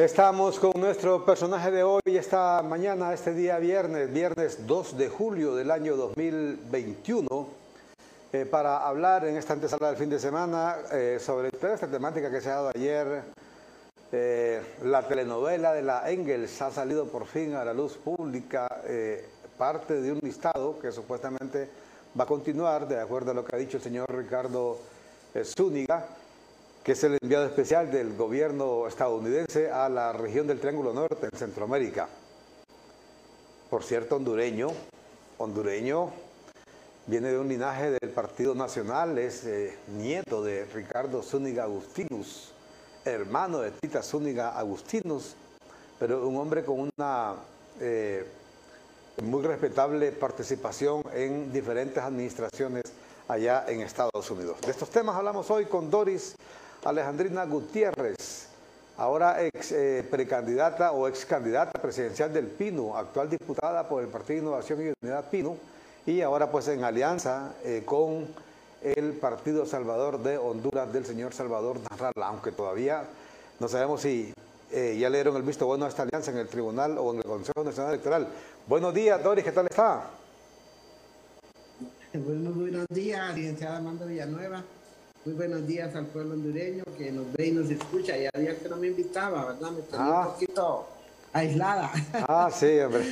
Estamos con nuestro personaje de hoy, esta mañana, este día viernes, viernes 2 de julio del año 2021, eh, para hablar en esta antesala del fin de semana eh, sobre toda esta temática que se ha dado ayer. Eh, la telenovela de la Engels ha salido por fin a la luz pública, parte de un listado que supuestamente va a continuar, de acuerdo a lo que ha dicho el señor Ricardo Zúñiga que es el enviado especial del gobierno estadounidense a la región del Triángulo Norte en Centroamérica. Por cierto, hondureño, hondureño, viene de un linaje del Partido Nacional, es eh, nieto de Ricardo Zúñiga Agustinus, hermano de Tita Zúñiga Agustinus, pero un hombre con una eh, muy respetable participación en diferentes administraciones allá en Estados Unidos. De estos temas hablamos hoy con Doris Alejandrina Gutiérrez, ahora ex eh, precandidata o ex candidata presidencial del PINU, actual diputada por el Partido Innovación y Unidad PINU, y ahora pues en alianza eh, con el Partido Salvador de Honduras del señor Salvador Narrala, aunque todavía no sabemos si eh, ya le dieron el visto bueno a esta alianza en el Tribunal o en el Consejo Nacional Electoral. Buenos días, Doris, ¿qué tal está? Buenos, buenos días, licenciada Amanda Villanueva. Muy buenos días al pueblo hondureño que nos ve y nos escucha. Ya había que no me invitaba, ¿verdad? Me tenía un ah. poquito aislada. Ah, sí, hombre.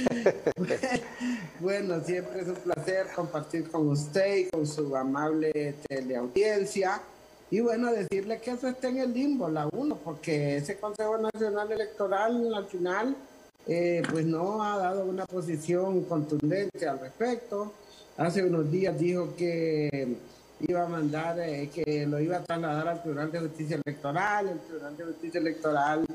bueno, siempre es un placer compartir con usted y con su amable teleaudiencia. Y bueno, decirle que eso está en el limbo, la uno, porque ese Consejo Nacional Electoral al final, eh, pues no ha dado una posición contundente al respecto. Hace unos días dijo que iba a mandar, eh, que lo iba a trasladar al Tribunal de Justicia Electoral. El Tribunal de Justicia Electoral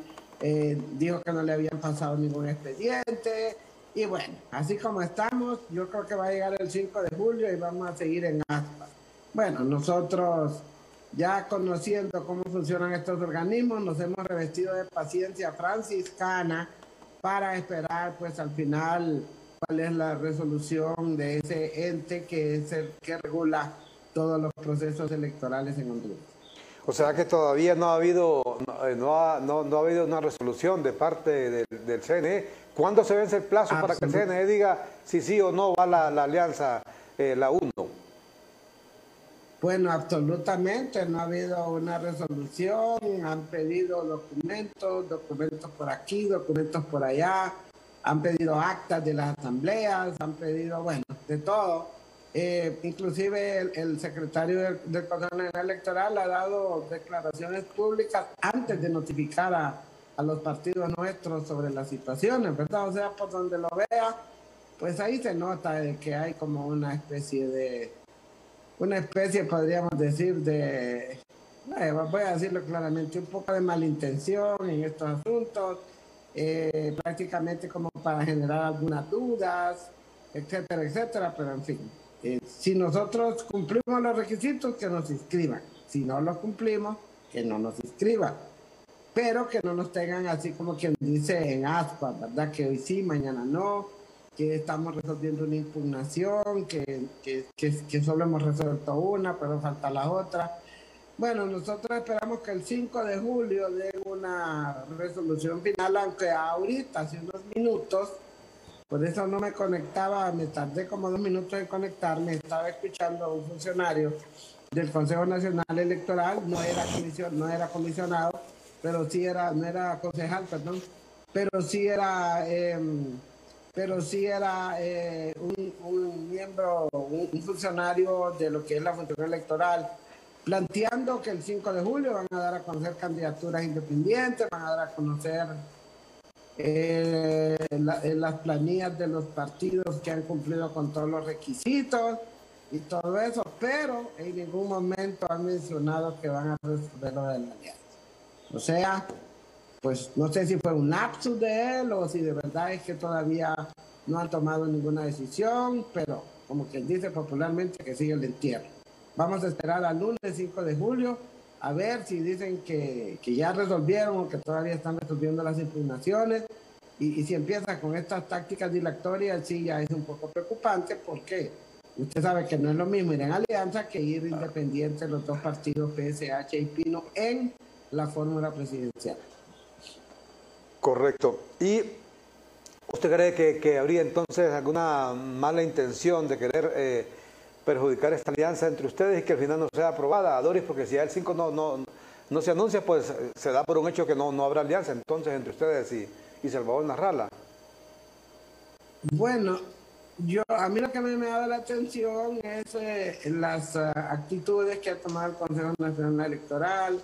eh, dijo que no le habían pasado ningún expediente. Y bueno, así como estamos, yo creo que va a llegar el 5 de julio y vamos a seguir en aspas. Bueno, nosotros ya conociendo cómo funcionan estos organismos, nos hemos revestido de paciencia franciscana para esperar pues al final cuál es la resolución de ese ente que es el que regula todos los procesos electorales en Honduras. O sea que todavía no ha habido, no, ha, no, ha habido una resolución de parte del, CNE. ¿Cuándo se vence el plazo para que el CNE diga si sí o no va la, alianza, eh, la 1? Bueno, absolutamente, no ha habido una resolución, han pedido documentos, documentos por aquí, documentos por allá, han pedido actas de las asambleas, han pedido, bueno, de todo eh, inclusive el, secretario del, Consejo Electoral ha dado declaraciones públicas antes de notificar a, los partidos nuestros sobre las situaciones, ¿verdad? O sea, por donde lo vea, pues ahí se nota que hay como una especie de, una especie, podríamos decir, de, voy a decirlo claramente, un poco de malintención en estos asuntos, eh, prácticamente como para generar algunas dudas, etcétera, etcétera, pero en fin. Eh, si nosotros cumplimos los requisitos, que nos inscriban. Si no los cumplimos, que no nos inscriban. Pero que no nos tengan así como quien dice en aspa, ¿verdad? Que hoy sí, mañana no, que estamos resolviendo una impugnación, que, que, que, solo hemos resuelto una, pero falta la otra. Bueno, nosotros esperamos que el 5 de julio dé una resolución final, aunque ahorita, hace unos minutos, por eso no me conectaba, me tardé como dos minutos en conectarme, estaba escuchando a un funcionario del Consejo Nacional Electoral, no era, comisionado, pero sí era, no era concejal, perdón, pero sí era, em, pero sí era eh, un, miembro, un, un, funcionario de lo que es la función electoral, planteando que el 5 de julio van a dar a conocer candidaturas independientes, van a dar a conocer eh, las planillas de los partidos que han cumplido con todos los requisitos y todo eso, pero en ningún momento han mencionado que van a resolver lo de la alianza. O sea, pues no sé si fue un lapsus de él o si de verdad es que todavía no han tomado ninguna decisión, pero como quien dice popularmente que sigue el entierro. Vamos a esperar al lunes 5 de julio a ver si dicen que, que ya resolvieron o que todavía están resolviendo las impugnaciones. Y, y, si empieza con estas tácticas dilatorias, sí ya es un poco preocupante porque usted sabe que no es lo mismo ir en alianza que ir independiente los dos partidos PSH y Pino en la fórmula presidencial. Correcto. ¿Y usted cree que, habría entonces alguna mala intención de querer eh, perjudicar esta alianza entre ustedes y que al final no sea aprobada, Doris? Porque si ya el 5 no, no, no se anuncia, pues se da por un hecho que no, no habrá alianza entonces entre ustedes y, y Salvador Narrala. Bueno, yo, a mí lo que me, me da la atención es eh, las eh, actitudes que ha tomado el Consejo Nacional Electoral,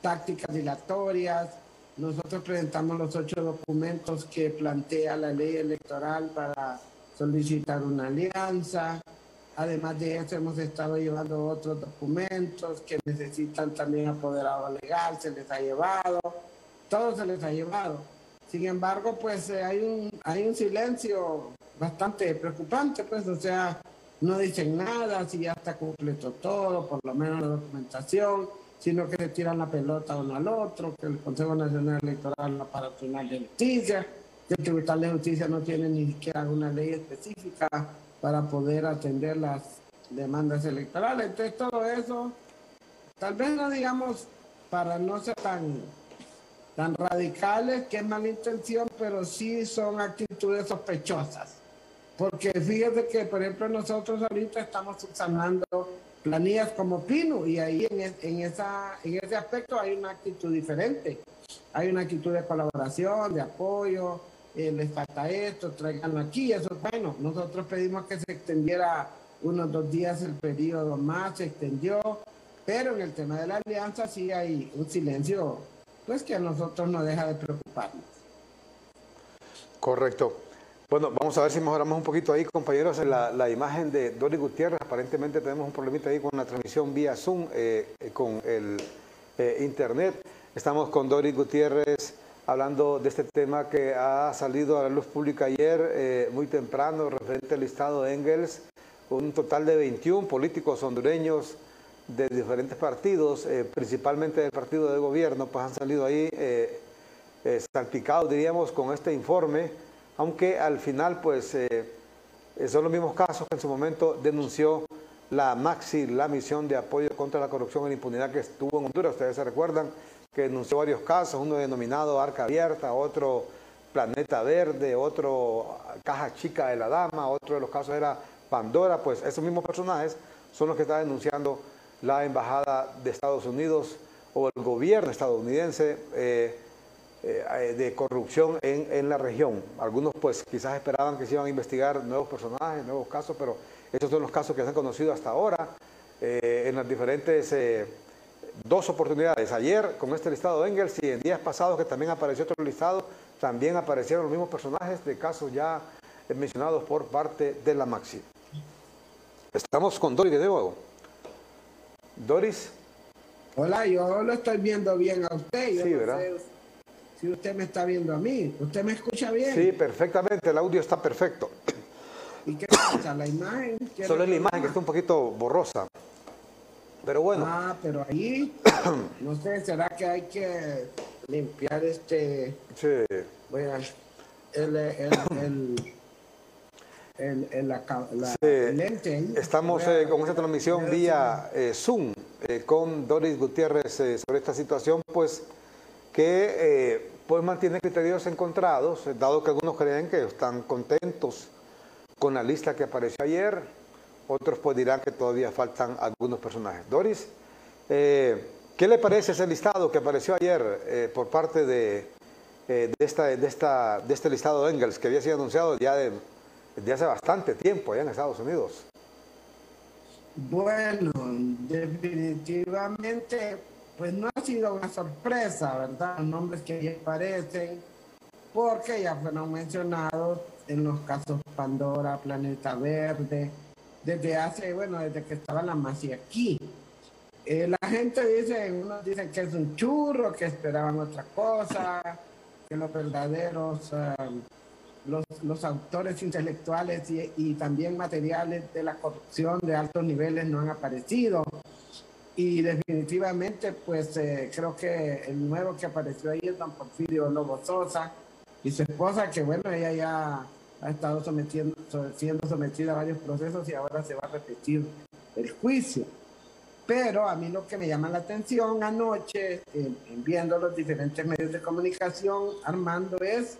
tácticas dilatorias. Nosotros presentamos los ocho documentos que plantea la ley electoral para solicitar una alianza. Además de eso, hemos estado llevando otros documentos que necesitan también apoderado legal, se les ha llevado, todo se les ha llevado. Sin embargo, pues eh, hay, un, hay un silencio bastante preocupante, pues, o sea, no dicen nada, si ya está completo todo, por lo menos la documentación, sino que se tiran la pelota uno al otro, que el Consejo Nacional Electoral, la Nacional de Justicia, que el Tribunal de Justicia no tiene ni siquiera una ley específica para poder atender las demandas electorales. Entonces, todo eso, tal vez no digamos para no ser tan tan radicales que es mala intención, pero sí son actitudes sospechosas. Porque fíjate que, por ejemplo, nosotros ahorita estamos subsanando planillas como Pino y ahí en, en, esa, en ese aspecto hay una actitud diferente. Hay una actitud de colaboración, de apoyo, eh, les falta esto, tráiganlo aquí, eso es bueno. Nosotros pedimos que se extendiera unos dos días el periodo más, se extendió, pero en el tema de la alianza sí hay un silencio pues que a nosotros no deja de preocuparnos. Correcto. Bueno, vamos a ver si mejoramos un poquito ahí, compañeros, la, la imagen de Doris Gutiérrez. Aparentemente tenemos un problemita ahí con la transmisión vía Zoom, eh, con el eh, Internet. Estamos con Doris Gutiérrez hablando de este tema que ha salido a la luz pública ayer, eh, muy temprano, referente al listado de Engels. Un total de 21 políticos hondureños de diferentes partidos, eh, principalmente del partido de gobierno, pues han salido ahí eh, eh, salpicados, diríamos, con este informe, aunque al final, pues, son los mismos casos que en su momento denunció la Maxi, la misión de apoyo contra la corrupción y la impunidad que estuvo en Honduras. Ustedes se recuerdan que denunció varios casos, uno denominado Arca Abierta, otro Planeta Verde, otro Caja Chica de la Dama, otro de los casos era Pandora, pues esos mismos personajes son los que están denunciando la Embajada de Estados Unidos o el gobierno estadounidense eh, eh, de corrupción en, la región. Algunos pues quizás esperaban que se iban a investigar nuevos personajes, nuevos casos, pero estos son los casos que se han conocido hasta ahora eh, en las diferentes dos oportunidades. Ayer con este listado de Engels y en días pasados que también apareció otro listado, también aparecieron los mismos personajes de casos ya mencionados por parte de la Maxi. Estamos con Dori de nuevo. Doris. Hola, yo lo estoy viendo bien a usted. sí, ¿verdad? si usted me está viendo a mí. ¿Usted me escucha bien? Sí, perfectamente. El audio está perfecto. ¿Y qué pasa? ¿La imagen? Solo es la imagen que está un poquito borrosa. Pero bueno. Ah, pero ahí, no sé, ¿será que hay que limpiar este... Sí. Bueno, el, el en, la, Estamos eh, con esta transmisión vía eh, Zoom eh, con Doris Gutiérrez sobre esta situación, pues que pues mantiene criterios encontrados, dado que algunos creen que están contentos con la lista que apareció ayer, otros pues dirán que todavía faltan algunos personajes. Doris, ¿qué le parece ese listado que apareció ayer por parte de, de, esta, de, esta, de este listado de Engels, que había sido anunciado ya de desde hace bastante tiempo allá en Estados Unidos. Bueno, definitivamente, pues no ha sido una sorpresa, ¿verdad? Los nombres que ahí aparecen, porque ya fueron mencionados en los casos Pandora, Planeta Verde, desde hace, bueno, desde que estaba la MASI aquí. Eh, la gente dice, unos dicen que es un churro, que esperaban otra cosa, que los verdaderos um, los, los autores intelectuales y, y, también materiales de la corrupción de altos niveles no han aparecido. Y definitivamente, pues eh, creo que el nuevo que apareció ahí es don Porfirio Lobo Sosa y su esposa, que bueno, ella ya ha estado sometiendo, siendo sometida a varios procesos y ahora se va a repetir el juicio. Pero a mí lo que me llama la atención anoche, viendo los diferentes medios de comunicación, Armando, es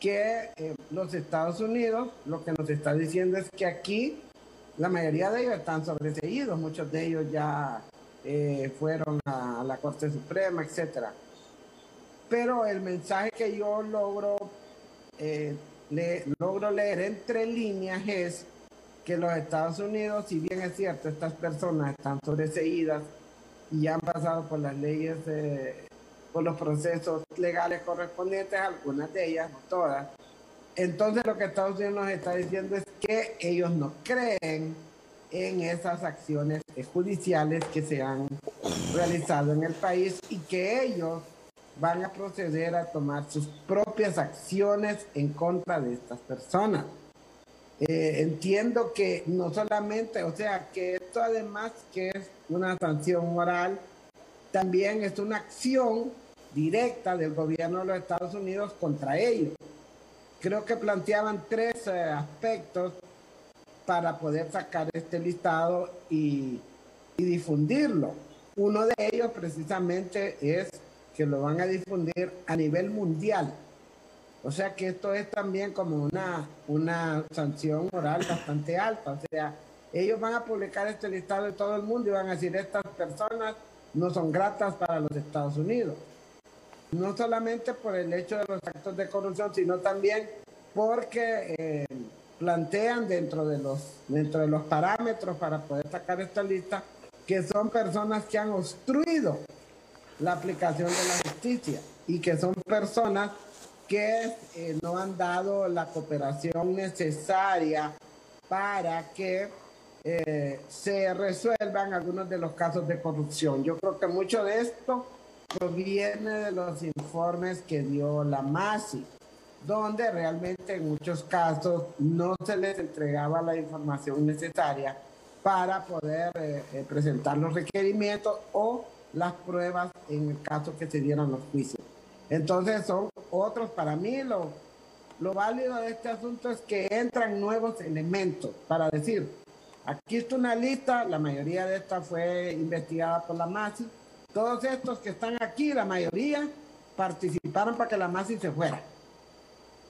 que eh, los Estados Unidos lo que nos está diciendo es que aquí la mayoría de ellos están sobreseídos, muchos de ellos ya eh, fueron a, la Corte Suprema, etc. Pero el mensaje que yo logro, eh, logro leer entre líneas es que los Estados Unidos, si bien es cierto, estas personas están sobreseídas y han pasado por las leyes, por los procesos legales correspondientes, algunas de ellas, no todas. Entonces lo que Estados Unidos nos está diciendo es que ellos no creen en esas acciones judiciales que se han realizado en el país y que ellos van a proceder a tomar sus propias acciones en contra de estas personas. Eh, entiendo que no solamente, o sea, que esto además que es una sanción moral, también es una acción directa del gobierno de los Estados Unidos contra ellos. Creo que planteaban tres eh, aspectos para poder sacar este listado y, y difundirlo. Uno de ellos precisamente es que lo van a difundir a nivel mundial o sea que esto es también como una, una sanción moral bastante alta. O sea, ellos van a publicar este listado de todo el mundo y van a decir, estas personas no son gratas para los Estados Unidos. No solamente por el hecho de los actos de corrupción, sino también porque eh, plantean dentro de, los, dentro de los parámetros para poder sacar esta lista que son personas que han obstruido la aplicación de la justicia y que son personas que eh, no han dado la cooperación necesaria para que eh, se resuelvan algunos de los casos de corrupción. Yo creo que mucho de esto proviene de los informes que dio la MASI, donde realmente en muchos casos no se les entregaba la información necesaria para poder eh, presentar los requerimientos o las pruebas en el caso que se dieran los juicios. Entonces son otros, para mí lo, lo válido de este asunto es que entran nuevos elementos para decir, aquí está una lista, la mayoría de estas fue investigada por la MASI, todos estos que están aquí, la mayoría participaron para que la MASI se fuera.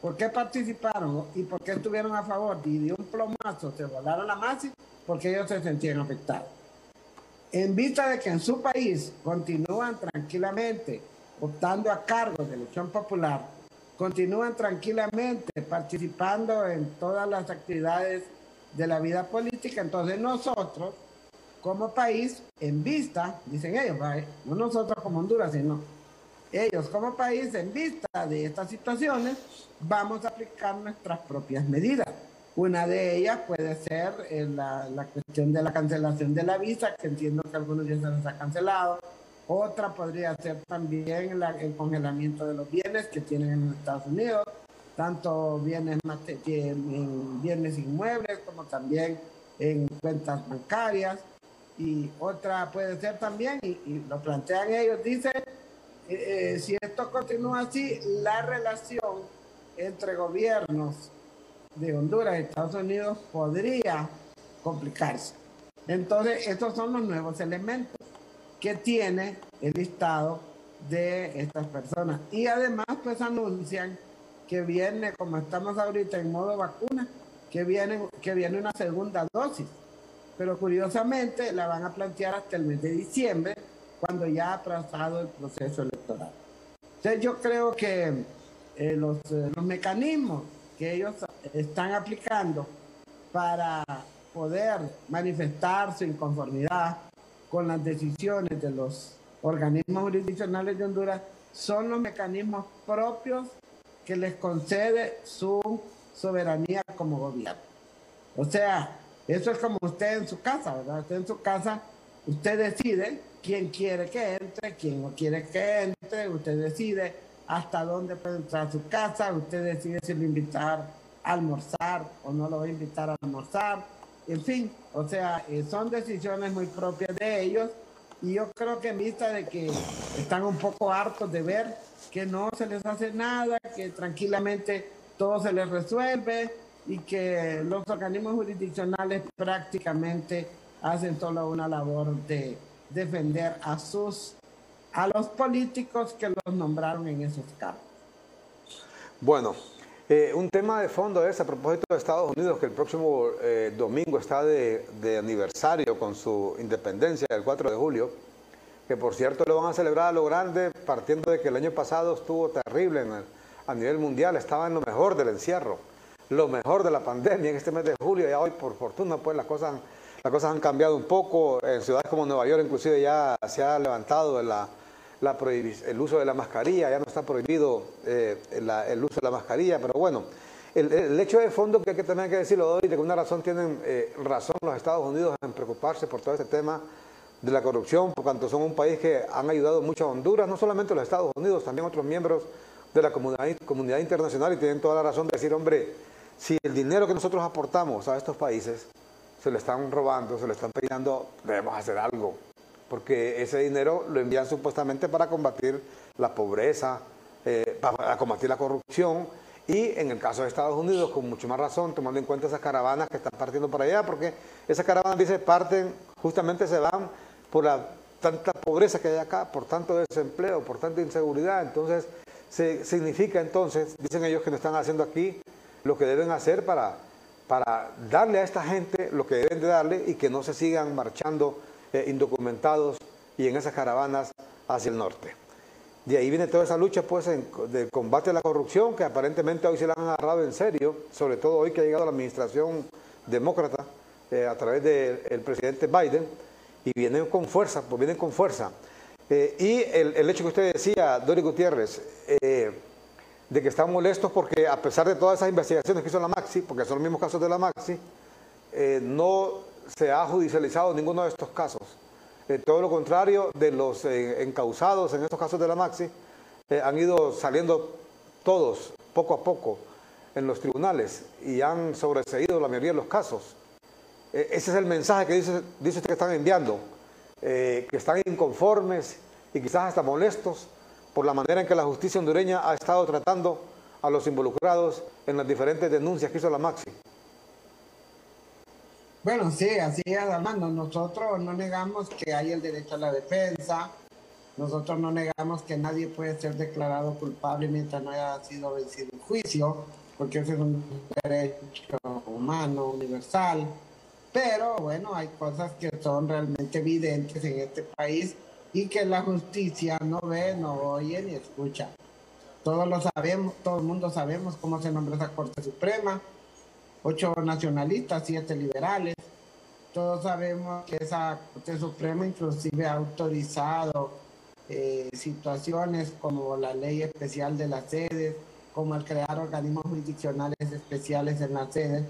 ¿Por qué participaron y por qué estuvieron a favor? Y de un plomazo se volaron la MASI porque ellos se sentían afectados. En vista de que en su país continúan tranquilamente optando a cargo de elección popular, continúan tranquilamente participando en todas las actividades de la vida política. Entonces nosotros, como país, en vista, dicen ellos, no nosotros como Honduras, sino ellos como país, en vista de estas situaciones, vamos a aplicar nuestras propias medidas. Una de ellas puede ser eh, la, la, cuestión de la cancelación de la visa, que entiendo que algunos ya se les ha cancelado, otra podría ser también el congelamiento de los bienes que tienen en Estados Unidos, tanto bienes, en bienes inmuebles como también en cuentas bancarias. Y otra puede ser también, y, lo plantean ellos, dice, eh, eh, si esto continúa así, la relación entre gobiernos de Honduras Estados Unidos podría complicarse. Entonces, estos son los nuevos elementos que tiene el listado de estas personas. Y además, pues anuncian que viene, como estamos ahorita en modo vacuna, que viene, que viene una segunda dosis. Pero curiosamente la van a plantear hasta el mes de diciembre, cuando ya ha pasado el proceso electoral. Entonces yo creo que eh, los, eh, los mecanismos que ellos están aplicando para poder manifestar su inconformidad con las decisiones de los organismos jurisdiccionales de Honduras son los mecanismos propios que les concede su soberanía como gobierno. O sea, eso es como usted en su casa, ¿verdad? Usted en su casa, usted decide quién quiere que entre, quién no quiere que entre, usted decide hasta dónde puede entrar a su casa, usted decide si lo invitar a almorzar o no lo va a invitar a almorzar, en fin, o sea, eh, son decisiones muy propias de ellos. Y yo creo que en vista de que están un poco hartos de ver que no se les hace nada, que tranquilamente todo se les resuelve y que los organismos jurisdiccionales prácticamente hacen solo una labor de defender a sus a los políticos que los nombraron en esos cargos. Bueno, eh, un tema de fondo es a propósito de Estados Unidos, que el próximo eh, domingo está de, aniversario con su independencia, el 4 de julio, que por cierto lo van a celebrar a lo grande, partiendo de que el año pasado estuvo terrible a nivel mundial, estaba en lo mejor del encierro, lo mejor de la pandemia en este mes de julio, y hoy por fortuna pues las cosas, las cosas han cambiado un poco, en ciudades como Nueva York inclusive ya se ha levantado la el uso de la mascarilla, ya no está prohibido eh, el uso de la mascarilla, pero bueno, el, hecho de fondo que hay que decirlo hoy, de que una razón tienen eh, razón los Estados Unidos en preocuparse por todo este tema de la corrupción, por cuanto son un país que han ayudado mucho a Honduras, no solamente los Estados Unidos, también otros miembros de la comunidad, internacional y tienen toda la razón de decir, hombre, si el dinero que nosotros aportamos a estos países se le están robando, se le están peleando, debemos hacer algo porque ese dinero lo envían supuestamente para combatir la pobreza, eh, para combatir la corrupción y en el caso de Estados Unidos, con mucho más razón, tomando en cuenta esas caravanas que están partiendo para allá, porque esas caravanas, dice, parten, justamente se van por la tanta pobreza que hay acá, por tanto desempleo, por tanta inseguridad. Entonces, se, significa entonces, dicen ellos que no están haciendo aquí lo que deben hacer para, para darle a esta gente lo que deben de darle y que no se sigan marchando eh, indocumentados y en esas caravanas hacia el norte. De ahí viene toda esa lucha pues de combate a la corrupción que aparentemente hoy se la han agarrado en serio, sobre todo hoy que ha llegado la administración demócrata eh, a través del presidente Biden y vienen con fuerza, pues vienen con fuerza. Eh, y el, hecho que usted decía, Dori Gutiérrez, de que están molestos porque a pesar de todas esas investigaciones que hizo la Maxi, porque son los mismos casos de la Maxi, no se ha judicializado ninguno de estos casos. Eh, todo lo contrario de los eh, encausados en estos casos de la Maxi, eh, han ido saliendo todos poco a poco en los tribunales y han sobreseído la mayoría de los casos. ese es el mensaje que dice, dice usted que están enviando, que están inconformes y quizás hasta molestos por la manera en que la justicia hondureña ha estado tratando a los involucrados en las diferentes denuncias que hizo la Maxi. Bueno, sí, así es. Nosotros no negamos que hay el derecho a la defensa. Nosotros no negamos que nadie puede ser declarado culpable mientras no haya sido vencido en juicio, porque ese es un derecho humano, universal. Pero bueno, hay cosas que son realmente evidentes en este país y que la justicia no ve, no oye ni escucha. Todos lo sabemos, todo el mundo sabemos cómo se nombra esa Corte Suprema ocho nacionalistas, siete liberales. Todos sabemos que esa Corte Suprema inclusive ha autorizado eh, situaciones como la ley especial de las sedes, como el crear organismos jurisdiccionales especiales en las sedes,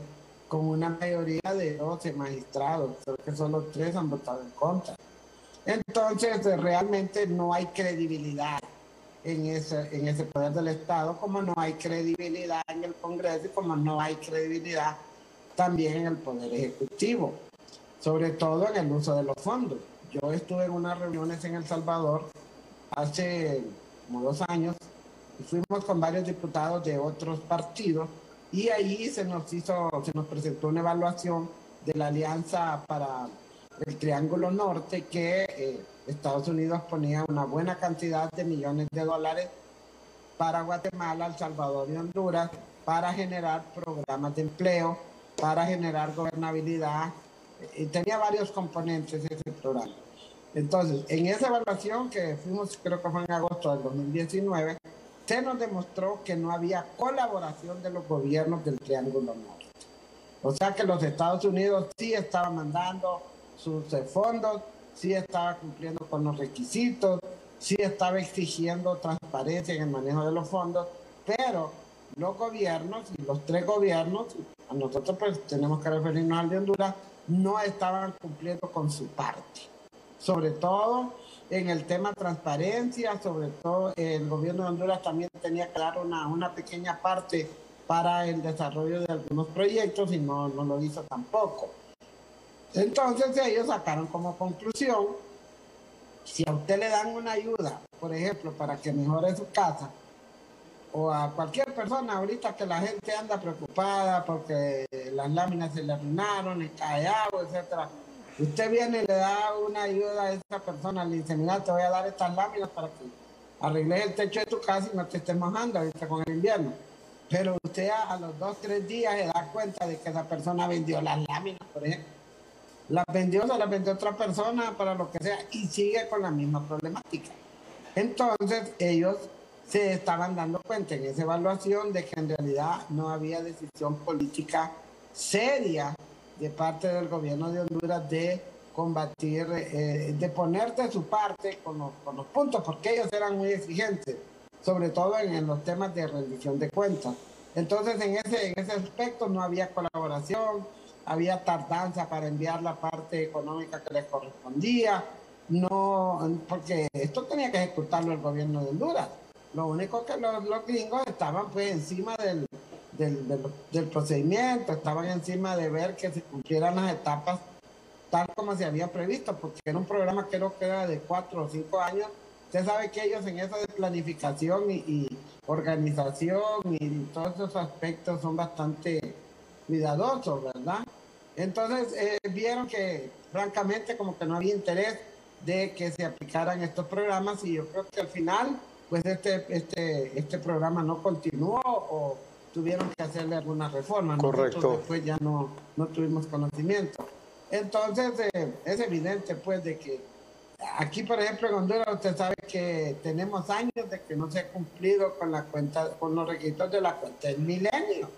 con una mayoría de 12 magistrados, creo que solo tres han votado en contra. Entonces, realmente no hay credibilidad en ese, en ese poder del Estado, como no hay credibilidad en el Congreso y como no hay credibilidad también en el Poder Ejecutivo, sobre todo en el uso de los fondos. Yo estuve en unas reuniones en El Salvador hace como dos años y fuimos con varios diputados de otros partidos y ahí se nos hizo, se nos presentó una evaluación de la Alianza para el Triángulo Norte que eh, Estados Unidos ponía una buena cantidad de millones de dólares para Guatemala, El Salvador y Honduras para generar programas de empleo, para generar gobernabilidad. Y tenía varios componentes ese programa. Entonces, en esa evaluación que fuimos, creo que fue en agosto del 2019, se nos demostró que no había colaboración de los gobiernos del Triángulo Norte. O sea que los Estados Unidos sí estaban mandando sus eh, fondos, sí estaba cumpliendo con los requisitos, sí estaba exigiendo transparencia en el manejo de los fondos, pero los gobiernos y los tres gobiernos, a nosotros pues tenemos que referirnos al de Honduras, no estaban cumpliendo con su parte. Sobre todo en el tema transparencia, sobre todo el gobierno de Honduras también tenía dar una, una pequeña parte para el desarrollo de algunos proyectos y no, no lo hizo tampoco. Entonces ellos sacaron como conclusión, si a usted le dan una ayuda, por ejemplo, para que mejore su casa, o a cualquier persona ahorita que la gente anda preocupada porque las láminas se le arruinaron, le cae agua, etc. Usted viene y le da una ayuda a esa persona, le dice, mira, te voy a dar estas láminas para que arregles el techo de tu casa y no te estés mojando ahorita con el invierno. Pero usted a, los dos, tres días se da cuenta de que esa persona vendió las láminas, por ejemplo. Las vendió, se las vendió otra persona para lo que sea y sigue con la misma problemática. Entonces ellos se estaban dando cuenta en esa evaluación de que en realidad no había decisión política seria de parte del gobierno de Honduras de combatir, eh, de poner de su parte con los, con los, puntos, porque ellos eran muy exigentes, sobre todo en, los temas de rendición de cuentas. Entonces, en ese, en ese aspecto no había colaboración, había tardanza para enviar la parte económica que les correspondía, no, porque esto tenía que ejecutarlo el gobierno de Honduras. Lo único que los, los gringos estaban pues encima del, del, del, procedimiento, estaban encima de ver que se cumplieran las etapas tal como se había previsto, porque era un programa que creo que de cuatro o cinco años. Usted sabe que ellos en eso de planificación y, organización y todos esos aspectos son bastante cuidadosos, ¿verdad? Entonces eh, vieron que francamente como que no había interés de que se aplicaran estos programas y yo creo que al final pues este, este, este programa no continuó o tuvieron que hacerle alguna reforma. Correcto. Nosotros después ya no, no tuvimos conocimiento. Entonces, eh, es evidente, pues, de que aquí, por ejemplo, en Honduras, usted sabe que tenemos años de que no se ha cumplido con la cuenta, con los requisitos de la cuenta del milenio.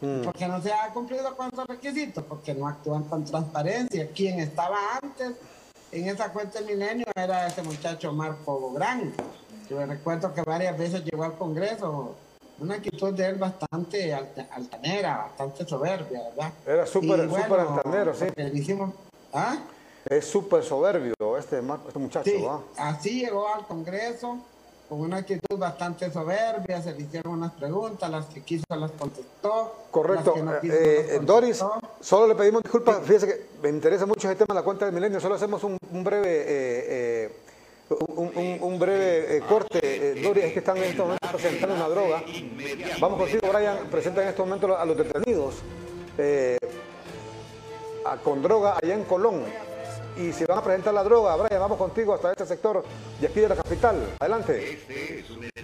Mm. Porque no se ha cumplido con esos requisitos, porque no actúan con transparencia. Quien estaba antes en esa cuenta del milenio era ese muchacho Marco Gran. Yo recuerdo que varias veces llegó al Congreso una actitud de él bastante altanera, bastante soberbia, ¿verdad? Era súper altanero, sí. ¿ah? Es súper soberbio este, este muchacho, sí, Así llegó al Congreso con una actitud bastante soberbia, se le hicieron unas preguntas, las que quiso las contestó. Correcto. Eh, eh, Doris, solo le pedimos disculpas, fíjese que me interesa mucho ese tema de la cuenta del milenio, solo hacemos un, breve... Eh, un, breve eh, corte. Doris, es que están en estos momentos presentando una droga. Vamos contigo, Brian. Presenta en estos momentos a los detenidos con droga allá en Colón. Y si van a presentar la droga, Brian, vamos contigo hasta este sector de aquí de la capital. Adelante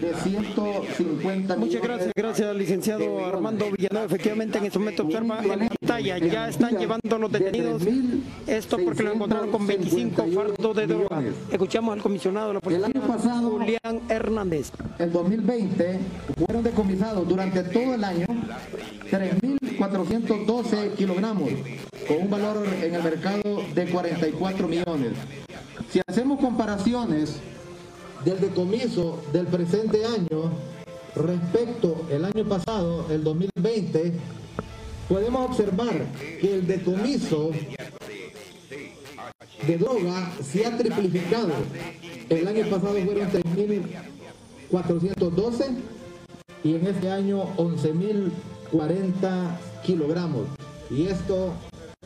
de 150 Muchas gracias, gracias licenciado Armando Villanueva. Efectivamente, en este momento observa en la pantalla, ya están llevando a los detenidos. Esto porque lo encontraron con 25 fardos de droga. Escuchamos al comisionado de la policía, el año pasado, Julián Hernández. El 2020 fueron decomisados durante todo el año 3.412 kilogramos, con un valor en el mercado de 44 millones. Si hacemos comparaciones del decomiso del presente año respecto el año pasado, el 2020, podemos observar que el decomiso de droga se ha triplicado. El año pasado fueron 3.412 y en este año 11.040 kilogramos. Y esto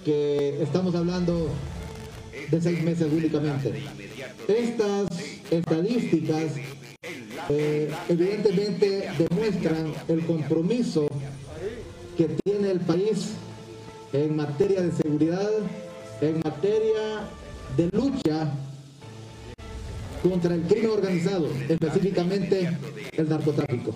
que estamos hablando de seis meses únicamente. Estas estadísticas eh, evidentemente demuestran el compromiso que tiene el país en materia de seguridad, en materia de lucha contra el crimen organizado, específicamente el narcotráfico.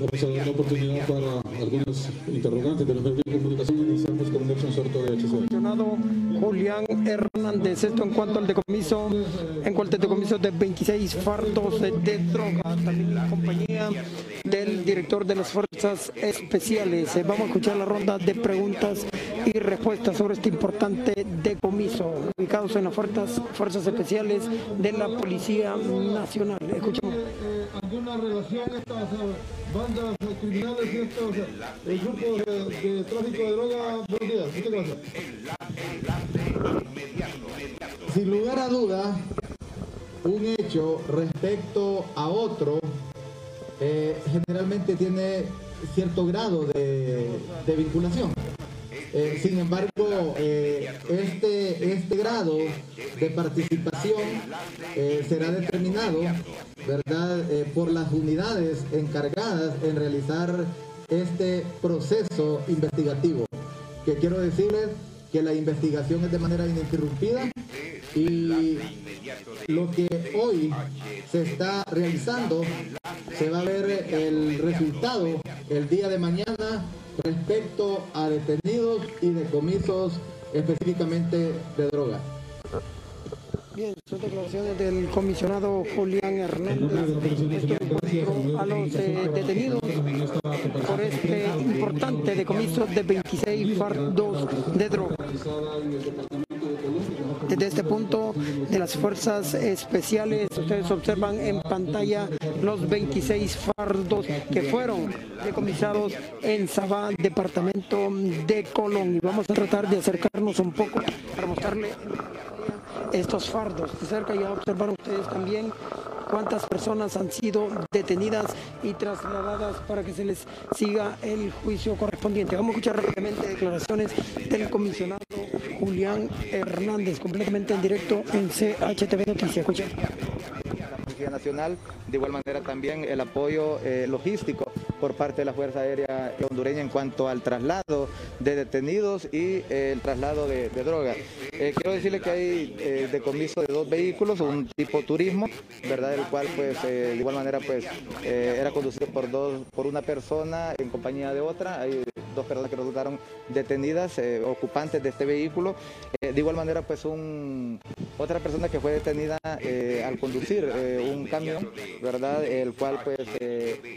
Vamos a dar la oportunidad para algunos interrogantes de los medios de comunicación. Iniciamos con Nelson Sorto de HCR. Julián Hernández, esto en cuanto al decomiso, en cuanto al decomiso de 26 fardos de droga, también la compañía del director de las Fuerzas Especiales. Vamos a escuchar la ronda de preguntas y respuestas sobre este importante decomiso, ubicados en las Fuerzas, Fuerzas Especiales de la Policía Nacional. Escuchemos. ¿Alguna relación estas bandas criminales y estos el grupo de, tráfico de droga? Buenos. Sin lugar a duda, un hecho respecto a otro eh, generalmente tiene cierto grado de, vinculación. Eh, sin embargo, eh, este, este grado de participación será determinado ¿verdad? por las unidades encargadas en realizar este proceso investigativo. que quiero decirles que la investigación es de manera ininterrumpida y lo que hoy se está realizando se va a ver el resultado el día de mañana respecto a detenidos y decomisos específicamente de drogas. Bien, son declaraciones del comisionado Julián Hernández a los eh, detenidos por este importante decomiso de 26 fardos de droga. Desde este punto de las fuerzas especiales, ustedes observan en pantalla los 26 fardos que fueron decomisados en Sabá, departamento de Colón. Y vamos a tratar de acercarnos un poco para mostrarle estos fardos de cerca. Ya observaron ustedes también cuántas personas han sido detenidas y trasladadas para que se les siga el juicio correspondiente. Vamos a escuchar rápidamente declaraciones del comisionado Julián Hernández, completamente en directo en CHTV Noticias. Escuchen. Nacional, de igual manera también el apoyo eh, logístico por parte de la Fuerza Aérea Hondureña en cuanto al traslado de detenidos y eh, el traslado de, de drogas. Eh, quiero decirle que hay eh, decomiso de dos vehículos, un tipo turismo, ¿verdad? El cual pues eh, de igual manera pues eh, era conducido por dos, por una persona en compañía de otra. Hay dos personas que resultaron detenidas, eh, ocupantes de este vehículo. Eh, de igual manera pues un, otra persona que fue detenida al conducir un camión, ¿verdad? El cual pues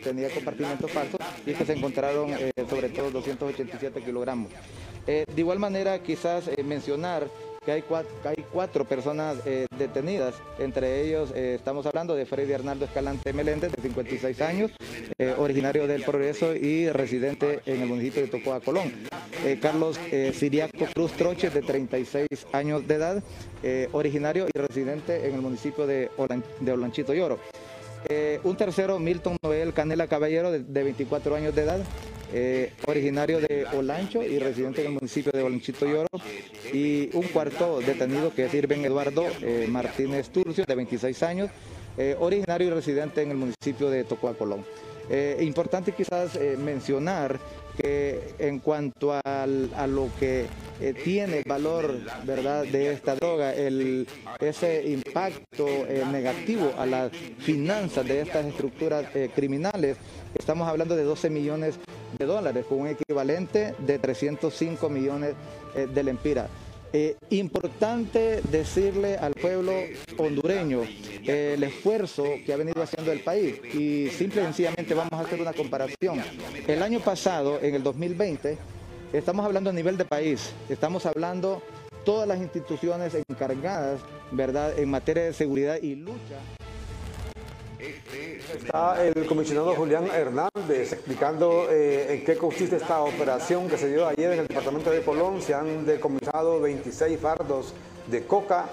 tenía compartimentos falsos y que se encontraron sobre todo 287 kilogramos. De igual manera quizás mencionar que hay cuatro, hay cuatro personas eh, detenidas, entre ellos eh, estamos hablando de Freddy Arnaldo Escalante Meléndez, de 56 años, eh, originario del Progreso y residente en el municipio de Tocoa, Colón. Carlos Siriaco Cruz Troches, de 36 años de edad, originario y residente en el municipio de, Olan- de Olanchito Lloro. Un tercero, Milton Noel Canela Caballero, de 24 años de edad, eh, originario de Olancho y residente en el municipio de Olanchito Lloro. Y un cuarto detenido que es Irving Eduardo eh, Martínez Turcio, de 26 años, eh, originario y residente en el municipio de Tocoa, Colón. Eh, importante quizás mencionar que en cuanto al- a lo que tiene valor verdad de esta droga, el, ese impacto negativo a las finanzas de estas estructuras criminales, estamos hablando de 12 millones de dólares, con un equivalente de 305 millones eh, de lempiras. Eh, importante decirle al pueblo hondureño eh, el esfuerzo que ha venido haciendo el país y simple y sencillamente vamos a hacer una comparación. El año pasado, en el 2020, estamos hablando a nivel de país, estamos hablando todas las instituciones encargadas, ¿verdad?, en materia de seguridad y lucha Está el comisionado Julián Hernández explicando eh, en qué consiste esta operación que se dio ayer en el departamento de Colón. Se han decomisado 26 fardos de coca.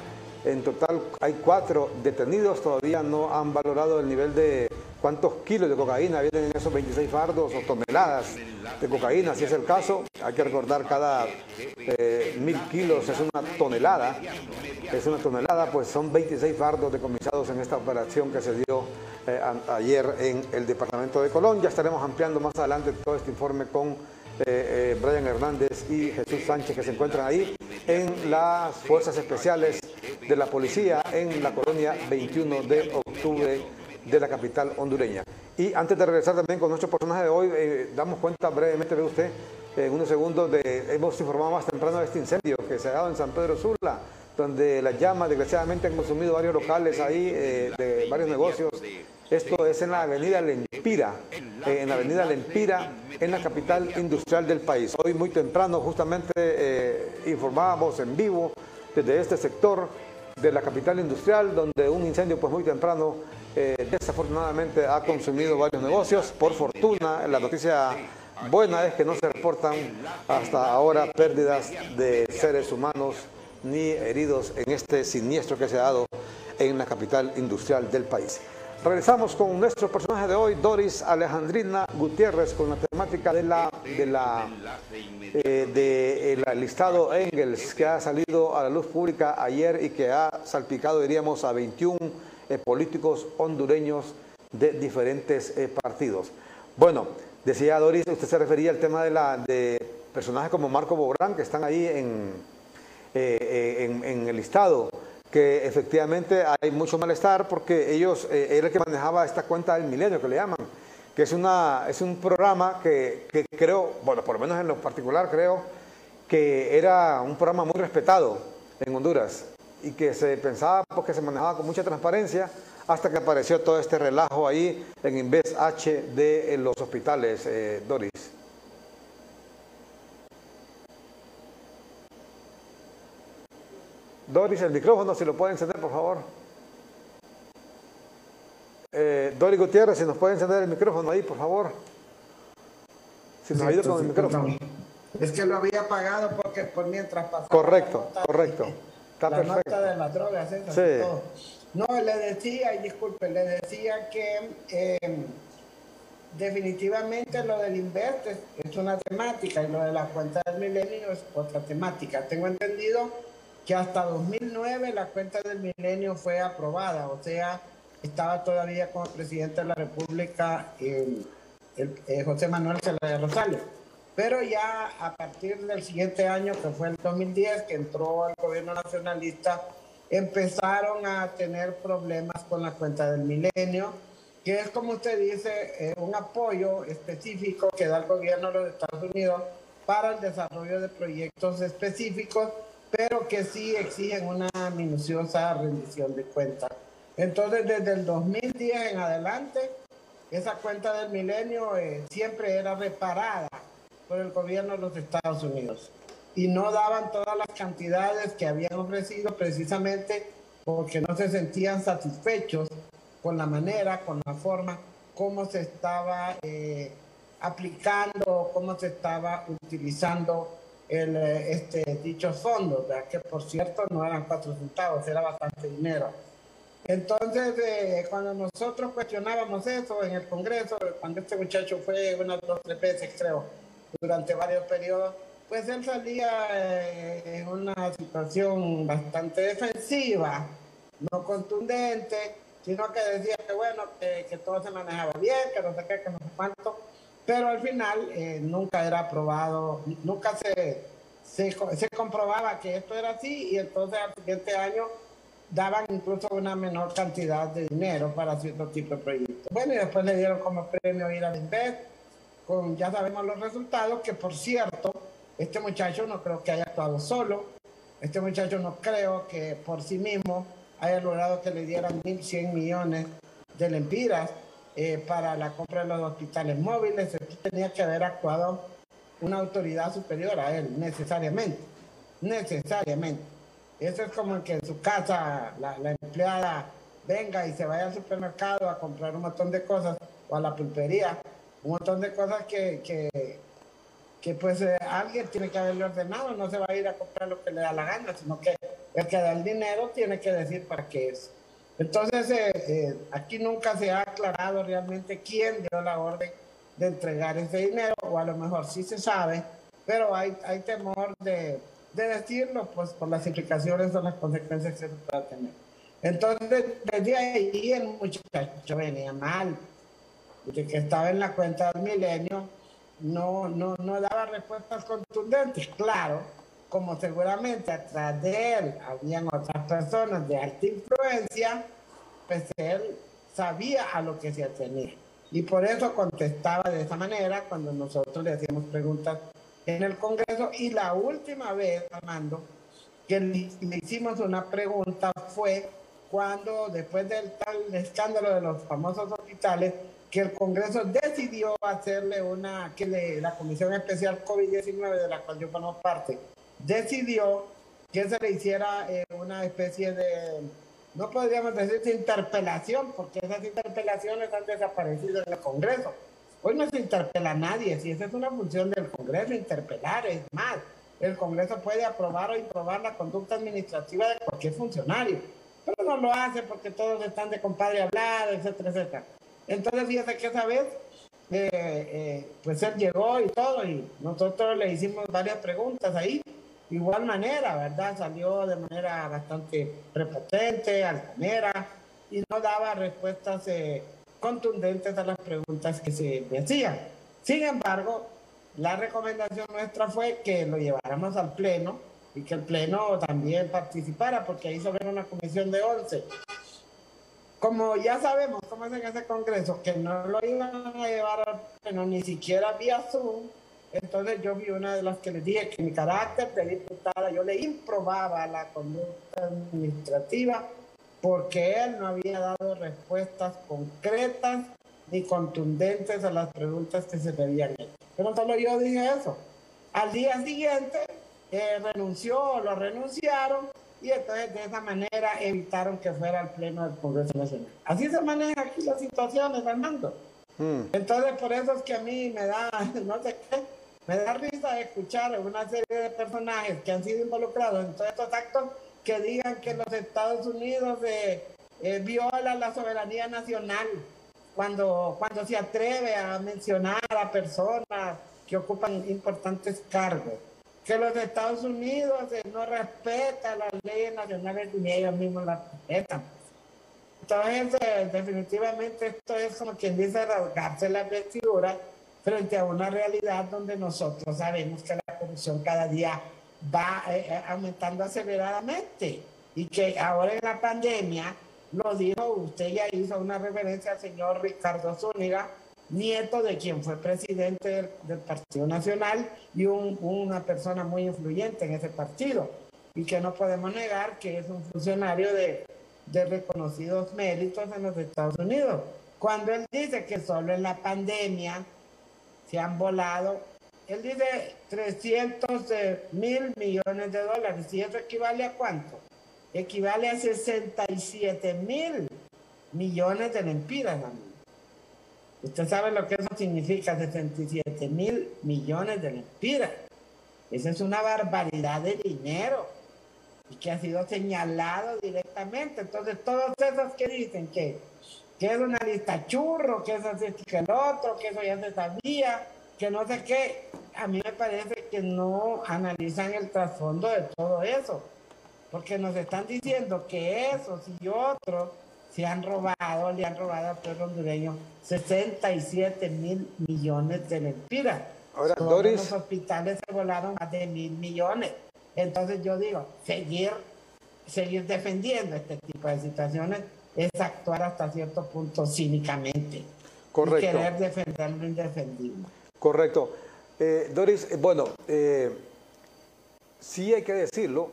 En total hay cuatro detenidos. Todavía no han valorado el nivel de cuántos kilos de cocaína vienen en esos 26 fardos o toneladas de cocaína. Si es el caso, hay que recordar cada eh, mil kilos es una tonelada. Es una tonelada, pues son 26 fardos decomisados en esta operación que se dio eh, ayer en el departamento de Colón. Ya estaremos ampliando más adelante todo este informe con eh, eh, Brian Hernández y Jesús Sánchez que se encuentran ahí en las fuerzas especiales de la policía en la colonia 21 de octubre de la capital hondureña. Y antes de regresar también con nuestro personaje de hoy, eh, damos cuenta brevemente, ve usted, en unos segundos, de, hemos informado más temprano de este incendio que se ha dado en San Pedro Sula, donde las llamas desgraciadamente han consumido varios locales ahí, de varios negocios. Esto es en la avenida Lempira, eh, en la avenida Lempira, en la capital industrial del país. Hoy muy temprano justamente eh, informábamos en vivo desde este sector de la capital industrial, donde un incendio pues muy temprano eh, desafortunadamente ha consumido varios negocios. Por fortuna, la noticia buena es que no se reportan hasta ahora pérdidas de seres humanos ni heridos en este siniestro que se ha dado en la capital industrial del país. Regresamos con nuestro personaje de hoy, Doris Alejandrina Gutiérrez, con la temática de la, de la eh, de el listado Engels que ha salido a la luz pública ayer y que ha salpicado, diríamos, a 21 eh, políticos hondureños de diferentes eh, partidos. Bueno, decía Doris, usted se refería al tema de la de personajes como Marco Bobrán, que están ahí en, en, el listado, que efectivamente hay mucho malestar porque ellos, era el que manejaba esta cuenta del milenio, que le llaman, que es, una, es un programa que, que creo, bueno, por lo menos en lo particular creo, que era un programa muy respetado en Honduras y que se pensaba porque se manejaba con mucha transparencia hasta que apareció todo este relajo ahí en Inves H de los hospitales, eh, Doris. Doris, el micrófono, si lo puede encender, por favor. Eh, Doris Gutiérrez, si nos puede encender el micrófono ahí, por favor. Si nos ayuda con el micrófono. Es que lo había apagado porque por mientras pasaba. Correcto, correcto. Está la nota de las drogas, sí. No, le decía, y disculpe, le decía que em, definitivamente lo del Invest es, una temática y lo de la cuenta del milenio es otra temática. Tengo entendido que hasta 2009 la cuenta del milenio fue aprobada, o sea, estaba todavía como presidente de la República el, eh, José Manuel Zelaya Rosales. Pero ya a partir del siguiente año, que fue el 2010, que entró al gobierno nacionalista, empezaron a tener problemas con la cuenta del milenio, que es como usted dice, eh, un apoyo específico que da el gobierno de los Estados Unidos para el desarrollo de proyectos específicos, pero que sí exigen una minuciosa rendición de cuentas. Entonces, desde el 2010 en adelante, esa cuenta del milenio eh, siempre era reparada por el gobierno de los Estados Unidos y no daban todas las cantidades que habían ofrecido precisamente porque no se sentían satisfechos con la manera, con la forma, cómo se estaba eh, aplicando, cómo se estaba utilizando el, eh, este, dichos fondos, que por cierto no eran cuatro centavos, era bastante dinero. Entonces, eh, cuando nosotros cuestionábamos eso en el Congreso, cuando este muchacho fue unas dos, tres veces, creo, durante varios periodos, pues él salía eh, en una situación bastante defensiva, no contundente, sino que decía que bueno, que, todo se manejaba bien, que no sé qué, que no sé cuánto, pero al final eh, nunca era aprobado, nunca se, se, comprobaba que esto era así y entonces al siguiente año daban incluso una menor cantidad de dinero para cierto tipo de proyectos. Bueno, y después le dieron como premio ir al INVEST, con ya sabemos los resultados, que por cierto, este muchacho no creo que haya actuado solo, este muchacho no creo que por sí mismo haya logrado que le dieran 1.100 millones de lempiras eh, para la compra de los hospitales móviles, Esto tenía que haber actuado una autoridad superior a él, necesariamente, necesariamente. Eso es como que en su casa la, la empleada venga y se vaya al supermercado a comprar un montón de cosas o a la pulpería un montón de cosas que, que, que pues eh, alguien tiene que haberle ordenado, no se va a ir a comprar lo que le da la gana, sino que el que da el dinero tiene que decir para qué es. Entonces, eh, eh, aquí nunca se ha aclarado realmente quién dio la orden de entregar ese dinero, o a lo mejor sí se sabe, pero hay, hay temor de, de decirlo, pues por las implicaciones o las consecuencias que se pueda tener. Entonces, desde ahí el muchacho venía mal, de que estaba en la cuenta del milenio, no, no, no daba respuestas contundentes. Claro, como seguramente atrás de él habían otras personas de alta influencia, pues él sabía a lo que se atenía. Y por eso contestaba de esa manera cuando nosotros le hacíamos preguntas en el Congreso. Y la última vez, Armando, que le, hicimos una pregunta fue cuando, después del tal escándalo de los famosos hospitales, que el Congreso decidió hacerle una, que la Comisión Especial COVID-19, de la cual yo formo parte, decidió que se le hiciera eh, una especie de, no podríamos decir de interpelación, porque esas interpelaciones han desaparecido en el Congreso. Hoy no se interpela a nadie, si esa es una función del Congreso, interpelar, es más, el Congreso puede aprobar o improbar la conducta administrativa de cualquier funcionario, pero no lo hace porque todos están de compadre hablado, etcétera, etcétera. Entonces, fíjate que esa vez, eh, eh, pues él llegó y todo, y nosotros le hicimos varias preguntas ahí. Igual manera, ¿verdad? Salió de manera bastante prepotente, altanera, y no daba respuestas eh, contundentes a las preguntas que se le hacían. Sin embargo, la recomendación nuestra fue que lo lleváramos al Pleno y que el Pleno también participara, porque ahí ve una comisión de 11. Como ya sabemos cómo es en ese Congreso, que no lo iban a llevar al Pleno ni siquiera vía Zoom, entonces yo vi una de las que les dije que mi carácter de diputada yo le improbaba la conducta administrativa porque él no había dado respuestas concretas ni contundentes a las preguntas que se le habían hecho. Pero solo yo dije eso. Al día siguiente eh, renunció, lo renunciaron y entonces de esa manera evitaron que fuera al Pleno del Congreso Nacional. Así se maneja aquí las situaciones, Armando. Mm. Entonces por eso es que a mí me da, no sé qué, me da risa escuchar una serie de personajes que han sido involucrados en todos estos actos que digan que los Estados Unidos eh, eh, violan la soberanía nacional cuando, cuando se atreve a mencionar a personas que ocupan importantes cargos, que los Estados Unidos eh, no respetan las leyes nacionales ni ellos mismos las respetan. Entonces, definitivamente esto es como quien dice rasgarse la vestidura frente a una realidad donde nosotros sabemos que la corrupción cada día va eh, eh, aumentando aceleradamente y que ahora en la pandemia, lo dijo, usted ya hizo una referencia al señor Ricardo Zúñiga, nieto de quien fue presidente del, Partido Nacional y una persona muy influyente en ese partido y que no podemos negar que es un funcionario de, de reconocidos méritos en los Estados Unidos. Cuando él dice que solo en la pandemia se han volado, él dice 300 mil millones de dólares. ¿Y eso equivale a cuánto? Equivale a 67 mil millones de lempiras, Usted sabe lo que eso significa, 67 mil millones de lempiras. Esa es una barbaridad de dinero y que ha sido señalado directamente. Entonces, todos esos que dicen que que es una lista churro, que es así que el otro, que eso ya se sabía, que no sé qué. A mí me parece que no analizan el trasfondo de todo eso, porque nos están diciendo que esos y otros se han robado, le han robado al pueblo hondureño 67 mil millones de lempiras. Ahora, Doris... Los hospitales se volaron más de mil millones. Entonces yo digo, seguir, seguir defendiendo este tipo de situaciones es actuar hasta cierto punto cínicamente. Correcto. Y querer defender lo indefendible. Correcto. Eh, Doris, eh, bueno, eh, sí hay que decirlo,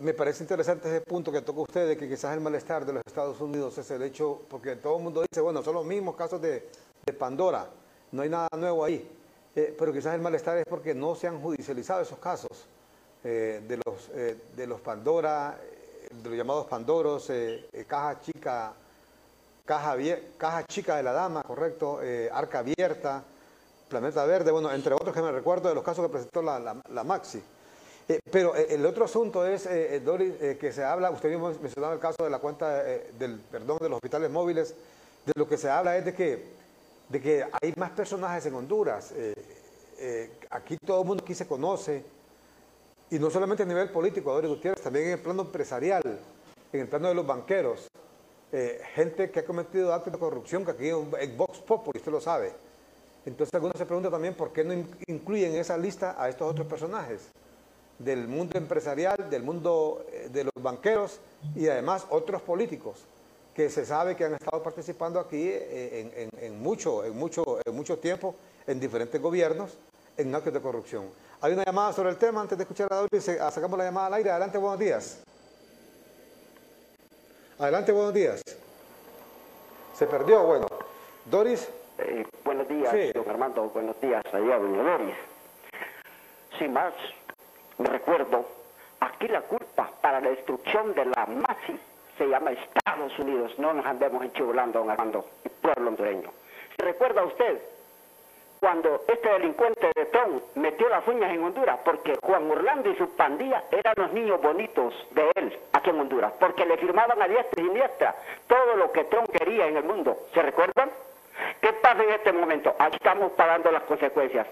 me parece interesante ese punto que toca usted de que quizás el malestar de los Estados Unidos es el hecho, porque todo el mundo dice, bueno, son los mismos casos de, Pandora, no hay nada nuevo ahí, pero quizás el malestar es porque no se han judicializado esos casos de, los, de los Pandora, de los llamados Pandoros, eh, eh, caja chica, caja, caja chica de la dama, correcto, eh, arca abierta, planeta verde, bueno, entre otros que me recuerdo de los casos que presentó la, la, Maxi. pero el otro asunto es, Doris, que se habla, usted mismo mencionaba el caso de la cuenta del perdón de los hospitales móviles, de lo que se habla es de que, de que hay más personajes en Honduras. aquí todo el mundo aquí se conoce, y no solamente a nivel político, Doris Gutiérrez, también en el plano empresarial, en el plano de los banqueros, eh, gente que ha cometido actos de corrupción, que aquí en Vox Populi, usted lo sabe. Entonces algunos se preguntan también por qué no incluyen en esa lista a estos otros personajes del mundo empresarial, del mundo eh, de los banqueros y además otros políticos que se sabe que han estado participando aquí eh, en, mucho, en, mucho, en mucho tiempo en diferentes gobiernos en actos de corrupción. Hay una llamada sobre el tema. Antes de escuchar a Doris, ah, sacamos la llamada al aire. Adelante, buenos días. Adelante, buenos días. Se perdió, bueno. Doris. Eh, buenos días, don Armando. Buenos días, allá, doña Doris. Sin más, me recuerdo, aquí la culpa para la destrucción de la MASI se llama Estados Unidos. No nos andemos enchulando, don Armando, el pueblo hondureño. ¿Recuerda usted cuando este delincuente de Tron metió las uñas en Honduras, porque Juan Orlando y su pandilla eran los niños bonitos de él aquí en Honduras, porque le firmaban a diestra y siniestra todo lo que Tron quería en el mundo. ¿Se recuerdan? ¿Qué pasa en este momento? Aquí estamos pagando las consecuencias.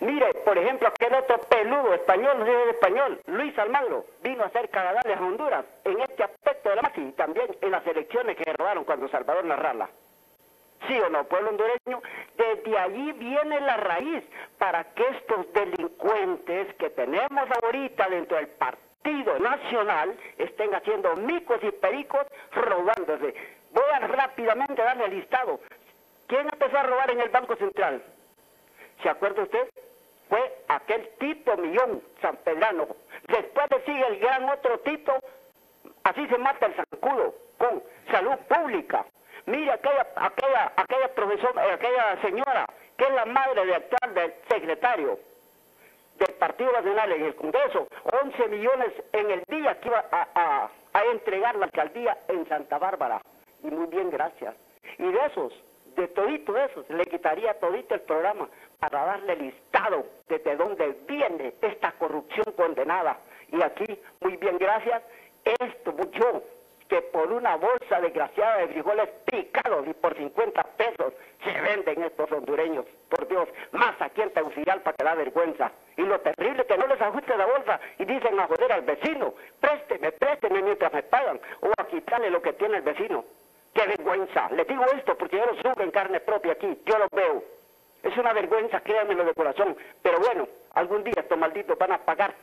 Mire, por ejemplo, aquel otro peludo español, no de español, Luis Almagro, vino a hacer cagadales a Honduras en este aspecto de la máquina y también en las elecciones que robaron cuando Salvador Narrala sí o no, pueblo hondureño, Desde allí viene la raíz para que estos delincuentes que tenemos ahorita dentro del Partido Nacional estén haciendo micos y pericos robándose. Voy a rápidamente darle el listado. ¿Quién empezó a robar en el Banco Central? ¿Se acuerda usted? Fue aquel Tito Millón San Pedrano. Después le sigue el gran otro Tito, así se mata el zancudo, con salud pública. Mire aquella, aquella, aquella profesora, aquella señora, que es la madre de actual del secretario del Partido Nacional en el Congreso, 11 millones en el día que iba a, entregar la alcaldía en Santa Bárbara. Y muy bien, gracias. Y de esos, de todito eso, le quitaría todito el programa para darle listado desde dónde viene esta corrupción condenada. Y aquí, muy bien, gracias, esto yo, que por una bolsa desgraciada de frijoles picados y por 50 pesos se venden estos hondureños. Por Dios, más aquí en Tegucigalpa que da vergüenza. Y lo terrible que no les ajuste la bolsa y dicen a joder al vecino, présteme, présteme mientras me pagan, o a quitarle lo que tiene el vecino. ¡Qué vergüenza! Les digo esto porque yo lo sufro en carne propia aquí, yo lo veo. Es una vergüenza, créanmelo de corazón. Pero bueno, algún día estos malditos van a pagar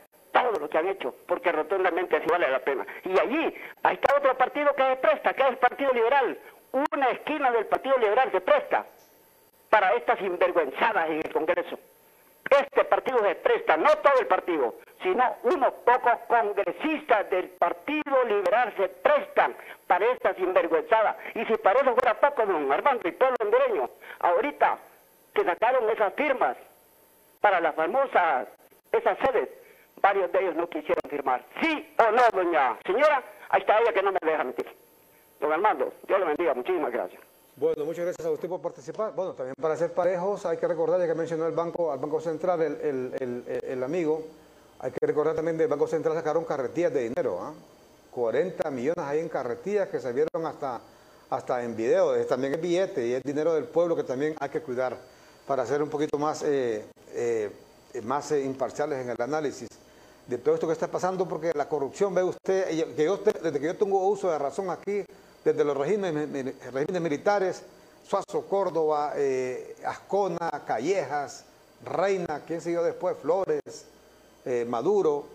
todo lo que han hecho, porque rotundamente así vale la pena. Y allí, ahí está otro partido que se presta, que es el Partido Liberal. Una esquina del Partido Liberal se presta para estas sinvergüenzadas en el Congreso. Este partido se presta, no todo el partido, sino unos pocos congresistas del Partido Liberal se prestan para esta sinvergüenzada. Y si para eso fuera poco, don Armando y pueblo hondureño, ahorita que sacaron esas firmas para las famosas, esas sedes, varios de ellos no quisieron firmar. ¿Sí o no, doña señora? Ahí está ella que no me deja mentir. Don Armando, Dios lo bendiga, muchísimas gracias. Bueno, muchas gracias a usted por participar. Bueno, también para ser parejos hay que recordar, ya que mencionó el banco, al Banco Central, el, amigo, hay que recordar también del Banco Central sacaron carretillas de dinero, ¿ah? 40 millones ahí en carretillas que se vieron hasta, hasta en video. También es billete y es dinero del pueblo que también hay que cuidar para ser un poquito más, eh, eh, más eh, imparciales en el análisis de todo esto que está pasando, porque la corrupción, ve usted, desde que yo tengo uso de razón aquí, desde los regímenes, militares, Suazo, Córdoba, eh, Ascona, Callejas, Reina, quién siguió después, Flores, eh, Maduro,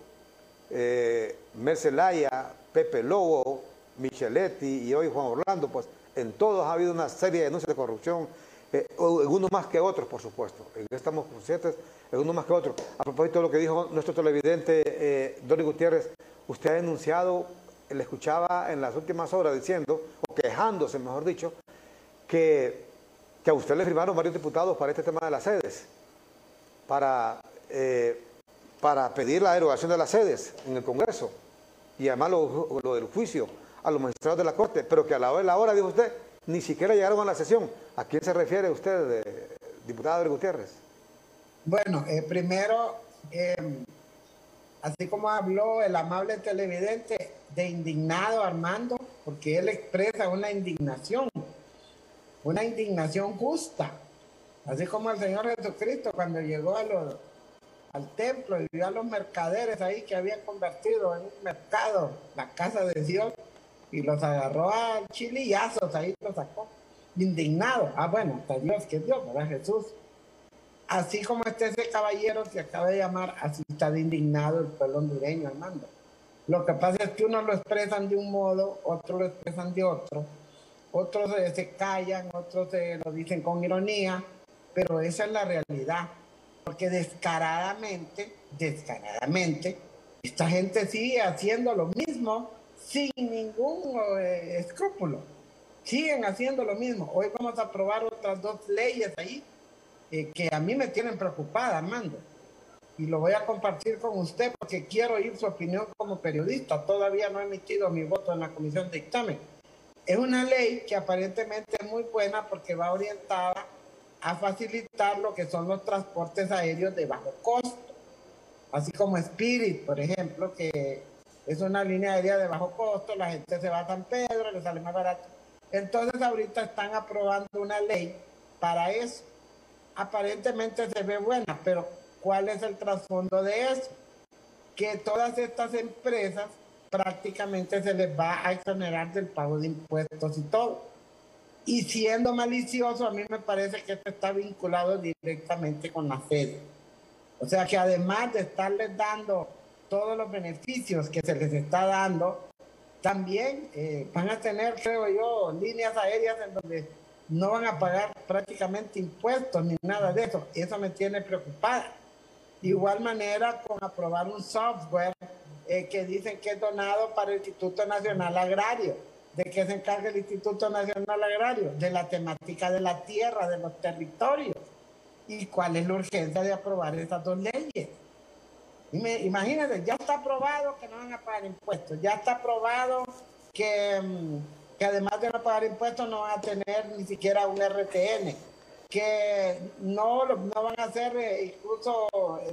eh, Mercelaya, Pepe Lobo, Micheletti y hoy Juan Orlando, pues en todos ha habido una serie de denuncias de corrupción, en unos más que otros, por supuesto. Estamos conscientes, en unos más que otros. A propósito de lo que dijo nuestro televidente eh, Donny Gutiérrez, usted ha denunciado le escuchaba en las últimas horas diciendo, o quejándose, mejor dicho, que, que a usted le firmaron varios diputados para este tema de las sedes, para, eh, para pedir la derogación de las sedes en el Congreso, y además lo, del juicio a los magistrados de la Corte, pero que a la hora de la hora, dijo usted, ni siquiera llegaron a la sesión. ¿A quién se refiere usted, diputado Gutiérrez? Bueno, eh, primero, eh, así como habló el amable televidente, de indignado Armando, porque él expresa una indignación, una indignación justa, así como el Señor Jesucristo cuando llegó a al templo y vio a los mercaderes ahí que habían convertido en un mercado la casa de Dios y los agarró a chilillazos, ahí los sacó, indignado. Ah, bueno, hasta Dios que Dios, ¿verdad? Jesús. Así como ese caballero que acaba de llamar, así está indignado el pueblo hondureño, Armando. Lo que pasa es que unos lo expresan de un modo, otros lo expresan de otro, otros se callan, otros se lo dicen con ironía, pero esa es la realidad. Porque descaradamente, descaradamente, esta gente sigue haciendo lo mismo sin ningún eh, escrúpulo. Siguen haciendo lo mismo. Hoy vamos a aprobar otras dos leyes ahí eh, que a mí me tienen preocupada, Armando y lo voy a compartir con usted porque quiero oír su opinión como periodista. Todavía no he emitido mi voto en la comisión de dictamen. Es una ley que aparentemente es muy buena porque va orientada a facilitar lo que son los transportes aéreos de bajo costo, así como Spirit, por ejemplo, que es una línea aérea de bajo costo, la gente se va a San Pedro, le sale más barato. Entonces ahorita están aprobando una ley para eso. Aparentemente se ve buena, pero ¿Cuál es el trasfondo de eso? Que todas estas empresas prácticamente se les va a exonerar del pago de impuestos y todo. Y siendo malicioso, a mí me parece que esto está vinculado directamente con la sede. O sea que además de estarles dando todos los beneficios que se les está dando, también eh, van a tener, creo yo, líneas aéreas en donde no van a pagar prácticamente impuestos ni nada de eso. Eso me tiene preocupada. Igual manera, con aprobar un software eh, que dicen que es donado para el Instituto Nacional Agrario. ¿De qué se encarga el Instituto Nacional Agrario? De la temática de la tierra, de los territorios. ¿Y cuál es la urgencia de aprobar estas dos leyes? imagínense, ya está aprobado que no van a pagar impuestos, ya está aprobado que, mm, que además de no pagar impuestos no van a tener ni siquiera un RTN que no, no van a ser eh, incluso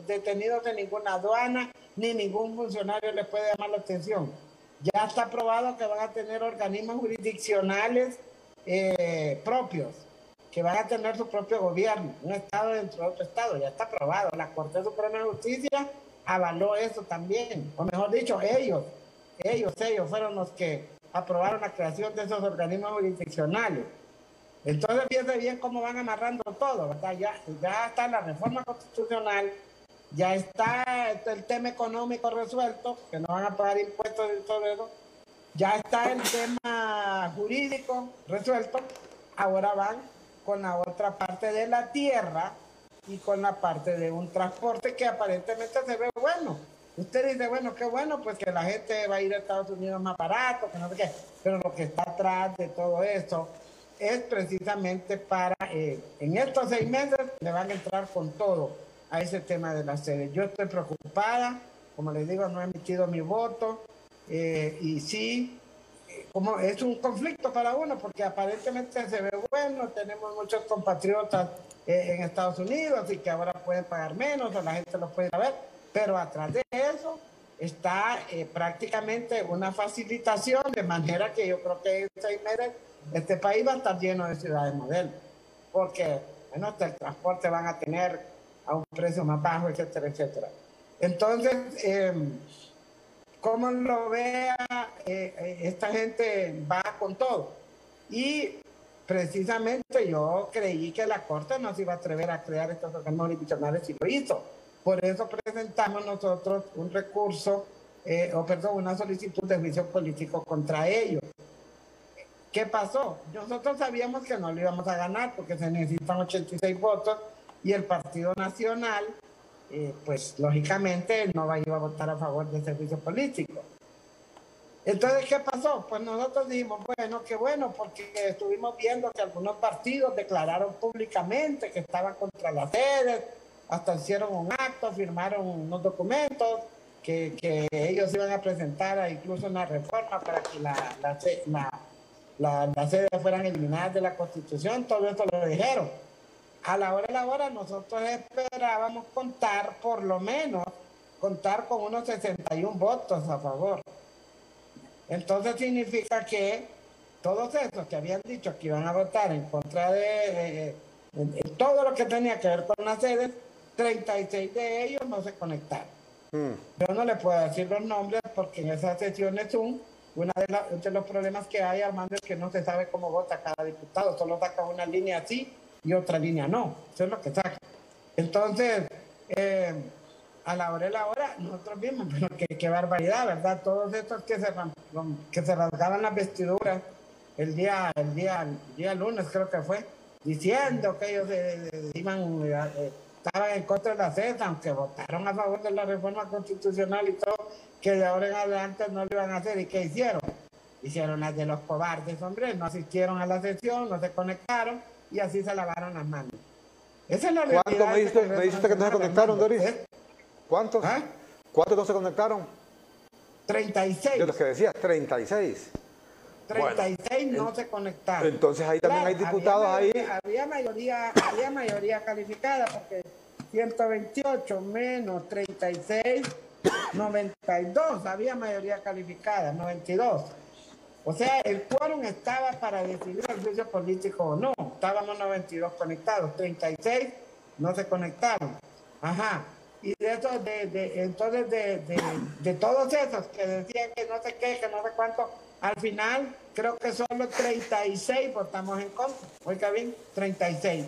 detenidos de ninguna aduana, ni ningún funcionario les puede llamar la atención. Ya está aprobado que van a tener organismos jurisdiccionales eh, propios, que van a tener su propio gobierno, un Estado dentro de otro Estado, ya está aprobado. La Corte Suprema de Justicia avaló eso también, o mejor dicho, ellos, ellos, ellos fueron los que aprobaron la creación de esos organismos jurisdiccionales. Entonces fíjense bien cómo van amarrando todo, ¿verdad? Ya, ya está la reforma constitucional, ya está el tema económico resuelto, que no van a pagar impuestos y todo eso, ya está el tema jurídico resuelto, ahora van con la otra parte de la tierra y con la parte de un transporte que aparentemente se ve bueno. Usted dice, bueno, qué bueno, pues que la gente va a ir a Estados Unidos más barato, que no sé qué, pero lo que está atrás de todo eso es precisamente para, eh, en estos seis meses le van a entrar con todo a ese tema de la sede. Yo estoy preocupada, como les digo, no he emitido mi voto eh, y sí, eh, como es un conflicto para uno, porque aparentemente se ve bueno, tenemos muchos compatriotas en Estados Unidos y que ahora pueden pagar menos o la gente los puede ver, pero atrás de eso está prácticamente una facilitación de manera que yo creo que este país va a estar lleno de ciudades modelo, porque bueno, el transporte van a tener a un precio más bajo, etcétera, etcétera. Entonces, eh, como lo vea, eh, eh, esta gente va con todo. Y precisamente yo creí que la Corte no se iba a atrever a crear estos organismos institucionales y lo hizo. Por eso presentamos nosotros un recurso, eh, o perdón, una solicitud de juicio político contra ellos. ¿Qué pasó? Nosotros sabíamos que no lo íbamos a ganar porque se necesitan 86 votos y el Partido Nacional, eh, pues lógicamente no va a ir a votar a favor del servicio político. Entonces, ¿qué pasó? Pues nosotros dijimos, bueno, qué bueno, porque estuvimos viendo que algunos partidos declararon públicamente que estaban contra las sedes, hasta hicieron un acto, firmaron unos documentos que, ellos iban a presentar incluso una reforma para que la, la, la las sedes fueran eliminadas de la Constitución, todo esto lo dijeron. A la hora de la hora nosotros esperábamos contar, por lo menos, contar con unos 61 votos a favor. Entonces significa que todos esos que habían dicho que iban a votar en contra de, todo lo que tenía que ver con las sedes, 36 de ellos no se conectaron. Hmm. Yo no le puedo decir los nombres porque en esas sesiones Zoom uno de, los problemas que hay, Armando, es que no se sabe cómo vota cada diputado, solo saca una línea así y otra línea no. Eso es lo que saca. Entonces, eh, a la hora de la hora, nosotros vimos, pero qué, barbaridad, ¿verdad? Todos estos que se, que se rasgaban las vestiduras el día, el día, el día lunes, creo que fue, diciendo que ellos iban, eh, estaban en contra de la CESA, aunque votaron a favor de la reforma constitucional y todo, que de ahora en adelante no lo iban a hacer. ¿Y qué hicieron? Hicieron las de los cobardes, hombre, no asistieron a la sesión, no se conectaron y así se lavaron las manos. Esa es la realidad. ¿Cuántos me dijiste, me dijiste que no se conectaron, Doris? ¿Eh? ¿Cuántos? ¿Ah? ¿Cuántos no se conectaron? 36. De los que decías, 36. 36 no se conectaron. Entonces ahí también hay diputados ahí. Había mayoría, había mayoría calificada porque 128 menos 36 92, había mayoría calificada, 92. O sea, el quórum estaba para decidir el juicio político o no. Estábamos 92 conectados, 36 no se conectaron. Ajá. Y de eso, de, entonces, de, de, todos esos que decían que no sé qué, que no sé cuánto, al final creo que solo 36 votamos en contra. Oiga bien, 36.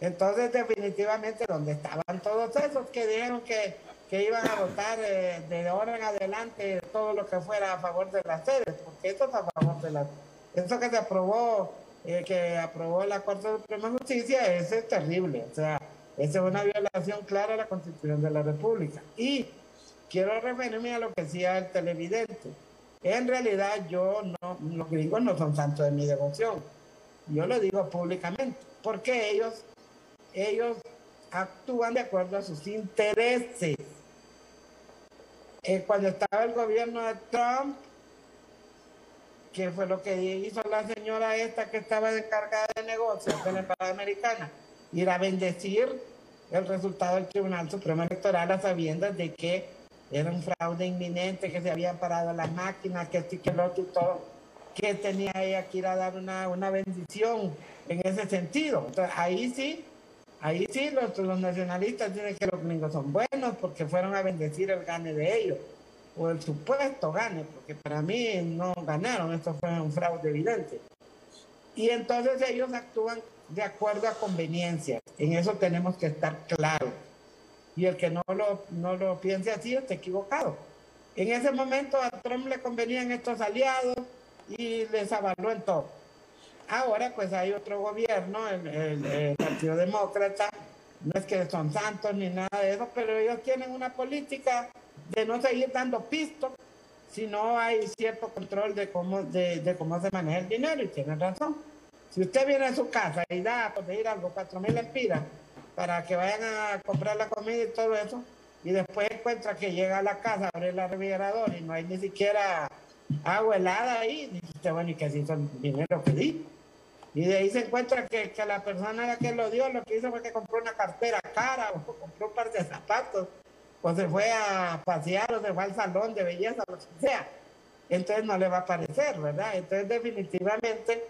Entonces, definitivamente, donde estaban todos esos que dijeron que, que iban a votar eh, de ahora en adelante todo lo que fuera a favor de las sedes, porque esto es a favor de las... Eso que se aprobó, eh, que aprobó la Corte de Suprema Justicia, ese es terrible. O sea, esa es una violación clara a la Constitución de la República. Y quiero referirme a lo que decía el televidente. En realidad, yo no, los gringos no son santos de mi devoción. Yo lo digo públicamente, porque ellos, ellos actúan de acuerdo a sus intereses. Eh, cuando estaba el gobierno de Trump, que fue lo que hizo la señora esta que estaba encargada de negocios de la Embajada Americana, ir a bendecir el resultado del Tribunal Supremo Electoral a sabiendas de que era un fraude inminente, que se habían parado las máquinas, que esto que el otro y todo, que tenía ella que ir a dar una, una bendición en ese sentido. Entonces ahí sí, ahí sí los, los nacionalistas dicen que los gringos son buenos porque fueron a bendecir el gane de ellos, o el supuesto gane, porque para mí no ganaron, esto fue un fraude evidente. Y entonces ellos actúan de acuerdo a conveniencia. En eso tenemos que estar claros. Y el que no lo, no lo piense así está equivocado. En ese momento a Trump le convenían estos aliados y les avaló en todo. Ahora pues hay otro gobierno, el, el, Partido Demócrata, no es que son santos ni nada de eso, pero ellos tienen una política de no seguir dando pistos si no hay cierto control de cómo, de, de cómo se maneja el dinero y tienen razón. Si usted viene a su casa y da, por decir algo, cuatro mil empiras para que vayan a comprar la comida y todo eso, y después encuentra que llega a la casa, abre el refrigerador y no hay ni siquiera agua helada ahí, dice usted, bueno, ¿y qué hizo dinero que di? Y de ahí se encuentra que, que la persona que lo dio lo que hizo fue que compró una cartera cara o compró un par de zapatos o se fue a pasear o se fue al salón de belleza, lo que sea. Entonces no le va a parecer, ¿verdad? Entonces definitivamente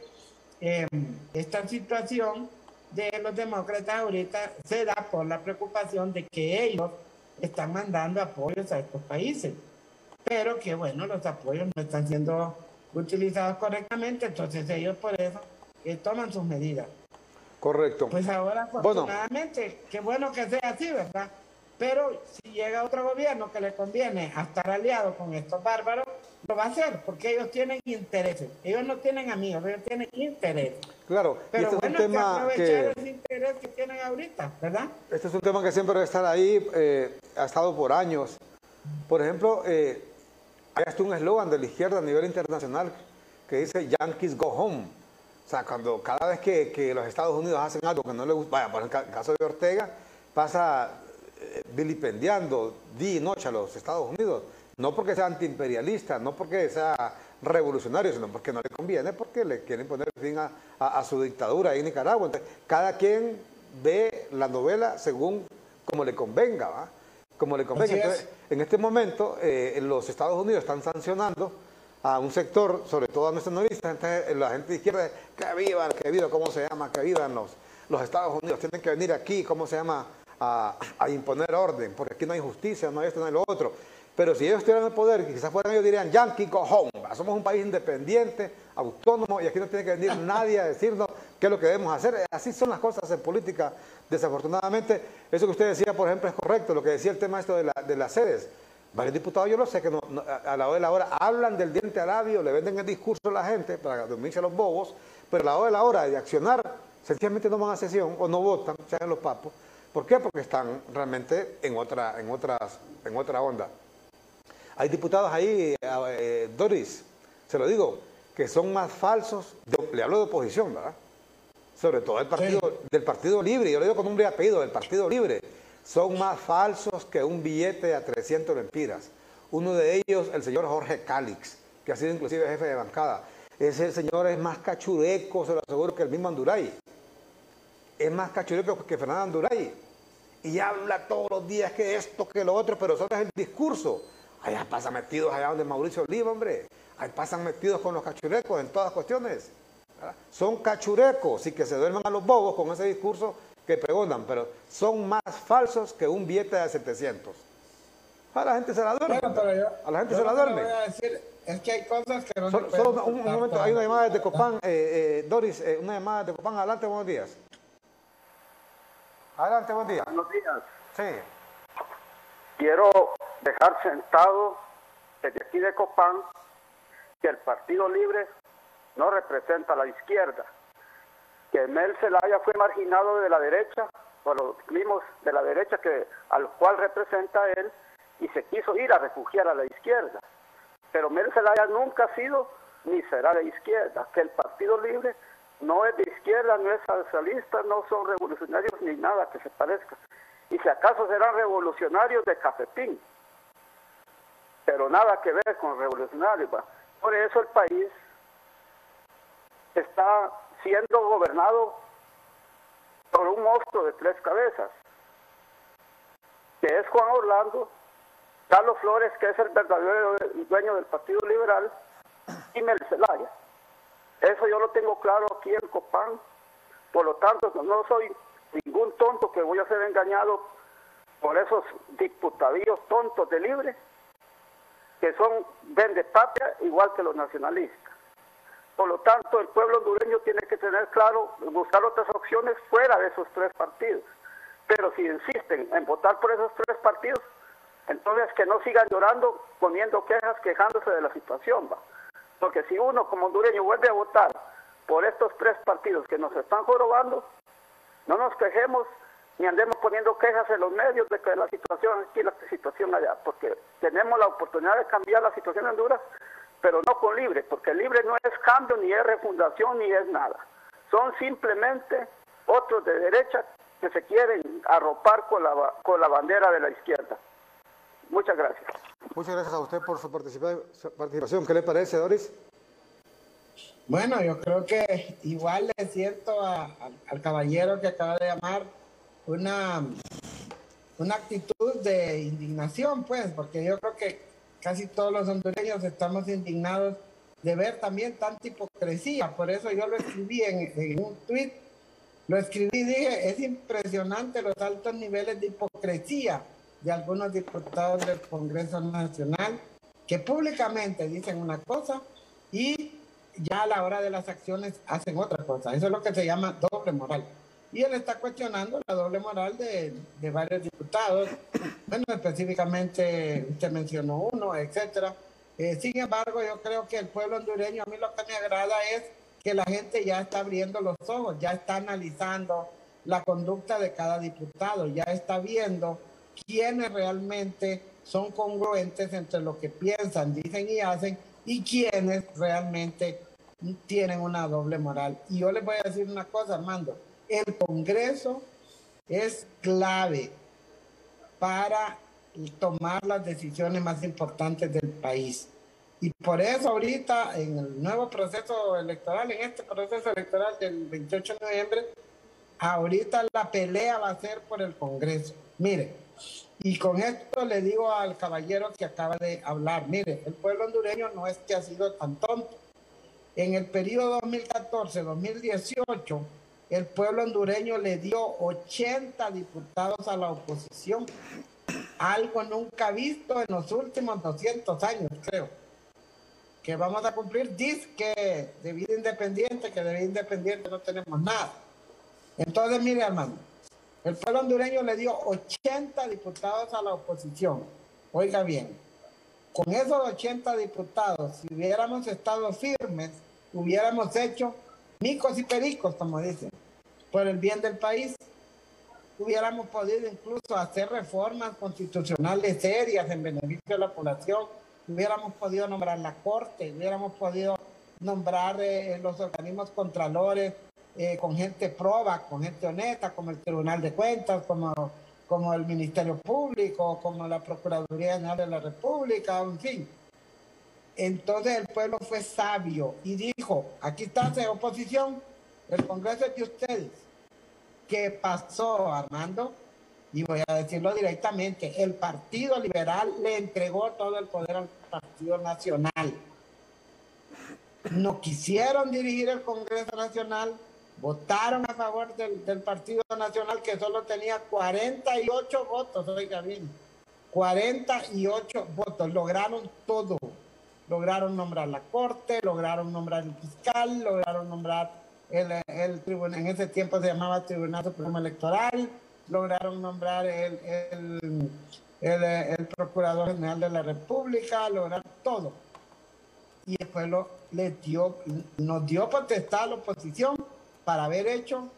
eh, esta situación de los demócratas ahorita se da por la preocupación de que ellos están mandando apoyos a estos países, pero que bueno, los apoyos no están siendo utilizados correctamente, entonces ellos por eso eh, toman sus medidas. Correcto. Pues ahora, afortunadamente, qué bueno que sea así, ¿verdad? Pero si llega otro gobierno que le conviene a estar aliado con estos bárbaros, lo va a hacer, porque ellos tienen intereses. Ellos no tienen amigos, ellos tienen intereses. Claro, pero este bueno, es un tema que ese interés que tienen ahorita, ¿verdad? Este es un tema que siempre debe estar ahí, eh, ha estado por años. Por ejemplo, eh, hay hasta un eslogan de la izquierda a nivel internacional que dice Yankees go home. O sea, cuando cada vez que, que los Estados Unidos hacen algo que no le gusta, vaya, por el caso de Ortega, pasa eh, vilipendiando día y noche a los Estados Unidos no porque sea antiimperialista, no porque sea revolucionario, sino porque no le conviene, porque le quieren poner fin a, su dictadura ahí en Nicaragua. Entonces, cada quien ve la novela según como le convenga, ¿va? Como le convenga. Entonces, en este momento, eh, los Estados Unidos están sancionando a un sector, sobre todo a nuestros novistas, entonces, la gente de izquierda, que vivan, que vivan, ¿cómo se llama? Que vivan los, los Estados Unidos, tienen que venir aquí, ¿cómo se llama? A, a imponer orden, porque aquí no hay justicia, no hay esto, no hay lo otro. Pero si ellos tuvieran el poder, quizás fueran ellos dirían, Yankee, go. Somos un país independiente, autónomo, y aquí no tiene que venir nadie a decirnos qué es lo que debemos hacer. Así son las cosas en política, desafortunadamente. Eso que usted decía, por ejemplo, es correcto, lo que decía el tema esto de, las sedes. Varios diputados, yo lo sé, que a la hora de la hora hablan del diente al labio, le venden el discurso a la gente para dormirse a los bobos, pero a la hora de la hora de accionar, sencillamente no van a sesión o no votan, sean los papos. ¿Por qué? Porque están realmente en otra, en otras, en otra onda. Hay diputados ahí, eh, Doris, se lo digo, que son más falsos, le hablo de oposición, ¿verdad? Sobre todo el partido, del Partido Libre, yo le digo con un apellido, del Partido Libre, son más falsos que un billete a 300 lempiras. Uno de ellos, el señor Jorge Calix, que ha sido inclusive jefe de bancada. Ese señor es más cachureco, se lo aseguro, que el mismo Anduray. Es más cachureco que Fernando Anduray. Y habla todos los días que esto, que lo otro, pero eso es el discurso. Allá pasan metidos allá donde Mauricio Oliva, hombre. Ahí pasan metidos con los cachurecos en todas cuestiones. Son cachurecos y que se duermen a los bobos con ese discurso que preguntan, pero son más falsos que un billete de 700. A la gente se la duerme. a la gente se la duerme. Voy a decir, es que hay cosas que no solo, solo un, momento, hay una llamada de Copán. Eh, eh, Doris, eh, una llamada de Copán. Adelante, buenos días. Adelante, buen día. Buenos días. Sí. Quiero dejar sentado desde aquí de Copán que el Partido Libre no representa a la izquierda, que Mel Zelaya fue marginado de la derecha por los mismos de la derecha que al cual representa él y se quiso ir a refugiar a la izquierda. Pero Mel Zelaya nunca ha sido ni será de izquierda, que el Partido Libre no es de izquierda, no es socialista, no son revolucionarios ni nada que se parezca. Y si acaso serán revolucionarios de cafetín, pero nada que ver con revolucionarios. Por eso el país está siendo gobernado por un monstruo de tres cabezas, que es Juan Orlando, Carlos Flores, que es el verdadero dueño del Partido Liberal, y Mel Zelaya. Eso yo lo tengo claro aquí en Copán. Por lo tanto, no soy ningún tonto que voy a ser engañado por esos diputadillos tontos de libre, que son vende patria igual que los nacionalistas. Por lo tanto, el pueblo hondureño tiene que tener claro, buscar otras opciones fuera de esos tres partidos. Pero si insisten en votar por esos tres partidos, entonces que no sigan llorando, poniendo quejas, quejándose de la situación. ¿va? Porque si uno como hondureño vuelve a votar por estos tres partidos que nos están jorobando, no nos quejemos ni andemos poniendo quejas en los medios de que la situación aquí, la situación allá, porque tenemos la oportunidad de cambiar la situación en Honduras, pero no con libre, porque libre no es cambio, ni es refundación, ni es nada. Son simplemente otros de derecha que se quieren arropar con la, con la bandera de la izquierda. Muchas gracias. Muchas gracias a usted por su participación. ¿Qué le parece, Doris? Bueno, yo creo que igual le siento al caballero que acaba de llamar una, una actitud de indignación, pues, porque yo creo que casi todos los hondureños estamos indignados de ver también tanta hipocresía. Por eso yo lo escribí en, en un tweet, lo escribí y dije, es impresionante los altos niveles de hipocresía de algunos diputados del Congreso Nacional que públicamente dicen una cosa y ya a la hora de las acciones hacen otra cosa. Eso es lo que se llama doble moral. Y él está cuestionando la doble moral de, de varios diputados. Bueno, específicamente usted mencionó uno, etcétera. Eh, sin embargo, yo creo que el pueblo hondureño, a mí lo que me agrada es que la gente ya está abriendo los ojos, ya está analizando la conducta de cada diputado, ya está viendo quiénes realmente son congruentes entre lo que piensan, dicen y hacen y quiénes realmente tienen una doble moral. Y yo les voy a decir una cosa, Armando, el Congreso es clave para tomar las decisiones más importantes del país. Y por eso ahorita en el nuevo proceso electoral, en este proceso electoral del 28 de noviembre, ahorita la pelea va a ser por el Congreso. Mire, y con esto le digo al caballero que acaba de hablar, mire, el pueblo hondureño no es que ha sido tan tonto. En el periodo 2014-2018, el pueblo hondureño le dio 80 diputados a la oposición, algo nunca visto en los últimos 200 años, creo. Que vamos a cumplir, dice que de vida independiente, que de vida independiente no tenemos nada. Entonces, mire, hermano, el pueblo hondureño le dio 80 diputados a la oposición. Oiga bien, con esos 80 diputados, si hubiéramos estado firmes, hubiéramos hecho micos y pericos, como dicen, por el bien del país. Hubiéramos podido incluso hacer reformas constitucionales serias en beneficio de la población. Hubiéramos podido nombrar la Corte, hubiéramos podido nombrar eh, los organismos contralores, eh, con gente proba, con gente honesta, como el Tribunal de Cuentas, como, como el Ministerio Público, como la Procuraduría General de la República, en fin. Entonces el pueblo fue sabio y dijo, aquí está la oposición, el Congreso es de ustedes. ¿Qué pasó, Armando? Y voy a decirlo directamente, el Partido Liberal le entregó todo el poder al Partido Nacional. No quisieron dirigir el Congreso Nacional, votaron a favor del, Partido Nacional que solo tenía 48 votos, oiga bien, 48 votos, lograron todo. Lograron nombrar la corte, lograron nombrar el fiscal, lograron nombrar el, el tribunal, en ese tiempo se llamaba Tribunal Supremo Electoral, lograron nombrar el, el, el, Procurador General de la República, lograron todo. Y después lo, le dio, nos dio potestad a la oposición para haber hecho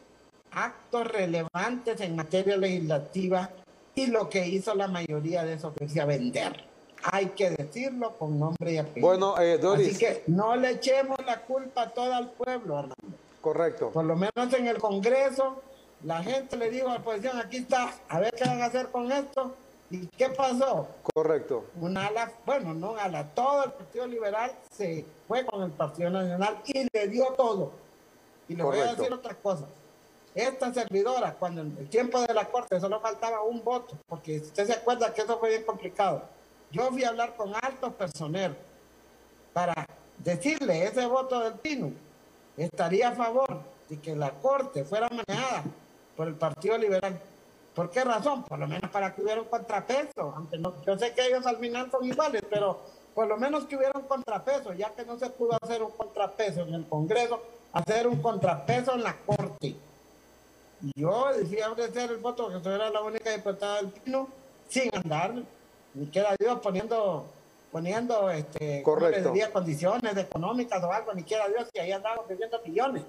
actos relevantes en materia legislativa y lo que hizo la mayoría de eso fue vender. Hay que decirlo con nombre y apellido. Bueno, eh, Doris. Así que no le echemos la culpa todo al pueblo, Armando. Correcto. Por lo menos en el Congreso, la gente le dijo a la oposición, aquí está, a ver qué van a hacer con esto. ¿Y qué pasó? Correcto. Una ala, bueno, no ala, todo el Partido Liberal se fue con el Partido Nacional y le dio todo. Y le voy a decir otra cosa. Esta servidora, cuando en el tiempo de la Corte solo faltaba un voto, porque usted se acuerda que eso fue bien complicado. Yo fui a hablar con altos personeros para decirle ese voto del Pino estaría a favor de que la Corte fuera manejada por el Partido Liberal. ¿Por qué razón? Por lo menos para que hubiera un contrapeso, aunque no, yo sé que ellos al final son iguales, pero por lo menos que hubiera un contrapeso, ya que no se pudo hacer un contrapeso en el Congreso, hacer un contrapeso en la Corte. Yo decía ofrecer el voto que soy la única diputada del Pino, sin andar, ni queda Dios poniendo poniendo este, Correcto. condiciones económicas o algo, ni quiera Dios que ahí andamos pidiendo millones.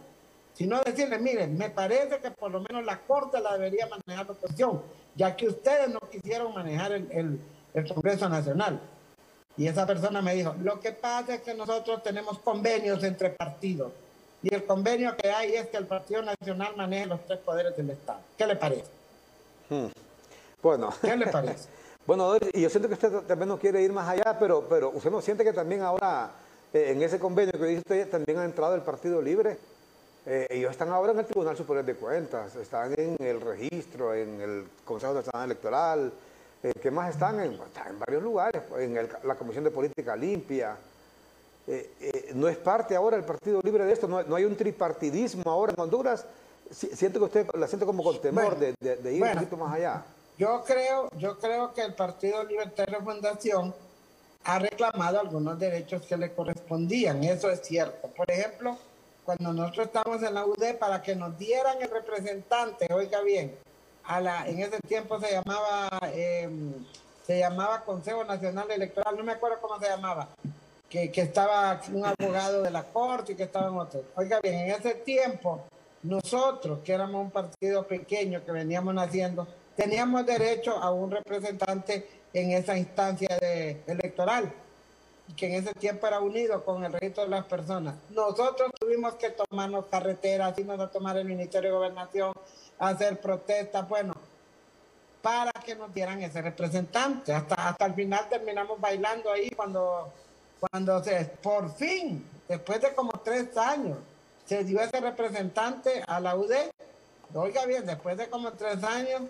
Sino decirle, miren, me parece que por lo menos la Corte la debería manejar la oposición, ya que ustedes no quisieron manejar el, el Congreso Nacional. Y esa persona me dijo, lo que pasa es que nosotros tenemos convenios entre partidos. Y el convenio que hay es que el Partido Nacional maneje los tres poderes del Estado. ¿Qué le parece? Hmm. Bueno. ¿Qué le parece? Bueno, y yo siento que usted también no quiere ir más allá, pero, pero usted no siente que también ahora, eh, en ese convenio que dice usted, también ha entrado el Partido Libre. Eh, ellos están ahora en el Tribunal Superior de Cuentas, están en el registro, en el Consejo Nacional Electoral. Eh, ¿Qué más están? En, están en varios lugares, en la Comisión de Política Limpia. no es parte ahora el Partido Libre de esto, no, hay un tripartidismo ahora en Honduras. siento que usted la siente como con temor de, ir un poquito más allá. Yo creo, yo creo que el Partido Libertario Fundación ha reclamado algunos derechos que le correspondían, eso es cierto. Por ejemplo, cuando nosotros estamos en la UD para que nos dieran el representante, oiga bien, a la, en ese tiempo se llamaba, em, se llamaba Consejo Nacional Electoral, no me acuerdo cómo se llamaba, que, que estaba un abogado de la corte y que estaba en otro. Oiga bien, en ese tiempo, nosotros, que éramos un partido pequeño que veníamos naciendo, teníamos derecho a un representante en esa instancia electoral, que en ese tiempo era unido con el registro de las personas. Nosotros tuvimos que tomarnos carreteras, irnos a tomar el Ministerio de Gobernación, hacer protestas, bueno, para que nos dieran ese representante. Hasta, hasta el final terminamos bailando ahí cuando, cuando se, por fin, después de como tres años, se dio ese representante a la UD. Oiga bien, después de como tres años,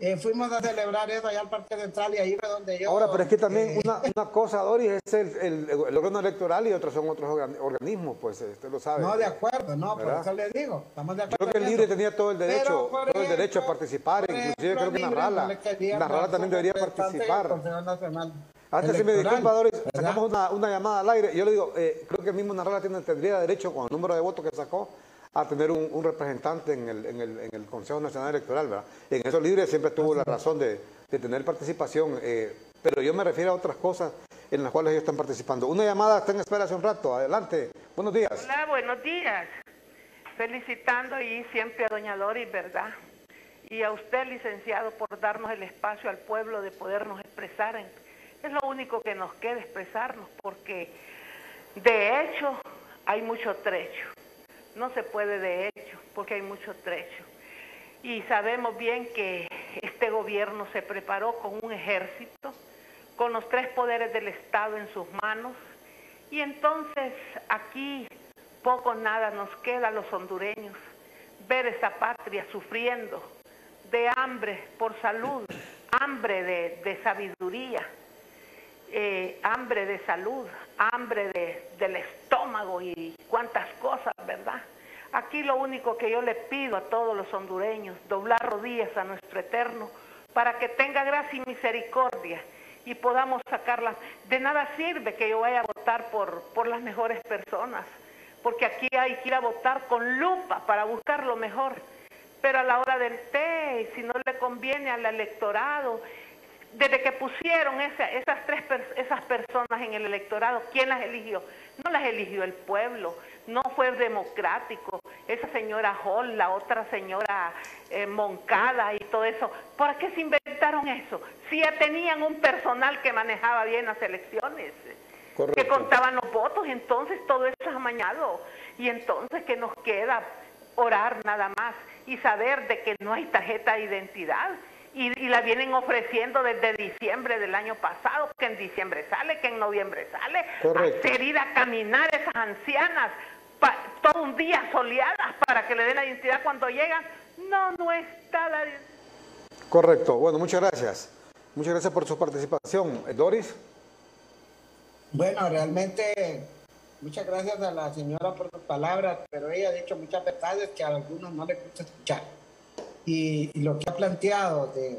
eh, fuimos a celebrar eso allá al Parque Central y ahí fue donde yo... Ahora, pero es que también eh, una, una, cosa, Doris, es el, el, órgano electoral y otros son otros organismos, pues usted lo sabe. No, de acuerdo, no, por eso le digo, estamos de acuerdo. Creo que el libre tenía todo el derecho, todo el derecho a participar, inclusive creo que Narrala, Narrala también debería participar. Antes si me disculpa, Doris, sacamos una, una, llamada al aire. Yo le digo, eh, creo que el mismo Narrala tiene, tendría derecho con el número de votos que sacó a tener un, representante en el, en, el, en el, Consejo Nacional Electoral. ¿verdad? En eso Libre siempre tuvo la razón de, de tener participación, eh, pero yo me refiero a otras cosas en las cuales ellos están participando. Una llamada está en espera hace un rato. Adelante. Buenos días. Hola, buenos días. Felicitando y siempre a Doña Doris, ¿verdad? Y a usted, licenciado, por darnos el espacio al pueblo de podernos expresar. es lo único que nos queda expresarnos, porque de hecho hay mucho trecho no se puede de hecho, porque hay mucho trecho. Y sabemos bien que este gobierno se preparó con un ejército, con los tres poderes del Estado en sus manos, y entonces aquí poco nada nos queda a los hondureños ver esa patria sufriendo de hambre por salud, hambre de, sabiduría, eh, hambre de salud, hambre de, del estómago y cuántas cosas, ¿verdad? Aquí lo único que yo le pido a todos los hondureños, doblar rodillas a nuestro Eterno, para que tenga gracia y misericordia y podamos sacarlas. De nada sirve que yo vaya a votar por, por las mejores personas, porque aquí hay que ir a votar con lupa para buscar lo mejor. Pero a la hora del té, si no le conviene al electorado, desde que pusieron esas tres esas personas en el electorado, ¿quién las eligió? No las eligió el pueblo, no fue democrático. Esa señora Hall, la otra señora eh, Moncada y todo eso. ¿Por qué se inventaron eso? Si ya tenían un personal que manejaba bien las elecciones, que contaban los votos, entonces todo eso es amañado. Y entonces, ¿qué nos queda? Orar nada más y saber de que no hay tarjeta de identidad y, la vienen ofreciendo desde diciembre del año pasado, que en diciembre sale, que en noviembre sale, hacer ir a caminar esas ancianas todo un día soleadas para que le den la identidad cuando llegan. No, no está la Correcto. Bueno, muchas gracias. Muchas gracias por su participación. Doris. Bueno, realmente muchas gracias a la señora por sus palabras, pero ella ha dicho muchas verdades que a algunos no les gusta escuchar. Y, lo que ha planteado de,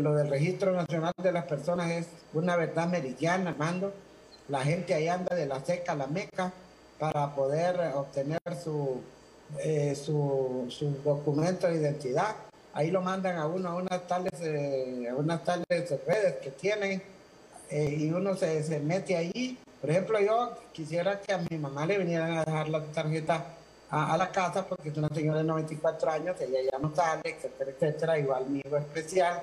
lo del registro nacional de las personas es una verdad meridiana, Armando. La gente ahí anda de la seca a la meca para poder obtener su, eh, su, documento de identidad. Ahí lo mandan a uno a unas tales, eh, a unas tales redes que tienen eh, y uno se, se mete ahí. Por ejemplo, yo quisiera que a mi mamá le vinieran a dejar la tarjeta a, la casa porque es una señora de 94 años, ella ya no sale, etcétera, etcétera, igual mi hijo especial.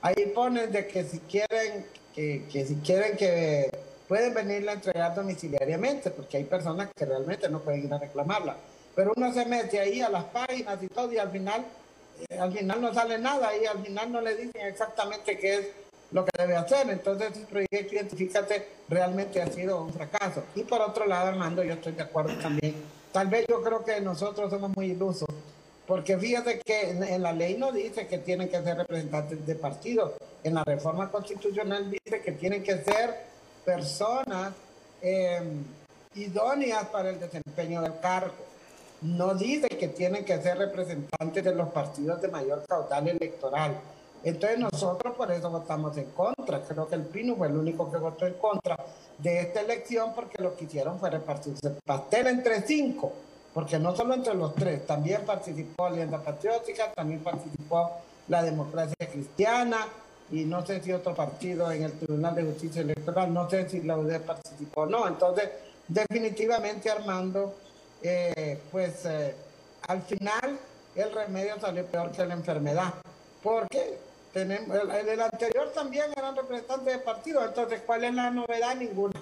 Ahí ponen de que si quieren que, que si quieren que pueden venirla a entregar domiciliariamente, porque hay personas que realmente no pueden ir a reclamarla. Pero uno se mete ahí a las páginas y todo y al final, eh, al final no sale nada y al final no le dicen exactamente qué es lo que debe hacer. Entonces el proyecto Identifícate realmente ha sido un fracaso. Y por otro lado, Armando, yo estoy de acuerdo también Tal vez yo creo que nosotros somos muy ilusos, porque fíjate que en, la ley no dice que tienen que ser representantes de partido, en la reforma constitucional dice que tienen que ser personas em, idóneas para el desempeño del cargo. No dice que tienen que ser representantes de los partidos de mayor caudal electoral. Entonces nosotros por eso votamos en contra. Creo que el PINU fue el único que votó en contra de esta elección porque lo que hicieron fue repartirse pastel entre cinco, porque no solo entre los tres, también participó Alianza Patriótica, también participó la Democracia Cristiana y no sé si otro partido en el Tribunal de Justicia Electoral, no sé si la UD participó o no. Entonces, definitivamente Armando, eh, pues eh, al final el remedio salió peor que la enfermedad, porque tenemos, el, anterior también eran representantes de partido, entonces ¿cuál es la novedad? Ninguna.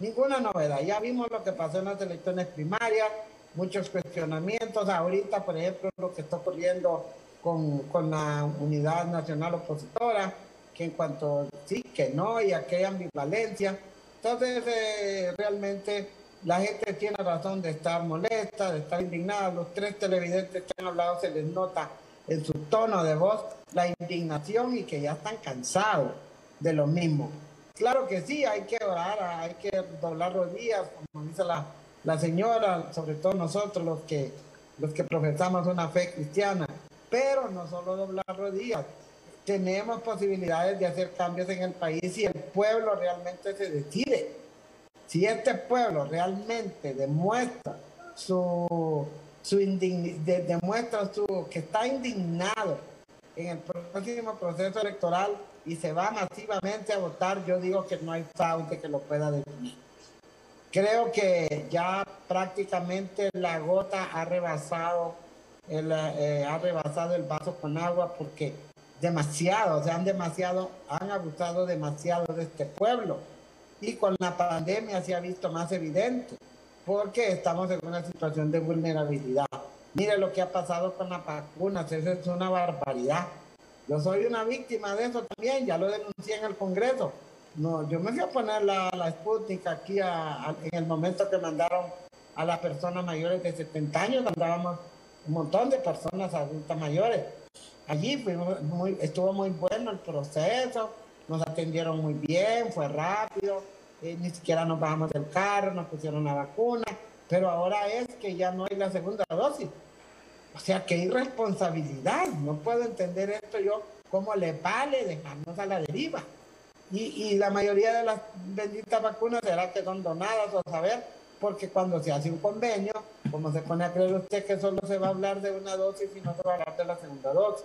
Ninguna novedad. Ya vimos lo que pasó en las elecciones primarias, muchos cuestionamientos. Ahorita, por ejemplo, lo que está ocurriendo con, con la Unidad Nacional Opositora, que en cuanto sí, que no, y aquella ambivalencia. Entonces, eh, realmente la gente tiene razón de estar molesta, de estar indignada. Los tres televidentes que han hablado se les nota en su tono de voz la indignación y que ya están cansados de lo mismo. Claro que sí, hay que orar, hay que doblar rodillas, como dice la, la señora, sobre todo nosotros los que, los que profesamos una fe cristiana, pero no solo doblar rodillas, tenemos posibilidades de hacer cambios en el país si el pueblo realmente se decide. Si este pueblo realmente demuestra su, su demuestra su, que está indignado en el próximo proceso electoral y se va masivamente a votar, yo digo que no hay fraude que lo pueda definir. Creo que ya prácticamente la gota ha rebasado el, eh, ha rebasado el vaso con agua porque demasiado, se han demasiado, han abusado demasiado de este pueblo. Y con la pandemia se ha visto más evidente porque estamos en una situación de vulnerabilidad. Mire lo que ha pasado con las vacunas, eso es una barbaridad. Yo soy una víctima de eso también, ya lo denuncié en el Congreso. No, yo me fui a poner la, la Sputnik aquí en el momento que mandaron a las personas mayores de 70 años, andábamos un montón de personas adultas mayores. Allí fuimos muy, estuvo muy bueno el proceso, nos atendieron muy bien, fue rápido eh, ni siquiera nos bajamos del carro, nos pusieron la vacuna, pero ahora es que ya no hay la segunda dosis. O sea, qué irresponsabilidad. No puedo entender esto yo, cómo le vale dejarnos a la deriva. Y, la mayoría de las benditas vacunas será que son donadas o saber, porque cuando se hace un convenio, como se pone a creer usted que solo se va a hablar de una dosis y no se va a hablar de la segunda dosis.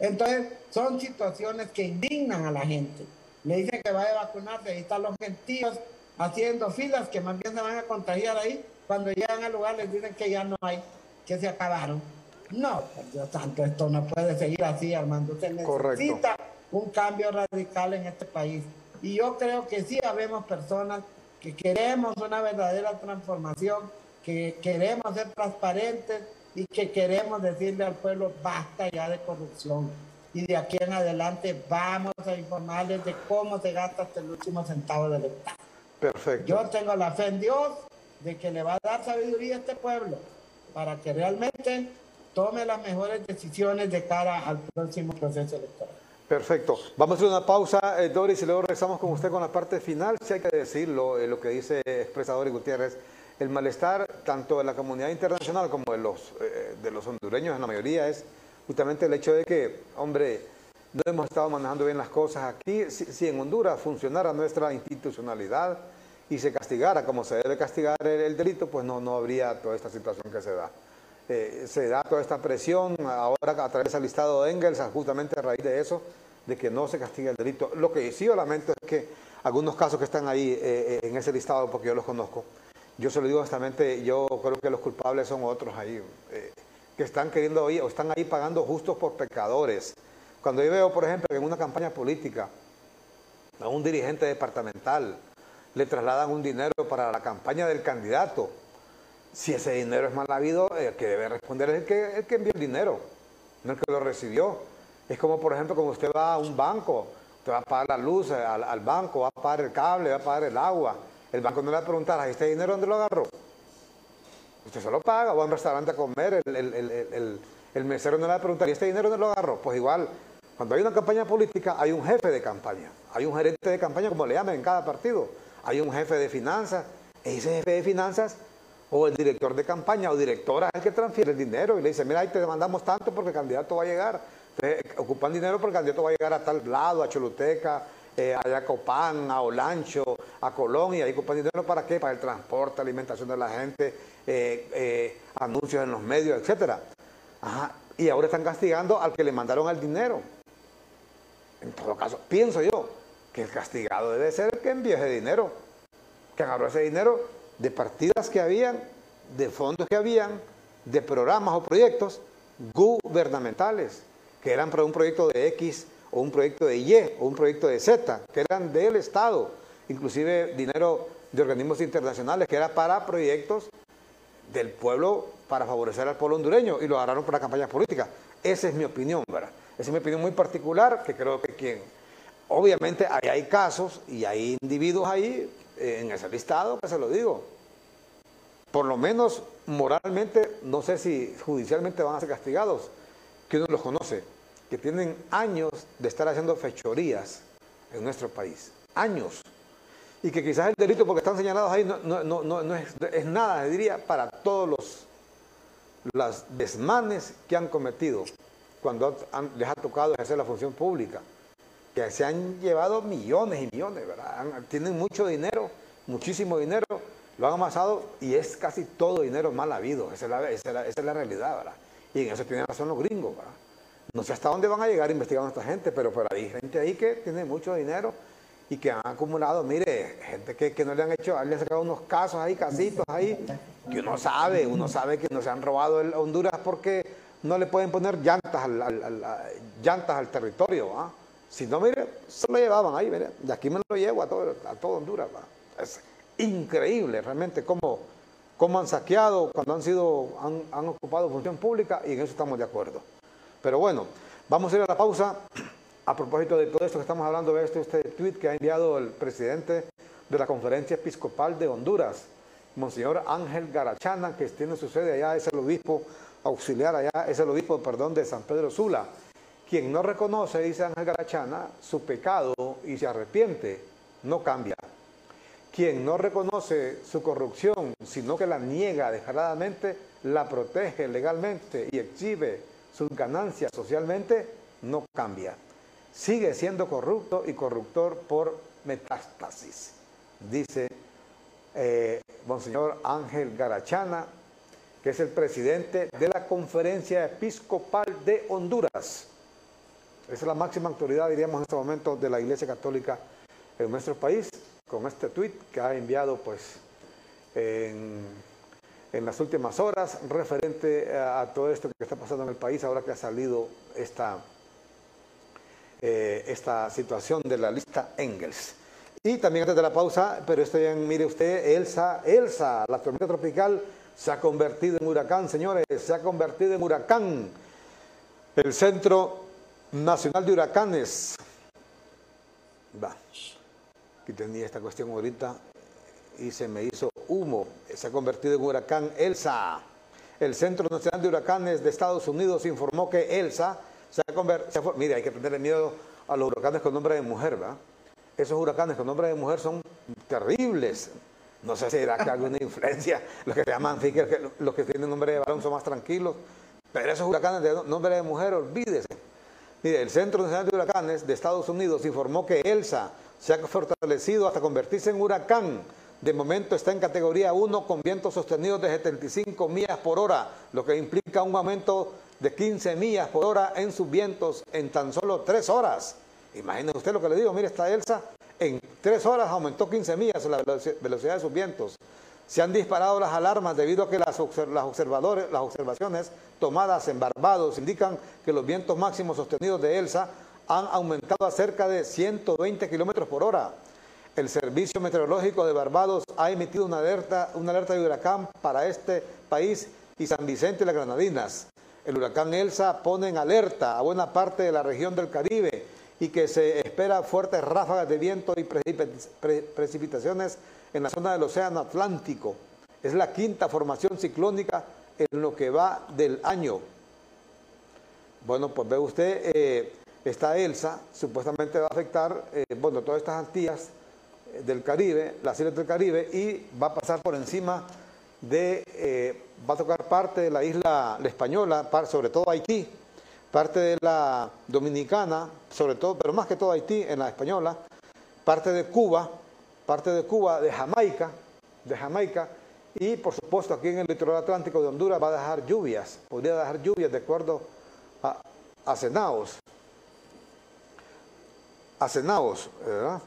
Entonces, son situaciones que indignan a la gente. Le dicen que vaya a vacunarse, y están los gentíos haciendo filas que más bien se van a contagiar ahí. Cuando llegan al lugar les dicen que ya no hay, que se acabaron. No, por Dios santo, esto no puede seguir así, Armando. Se necesita un cambio radical en este país. Y yo creo que sí habemos personas que queremos una verdadera transformación, que queremos ser transparentes y que queremos decirle al pueblo basta ya de corrupción. Y de aquí en adelante vamos a informarles de cómo se gasta hasta el último centavo del Estado. Perfecto. Yo tengo la fe en Dios de que le va a dar sabiduría a este pueblo para que realmente tome las mejores decisiones de cara al próximo proceso electoral. Perfecto. Vamos a hacer una pausa, eh, Doris, y luego regresamos con usted con la parte final. Si hay que decirlo, eh, lo que dice expresador y Gutiérrez, el malestar tanto de la comunidad internacional como de los, eh, de los hondureños en la mayoría es justamente el hecho de que, hombre, no hemos estado manejando bien las cosas aquí. Si, en Honduras funcionara nuestra institucionalidad y se castigara como se debe castigar el, delito, pues no, no habría toda esta situación que se da. Eh, se da toda esta presión ahora a través del listado de Engels, justamente a raíz de eso, de que no se castiga el delito. Lo que sí yo lamento es que algunos casos que están ahí eh, en ese listado, porque yo los conozco, yo se lo digo honestamente, yo creo que los culpables son otros ahí, eh, que están queriendo o están ahí pagando justos por pecadores. Cuando yo veo, por ejemplo, que en una campaña política a un dirigente departamental le trasladan un dinero para la campaña del candidato, si ese dinero es mal habido, el que debe responder es el que, el que envió el dinero, no el que lo recibió. Es como, por ejemplo, cuando usted va a un banco, usted va a pagar la luz al, banco, va a pagar el cable, va a pagar el agua el banco no le va a preguntar, ¿este dinero dónde lo agarró? Usted solo paga, va a un restaurante a comer, el, mesero no le va a preguntar, ¿y este dinero dónde lo agarró? Pues igual, cuando hay una campaña política, hay un jefe de campaña, hay un gerente de campaña, como le llaman en cada partido, hay un jefe de finanzas, ese jefe de finanzas o el director de campaña o directora es el que transfiere el dinero y le dice, mira, ahí te demandamos tanto porque el candidato va a llegar. Ocupan dinero porque el candidato va a llegar a tal lado, a Choluteca, eh, a Copán, a Olancho, a Colón, y ahí ocupan dinero para qué? Para el transporte, alimentación de la gente, eh, eh, anuncios en los medios, etcétera. Y ahora están castigando al que le mandaron el dinero. En todo caso, pienso yo que el castigado debe ser el que envió ese dinero, que agarró ese dinero de partidas que habían, de fondos que habían, de programas o proyectos gubernamentales, que eran para un proyecto de X o un proyecto de Y o un proyecto de Z, que eran del Estado, inclusive dinero de organismos internacionales, que era para proyectos del pueblo para favorecer al pueblo hondureño y lo agarraron para campañas políticas. Esa es mi opinión, ¿verdad? Esa es mi opinión muy particular, que creo que quien... Obviamente ahí hay casos y hay individuos ahí eh, en ese listado, que se lo digo. Por lo menos moralmente, no sé si judicialmente van a ser castigados, que uno los conoce que tienen años de estar haciendo fechorías en nuestro país. Años. Y que quizás el delito, porque están señalados ahí, no, no, no, no es, nada, diría, para todos los desmanes que han cometido cuando les ha tocado ejercer la función pública, que se han llevado millones y millones, ¿verdad? tienen mucho dinero, muchísimo dinero, lo han amasado y es casi todo dinero mal habido, esa es la, realidad, ¿verdad? Y en eso tienen razón los gringos, ¿verdad? No sé hasta dónde van a llegar investigando a esta gente, pero, por hay gente ahí que tiene mucho dinero y que han acumulado, mire, gente que, no le han hecho, le han sacado unos casos ahí, casitos ahí, que uno sabe, uno sabe que no se han robado el Honduras porque no le pueden poner llantas al, llantas al territorio, Si no, mire, se lo llevaban ahí, mire, de aquí me lo llevo a todo, a todo Honduras, Es increíble realmente cómo, cómo han saqueado cuando han sido, han, han ocupado función pública y en eso estamos de acuerdo. Pero bueno, vamos a ir a la pausa. A propósito de todo esto que estamos hablando, de este, este tweet que ha enviado el presidente de la Conferencia Episcopal de Honduras, Monseñor Ángel Garachana, que tiene su sede allá, es el obispo auxiliar allá, es el obispo, perdón, de San Pedro Sula. Quien no reconoce, dice Ángel Garachana, su pecado y se arrepiente, no cambia. Quien no reconoce su corrupción, sino que la niega descaradamente, la protege legalmente y exhibe sus ganancias socialmente, no cambia. sigue siendo corrupto y corruptor por metástasis, dice eh, Monseñor Ángel Garachana, que es el presidente de la Conferencia Episcopal de Honduras. Es la máxima autoridad, diríamos, en este momento de la Iglesia Católica en nuestro país, con este tuit que ha enviado pues en, las últimas horas referente a, todo esto que está pasando en el país ahora que ha salido esta, eh, esta situación de la lista Engels. Y también antes de la pausa, pero esto ya, mire usted, Elsa, Elsa, la tormenta tropical se ha convertido en huracán, señores, se ha convertido en huracán. El Centro Nacional de Huracanes. Va. Aquí tenía esta cuestión ahorita y se me hizo humo. Se ha convertido en huracán Elsa. El Centro Nacional de Huracanes de Estados Unidos informó que Elsa se ha convertido... Mire, hay que tenerle miedo a los huracanes con nombre de mujer, ¿verdad? Esos huracanes con nombre de mujer son terribles. No sé si era que alguna influencia, los que se llaman los que tienen nombre de varón son más tranquilos, pero esos huracanes de nombre de mujer, olvídese. Mire, el Centro Nacional de Huracanes de Estados Unidos informó que Elsa se ha fortalecido hasta convertirse en huracán. De momento está en categoría 1 con vientos sostenidos de 75 millas por hora, lo que implica un aumento de 15 millas por hora en sus vientos en tan solo 3 horas. Imagínese usted lo que le digo, mire, esta Elsa en tres horas aumentó 15 millas la velocidad de sus vientos. Se han disparado las alarmas debido a que las, observadores, las observaciones tomadas en Barbados indican que los vientos máximos sostenidos de Elsa han aumentado a cerca de 120 kilómetros por hora. El Servicio Meteorológico de Barbados ha emitido una alerta, una alerta de huracán para este país y San Vicente y las Granadinas. El huracán Elsa pone en alerta a buena parte de la región del Caribe y que se espera fuertes ráfagas de viento y precipitaciones en la zona del Océano Atlántico. Es la quinta formación ciclónica en lo que va del año. Bueno, pues ve usted, eh, esta ELSA supuestamente va a afectar, eh, bueno, todas estas Antillas eh, del Caribe, las islas del Caribe, y va a pasar por encima de, va a tocar parte de la isla la española, sobre todo Haití, parte de la dominicana, sobre todo, pero más que todo Haití, en la española, parte de Cuba, parte de Cuba, de Jamaica, de Jamaica, y por supuesto aquí en el litoral atlántico de Honduras va a dejar lluvias, podría dejar lluvias de acuerdo a, a Senaos, a Senaos, ¿verdad?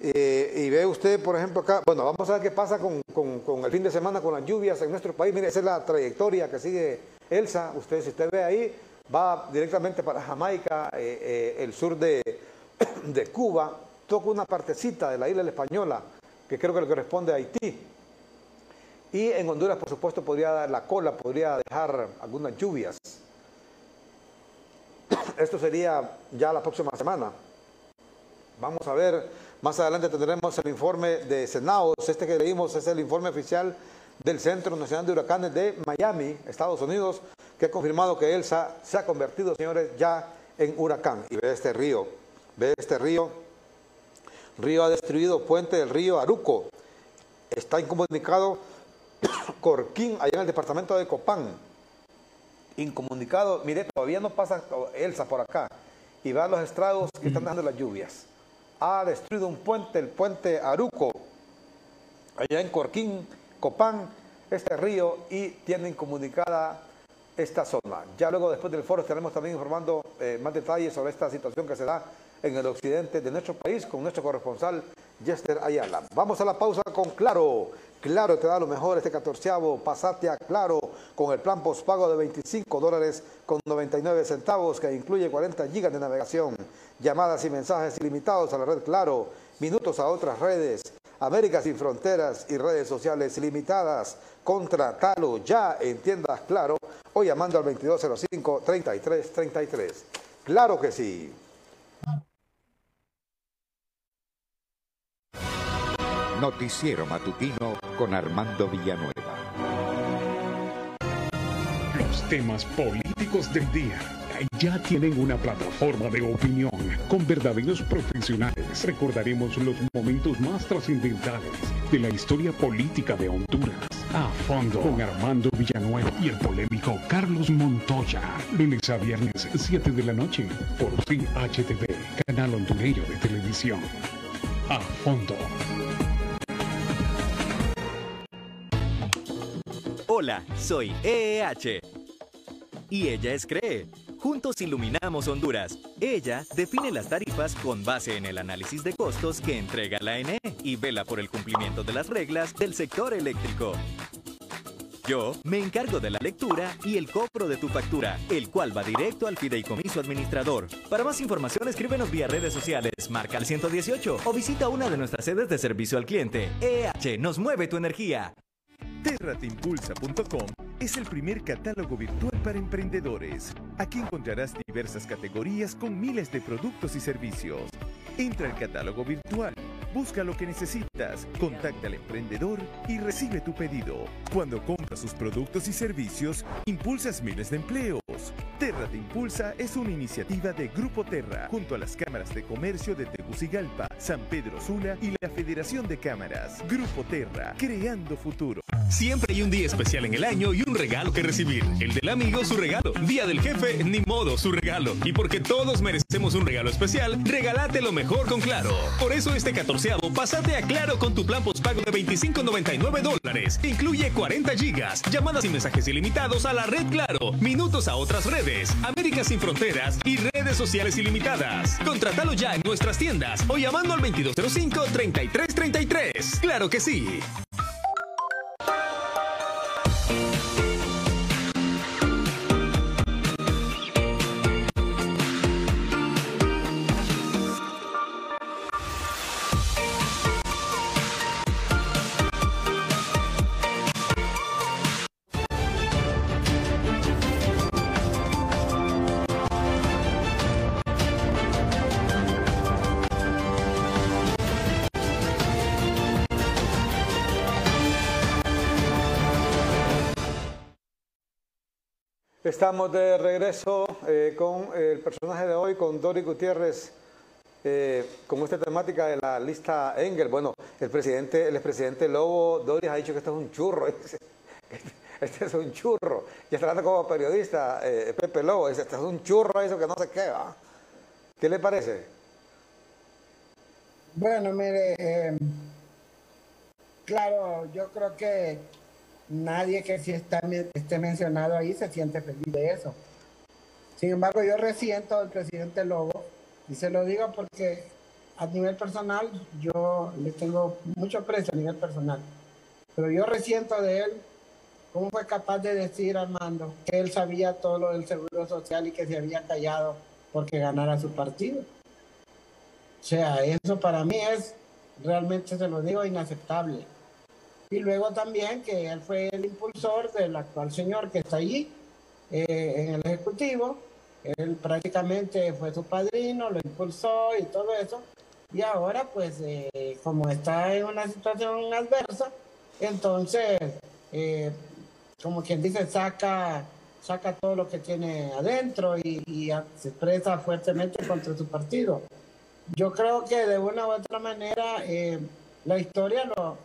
Y ve usted, por ejemplo, acá, bueno, vamos a ver qué pasa con, con, el fin de semana, con las lluvias en nuestro país. Mire, esa es la trayectoria que sigue Elsa. Usted, si usted ve ahí, va directamente para Jamaica, eh, eh, el sur de, de, Cuba, toca una partecita de la isla española, que creo que le corresponde a Haití. Y en Honduras, por supuesto, podría dar la cola, podría dejar algunas lluvias. Esto sería ya la próxima semana. Vamos a ver, más adelante tendremos el informe de Senaos. Este que leímos es el informe oficial del Centro Nacional de Huracanes de Miami, Estados Unidos, que ha confirmado que Elsa se ha convertido, señores, ya en huracán. Y ve este río, ve este río. Río ha destruido puente del río Aruco. Está incomunicado Corquín, allá en el departamento de Copán. Incomunicado, mire, todavía no pasa Elsa por acá. Y va a los estrados que están dando las lluvias. Ha destruido un puente, el puente Aruco, allá en Corquín, Copán, este río, y tiene incomunicada esta zona. Ya luego, después del foro, estaremos también informando eh, más detalles sobre esta situación que se da en el occidente de nuestro país con nuestro corresponsal Jester Ayala. Vamos a la pausa con Claro. Claro te da lo mejor este catorceavo. Pasate a Claro con el plan postpago de 25 dólares con 99 centavos que incluye 40 gigas de navegación, llamadas y mensajes ilimitados a la red Claro, minutos a otras redes, América sin fronteras y redes sociales ilimitadas. Contratalo ya en tiendas Claro o llamando al 2205-3333. Claro que sí. Noticiero Matutino con Armando Villanueva. Los temas políticos del día ya tienen una plataforma de opinión con verdaderos profesionales. Recordaremos los momentos más trascendentales de la historia política de Honduras. A fondo con Armando Villanueva y el polémico Carlos Montoya. Lunes a viernes, 7 de la noche por CHTV. canal hondureño de televisión. A fondo. Hola, soy EEH. Y ella es CREE. Juntos iluminamos Honduras. Ella define las tarifas con base en el análisis de costos que entrega la ANE y vela por el cumplimiento de las reglas del sector eléctrico. Yo me encargo de la lectura y el cobro de tu factura, el cual va directo al fideicomiso administrador. Para más información, escríbenos vía redes sociales, marca el 118 o visita una de nuestras sedes de servicio al cliente. EH nos mueve tu energía. Terrateimpulsa.com es el primer catálogo virtual para emprendedores. Aquí encontrarás diversas categorías con miles de productos y servicios. Entra al catálogo virtual Busca lo que necesitas, contacta al emprendedor y recibe tu pedido. Cuando compras sus productos y servicios, impulsas miles de empleos. Terra te Impulsa es una iniciativa de Grupo Terra, junto a las cámaras de comercio de Tegucigalpa, San Pedro Sula y la Federación de Cámaras. Grupo Terra, creando futuro. Siempre hay un día especial en el año y un regalo que recibir. El del amigo, su regalo. Día del jefe, ni modo, su regalo. Y porque todos merecemos un regalo especial, regálate lo mejor con Claro. Por eso este 14 pásate a Claro con tu plan postpago de 25.99 dólares. Incluye 40 gigas, llamadas y mensajes ilimitados a la red Claro, minutos a otras redes, América sin fronteras y redes sociales ilimitadas. Contratalo ya en nuestras tiendas o llamando al 2205-3333. ¡Claro que sí! Estamos de regreso eh, con el personaje de hoy, con Dori Gutiérrez, eh, con esta temática de la lista Engel. Bueno, el presidente, el expresidente Lobo Doris ha dicho que esto es un churro. Este es un churro. Y está hablando como periodista, eh, Pepe Lobo, dice, este es un churro, eso que no sé qué va. ¿Qué le parece? Bueno, mire, claro, yo creo que nadie que sí está, esté mencionado ahí se siente feliz de eso. Sin embargo, yo resiento al presidente Lobo y se lo digo porque a nivel personal yo le tengo mucho aprecio a nivel personal, pero yo resiento de él cómo fue capaz de decir Armando que él sabía todo lo del seguro social y que se había callado porque ganara su partido. O sea, eso para mí es, realmente se lo digo, inaceptable. Y luego también que él fue el impulsor del actual señor que está allí eh, en el Ejecutivo. Él prácticamente fue su padrino, lo impulsó y todo eso. Y ahora, pues, eh, como está en una situación adversa, entonces, eh, como quien dice, saca, saca todo lo que tiene adentro y, y se expresa fuertemente contra su partido. Yo creo que de una u otra manera la historia lo,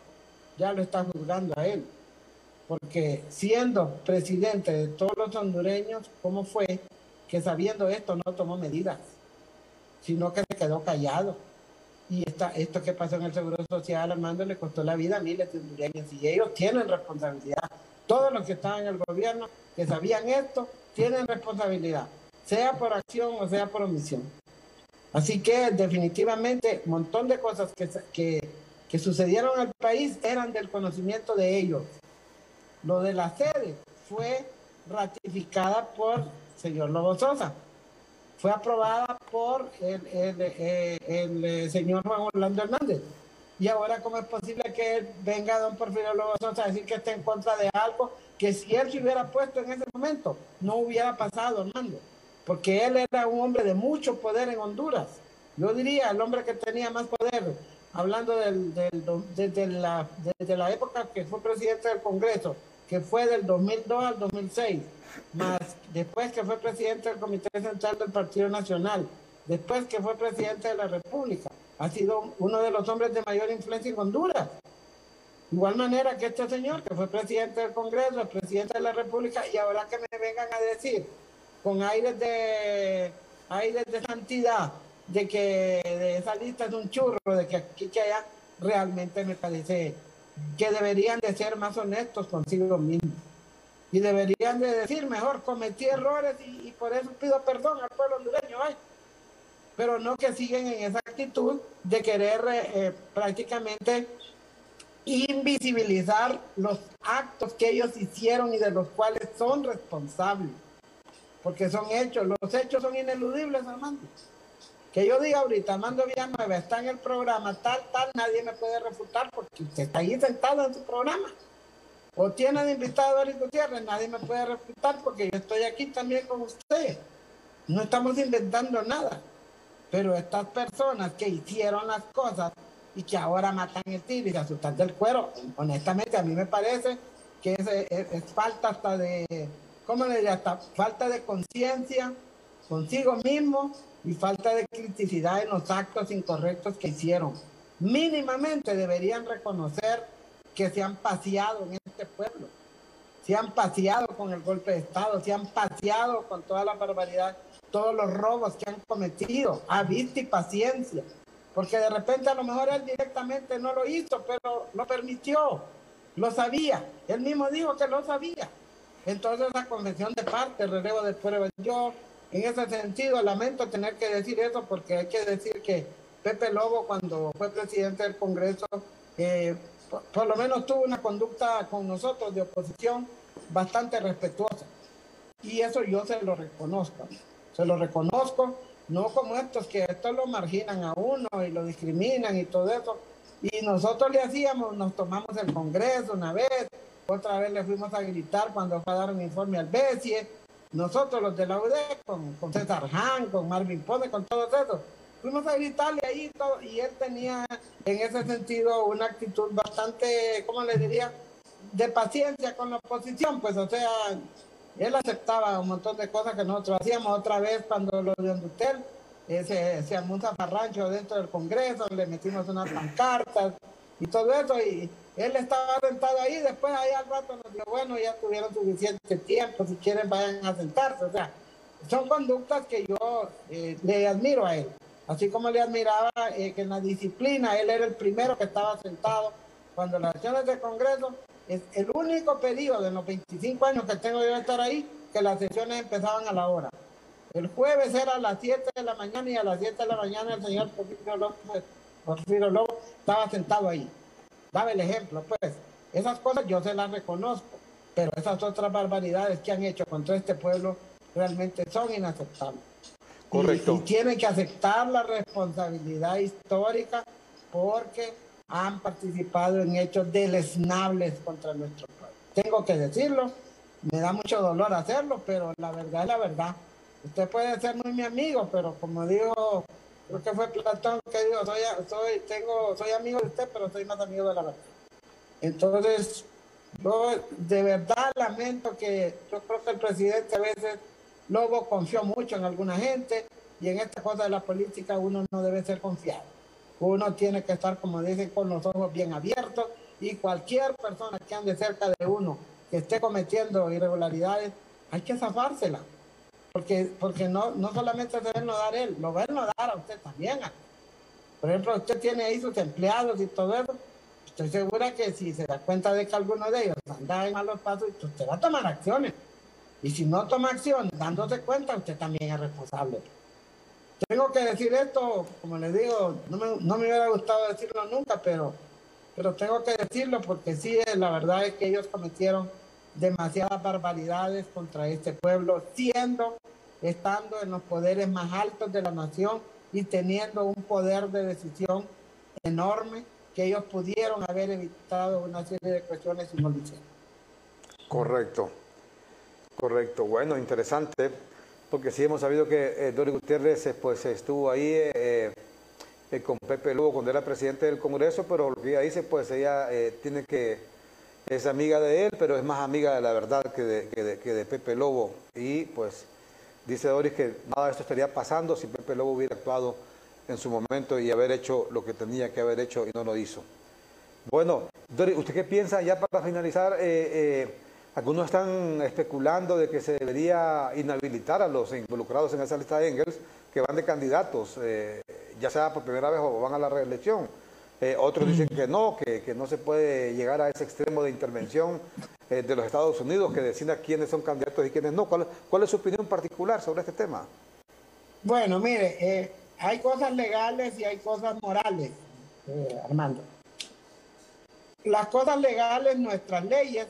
ya lo está juzgando a él. Porque siendo presidente de todos los hondureños, ¿cómo fue que sabiendo esto no tomó medidas? Sino que se quedó callado. Y esta, esto que pasó en el Seguro Social, Armando, le costó la vida a miles de hondureños. Y ellos tienen responsabilidad. Todos los que estaban en el gobierno, que sabían esto, tienen responsabilidad. Sea por acción o sea por omisión. Así que definitivamente un montón de cosas que, que que sucedieron al país eran del conocimiento de ellos. Lo de la sede fue ratificada por señor Lobo Sosa. Fue aprobada por el, eh, eh, señor Juan Orlando Hernández. Y ahora, ¿cómo es posible que venga don Porfirio Lobo Sosa a decir que está en contra de algo que si él se hubiera puesto en ese momento, no hubiera pasado, Hernández? Porque él era un hombre de mucho poder en Honduras. Yo diría, el hombre que tenía más poder hablando del, desde, la, desde la época que fue presidente del Congreso, que fue del 2002 al 2006, más después que fue presidente del Comité Central del Partido Nacional, después que fue presidente de la República, ha sido uno de los hombres de mayor influencia en Honduras. Igual manera que este señor, que fue presidente del Congreso, el presidente de la República, y ahora que me vengan a decir, con aires de, aires de santidad, de que de esa lista es un churro, de que aquí que allá, realmente me parece que deberían de ser más honestos consigo mismos. Y deberían de decir, mejor cometí errores y, por eso pido perdón al pueblo hondureño. Pero no que siguen en esa actitud de querer eh, eh, prácticamente invisibilizar los actos que ellos hicieron y de los cuales son responsables. Porque son hechos, los hechos son ineludibles, Armando. Que yo diga ahorita, Armando Villanueva está en el programa tal, tal, nadie me puede refutar porque usted está ahí sentado en su programa. O tiene de invitado a Eric Gutiérrez, nadie me puede refutar porque yo estoy aquí también con usted. No estamos inventando nada. Pero estas personas que hicieron las cosas y que ahora matan el tiro y se asustan del cuero. Honestamente, a mí me parece que es, falta hasta de, ¿cómo le diría? Falta de conciencia consigo mismo y falta de criticidad en los actos incorrectos que hicieron. Mínimamente deberían reconocer que se han paseado en este pueblo, se han paseado con el golpe de Estado, se han paseado con toda la barbaridad, todos los robos que han cometido. A y paciencia porque de repente a lo mejor él directamente no lo hizo, pero lo permitió, lo sabía, él mismo dijo que lo sabía. Entonces la convención de parte, relevo de pruebas, yo en ese sentido lamento tener que decir eso porque hay que decir que Pepe Lobo cuando fue presidente del Congreso, eh, por, lo menos tuvo una conducta con nosotros de oposición bastante respetuosa. Y eso yo se lo reconozco, se lo reconozco no como estos que esto lo marginan a uno y lo discriminan y todo eso. Y nosotros le hacíamos, nos tomamos el Congreso una vez, otra vez le fuimos a gritar cuando fue a dar un informe al BESIE, nosotros los de la UDEC, con, con César Han, con Marvin Pone, con todos esos, fuimos a gritarle ahí todo, y él tenía en ese sentido una actitud bastante, ¿cómo le diría? De paciencia con la oposición, pues o sea, él aceptaba un montón de cosas que nosotros hacíamos otra vez cuando lo de Andutel, eh, se, se armó un zafarrancho dentro del Congreso, le metimos unas pancartas y todo eso, y él estaba sentado ahí, después ahí al rato nos dijo, bueno, ya tuvieron suficiente tiempo, si quieren vayan a sentarse, o sea, son conductas que yo eh, le admiro a él, así como le admiraba eh, que en la disciplina él era el primero que estaba sentado cuando las acciones del Congreso es el único pedido de los 25 años que tengo yo de estar ahí, que las sesiones empezaban a la hora. El jueves era a las 7 de la mañana y a las 7 de la mañana el señor Porfirio López, estaba sentado ahí. Daba el ejemplo, pues. Esas cosas yo se las reconozco, pero esas otras barbaridades que han hecho contra este pueblo realmente son inaceptables. Correcto. y tienen que aceptar la responsabilidad histórica porque han participado en hechos deleznables contra nuestro pueblo. Tengo que decirlo, me da mucho dolor hacerlo, pero la verdad es la verdad. Usted puede ser muy mi amigo, pero como digo, creo que fue Platón que dijo, soy, soy, tengo, soy amigo de usted, pero soy más amigo de la verdad. Entonces, yo de verdad lamento que yo creo que el presidente a veces, luego confió mucho en alguna gente y en esta cosa de la política uno no debe ser confiado. Uno tiene que estar, como dicen, con los ojos bien abiertos y cualquier persona que ande cerca de uno que esté cometiendo irregularidades, hay que zafársela. Porque, porque no, no solamente se debe dar él, lo va a dar a usted también. Por ejemplo, usted tiene ahí sus empleados y todo eso. Estoy segura que si se da cuenta de que alguno de ellos anda en malos pasos, usted va a tomar acciones. Y si no toma acción dándose cuenta, usted también es responsable. Tengo que decir esto, como les digo, no me, no me hubiera gustado decirlo nunca, pero, pero tengo que decirlo porque sí, la verdad es que ellos cometieron demasiadas barbaridades contra este pueblo, siendo, estando en los poderes más altos de la nación y teniendo un poder de decisión enorme que ellos pudieron haber evitado una serie de cuestiones y no lo hicieron. Correcto, correcto. Bueno, interesante porque sí hemos sabido que eh, Dori Gutiérrez eh, pues, estuvo ahí eh, con Pepe Lugo cuando era presidente del Congreso, pero lo que dice, pues ella tiene que, es amiga de él, pero es más amiga de la verdad que de, Pepe Lobo. Y pues dice Doris que nada de esto estaría pasando si Pepe Lobo hubiera actuado en su momento y haber hecho lo que tenía que haber hecho y no lo hizo. Bueno, Doris, ¿usted qué piensa ya para finalizar? Algunos están especulando de que se debería inhabilitar a los involucrados en esa lista de Engels que van de candidatos, eh, ya sea por primera vez o van a la reelección. Eh, otros dicen que no, que, no se puede llegar a ese extremo de intervención eh, de los Estados Unidos que decida quiénes son candidatos y quiénes no. ¿Cuál, ¿Cuál, es su opinión particular sobre este tema? Bueno, mire, hay cosas legales y hay cosas morales, Armando. Las cosas legales, nuestras leyes,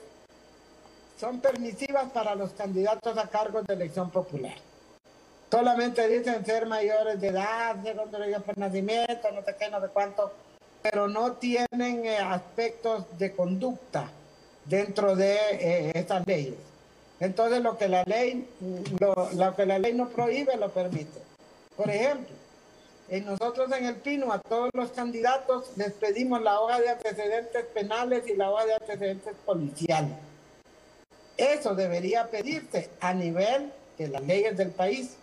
son permisivas para los candidatos a cargos de elección popular. Solamente dicen ser mayores de edad, ser hombres por nacimiento, no sé qué, no sé cuánto, pero no tienen eh, aspectos de conducta dentro de eh, estas leyes. Entonces lo que la ley, lo, que la ley no prohíbe lo permite. Por ejemplo, nosotros en el Pino a todos los candidatos les pedimos la hoja de antecedentes penales y la hoja de antecedentes policiales. Eso debería pedirse a nivel de las leyes del país.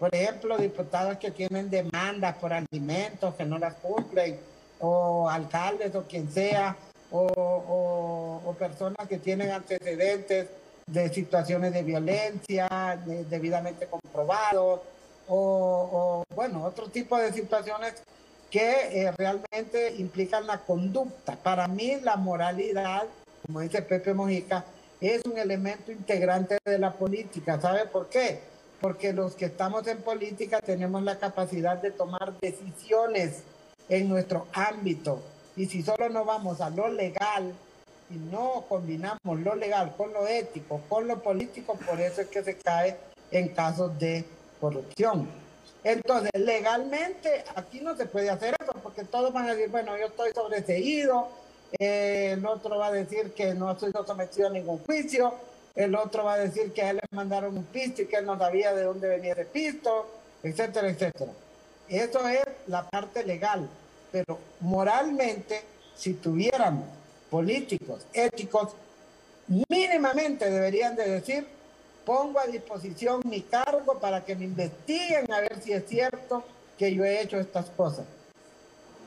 Por ejemplo, diputados que tienen demandas por alimentos que no las cumplen, o alcaldes o quien sea, o, personas que tienen antecedentes de situaciones de violencia debidamente comprobados, o, bueno, otro tipo de situaciones que eh, realmente implican la conducta. Para mí la moralidad, como dice Pepe Mojica, es un elemento integrante de la política. ¿Sabe por qué? Porque los que estamos en política tenemos la capacidad de tomar decisiones en nuestro ámbito. Y si solo nos vamos a lo legal y no combinamos lo legal con lo ético, con lo político, por eso es que se cae en casos de corrupción. Entonces, legalmente aquí no se puede hacer eso porque todos van a decir, bueno, yo estoy sobreseído, el otro va a decir que no sido sometido a ningún juicio, el otro va a decir que a él le mandaron un pisto y que él no sabía de dónde venía ese pisto, etcétera, etcétera. Eso es la parte legal, pero moralmente, si tuviéramos políticos éticos, mínimamente deberían de decir, pongo a disposición mi cargo para que me investiguen a ver si es cierto que yo he hecho estas cosas.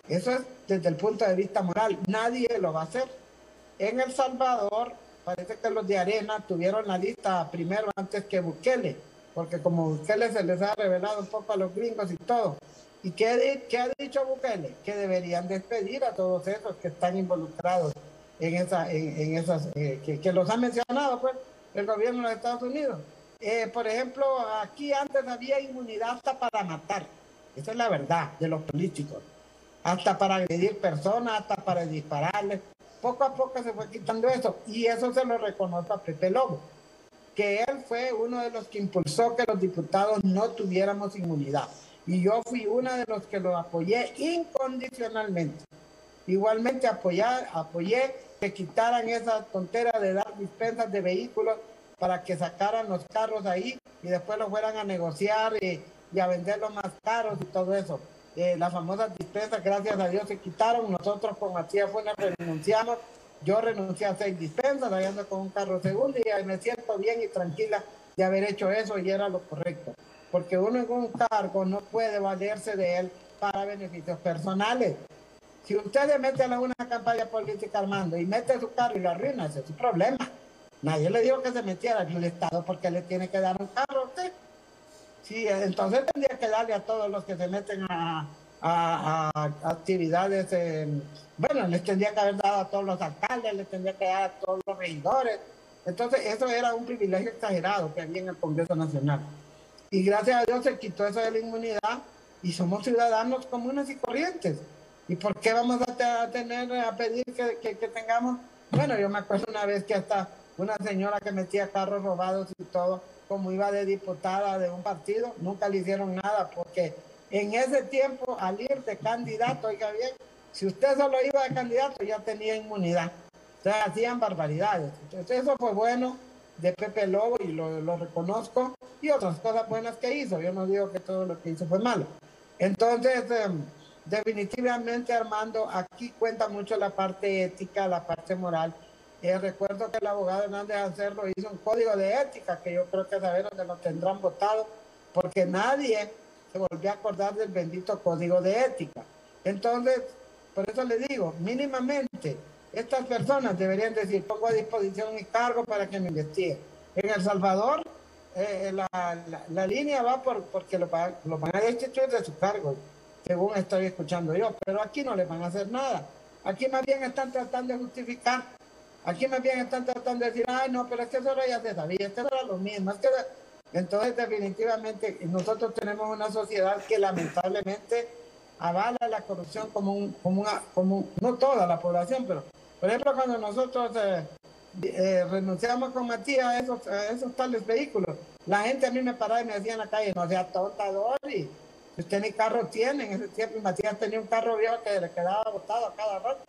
Eso es desde el punto de vista moral. Nadie lo va a hacer. En El Salvador, parece que los de Arena tuvieron la lista primero antes que Bukele, porque como Bukele se les ha revelado un poco a los gringos y todo. ¿Y qué, ha dicho Bukele? Que deberían despedir a todos esos que están involucrados en, esa, en, esas, eh, que, que, los ha mencionado pues, el gobierno de los Estados Unidos. Eh, por ejemplo, aquí antes había inmunidad hasta para matar. Esa es la verdad de los políticos hasta para agredir personas, hasta para dispararles. Poco a poco se fue quitando eso y eso se lo reconoce a Pepe Lobo, que él fue uno de los que impulsó que los diputados no tuviéramos inmunidad. Y yo fui uno de los que lo apoyé incondicionalmente. Igualmente apoyé, apoyé que quitaran esa tontera de dar dispensas de vehículos para que sacaran los carros ahí y después los fueran a negociar y, y a venderlos más caros y todo eso eh, las famosas dispensas, gracias a Dios se quitaron. Nosotros con Matías Funes renunciamos. Yo renuncié a seis dispensas, ando con un carro segundo y me siento bien y tranquila de haber hecho eso y era lo correcto. Porque uno en un cargo no puede valerse de él para beneficios personales. Si usted se mete a una campaña política armando y mete su carro y lo arruina, ese es su problema. Nadie le dijo que se metiera en el Estado porque le tiene que dar un carro a usted. Sí, entonces tendría que darle a todos los que se meten a, actividades, bueno, les tendría que haber dado a todos los alcaldes, les tendría que dar a todos los regidores. Entonces, eso era un privilegio exagerado que había en el Congreso Nacional. Y gracias a Dios se quitó eso de la inmunidad y somos ciudadanos comunes y corrientes. ¿Y por qué vamos a, tener, a pedir que, que tengamos? Bueno, yo me acuerdo una vez que hasta una señora que metía carros robados y todo, como iba de diputada de un partido, nunca le hicieron nada, porque en ese tiempo, al ir de candidato, oiga bien, si usted solo iba de candidato, ya tenía inmunidad. O sea, hacían barbaridades. Entonces, eso fue bueno de Pepe Lobo y lo, reconozco, y otras cosas buenas que hizo. Yo no digo que todo lo que hizo fue malo. Entonces, em, definitivamente, Armando, aquí cuenta mucho la parte ética, la parte moral eh, recuerdo que el abogado Hernández Hacerlo hizo un código de ética que yo creo que saber dónde lo tendrán votado, porque nadie se volvió a acordar del bendito código de ética. Entonces, por eso le digo, mínimamente, estas personas deberían decir, pongo a disposición mi cargo para que me investigue. En El Salvador, eh, la, la, línea va por, porque lo, lo van a destituir de su cargo, según estoy escuchando yo, pero aquí no le van a hacer nada. Aquí más bien están tratando de justificar, aquí más bien están tratando de decir, ay no, pero es que eso ya se sabía, esto era lo mismo. Entonces definitivamente nosotros tenemos una sociedad que lamentablemente avala la corrupción como un, como una, como no toda la población, pero por ejemplo cuando nosotros eh, eh, renunciamos con Matías a esos, esos tales vehículos, la gente a mí me paraba y me decía en la calle, no sea tonta Dori, usted ni carro tiene, en ese tiempo Matías tenía un carro viejo que le quedaba botado a cada rato,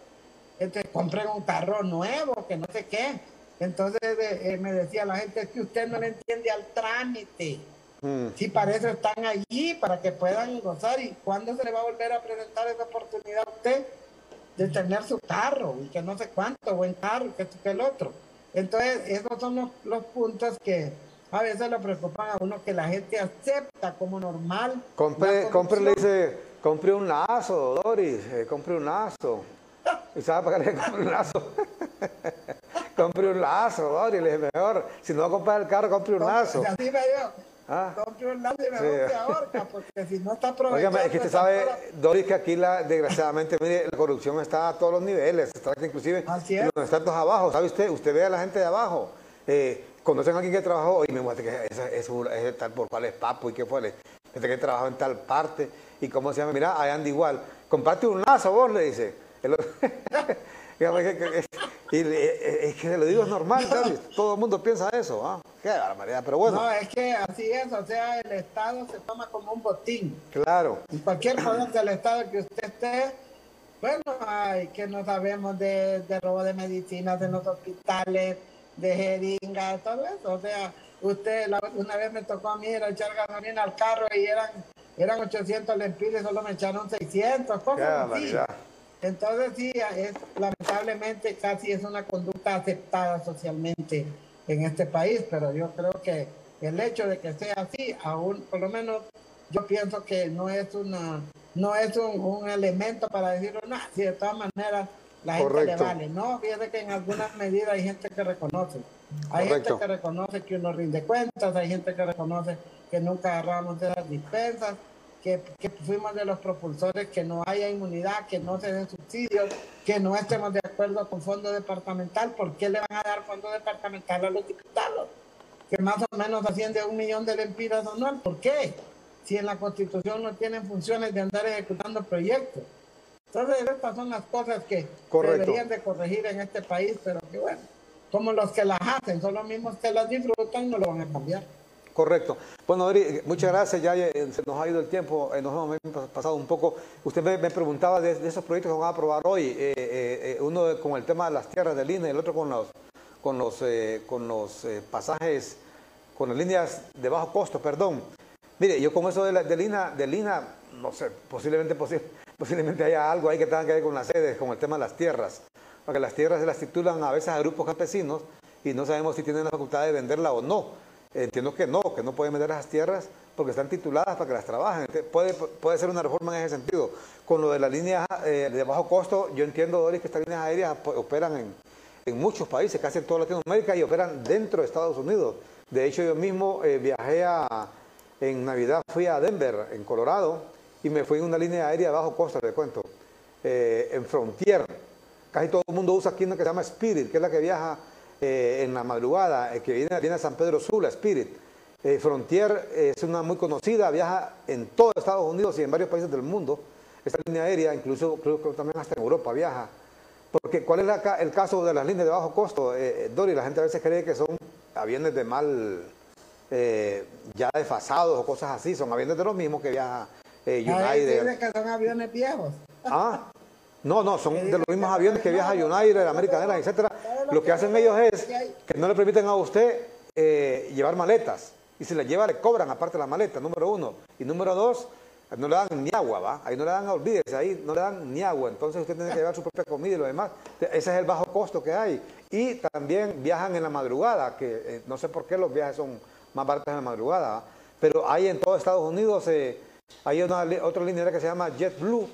entonces compré un carro nuevo, que no sé qué, entonces eh, me decía la gente, es que usted no le entiende al trámite, Mm. Sí, para eso están allí, para que puedan gozar. ¿Y cuándo se le va a volver a presentar esa oportunidad a usted de tener su carro? Y que no sé cuánto, buen carro, que que el otro. Entonces, esos son los, puntos que a veces le preocupan a uno, que la gente acepta como normal. Compre, compre le dice, compre un lazo, Doris, eh, compre un lazo. ¿Y sabe para qué le compre un lazo? compre un lazo, Doris, le dije, mejor. Si no va a comprar el carro, compre un lazo. Así me Ah. porque si no está aprovechando... es que usted sabe, Doris, que aquí la, desgraciadamente, mire, la corrupción está a todos los niveles, está inclusive en los estratos abajo, ¿sabe usted? Usted ve a la gente de abajo, eh, conocen a alguien que trabajó, y me muestra que es, es, tal por cual es papo y qué fue, gente que trabajó en tal parte, y cómo se llama, mira, ahí anda igual, comparte un lazo vos, le dice. Y es que lo digo es normal, todo el mundo piensa eso, ¿ah? Qué barbaridad, pero bueno. No, es que así es, o sea, el Estado se toma como un botín. Claro. En cualquier poder del Estado que usted esté, bueno, ay, que no sabemos de, de robo de medicinas en los hospitales, de jeringas, todo eso. O sea, usted, una vez me tocó a mí ir a echar gasolina al carro y eran, eran 800 lempiras, solo me echaron 600, cosas así. Entonces sí, es, lamentablemente casi es una conducta aceptada socialmente en este país, pero yo creo que el hecho de que sea así, aún por lo menos yo pienso que no es una no es un, elemento para decirlo, no, si de todas maneras la gente le vale. No, fíjate que en algunas medidas hay gente que reconoce. Hay gente que reconoce que uno rinde cuentas, hay gente que reconoce que nunca agarramos de las dispensas, que, fuimos de los propulsores, que no haya inmunidad, que no se den subsidios, que no estemos de acuerdo con fondo departamental. ¿Por qué le van a dar fondo departamental a los diputados? Que más o menos asciende a un millón de lempiras anual. ¿Por qué? Si en la Constitución no tienen funciones de andar ejecutando proyectos. Entonces, estas son las cosas que deberían de corregir en este país, pero que bueno, como los que las hacen, son los mismos que las disfrutan, no lo van a cambiar. Correcto. Bueno, Eri, muchas gracias. Ya eh, se nos ha ido el tiempo, eh, nos hemos pasado un poco. Usted me, preguntaba de, esos proyectos que van a aprobar hoy, eh, uno con el tema de las tierras de línea y el otro con los, con los, con los pasajes, con las líneas de bajo costo, perdón. Mire, yo con eso de, la, de, línea, de línea, no sé, posiblemente, posiblemente haya algo ahí que tenga que ver con las sedes, con el tema de las tierras. Porque las tierras se las titulan a veces a grupos campesinos y no sabemos si tienen la facultad de venderla o no. Entiendo que no, que no pueden vender esas tierras porque están tituladas para que las trabajen. Puede, puede ser una reforma en ese sentido. Con lo de las líneas eh, de bajo costo, yo entiendo, Doris, que estas líneas aéreas operan en, en, muchos países, casi en toda Latinoamérica, y operan dentro de Estados Unidos. De hecho, yo mismo eh, viajé a, en Navidad, fui a Denver, en Colorado, y me fui en una línea aérea de bajo costo, te cuento, eh, en Frontier. Casi todo el mundo usa aquí una que se llama Spirit, que es la que viaja eh, en la madrugada, eh, que viene, viene, a San Pedro Sula, Spirit. Eh, Frontier es una muy conocida, viaja en todo Estados Unidos y en varios países del mundo. Esta línea aérea, incluso creo que también hasta en Europa viaja. Porque ¿cuál es el caso de las líneas de bajo costo? Dori, la gente a veces cree que son aviones de mal, ya desfasados o cosas así, son aviones de los mismos que viaja United. que son aviones viejos. Ah, no, no, son de los mismos aviones que viaja United, American Airlines, etcétera. Lo que hacen ellos es que no le permiten a usted eh, llevar maletas. Y si le lleva, le cobran aparte la maleta, número uno. Y número dos, no le dan ni agua, ¿va? Ahí no le dan, olvídese, ahí no le dan ni agua. Entonces usted tiene que llevar su propia comida y lo demás. Ese es el bajo costo que hay. Y también viajan en la madrugada, que eh, no sé por qué los viajes son más baratos en la madrugada. Pero hay en todo Estados Unidos, eh, hay una, otra línea que se llama JetBlue,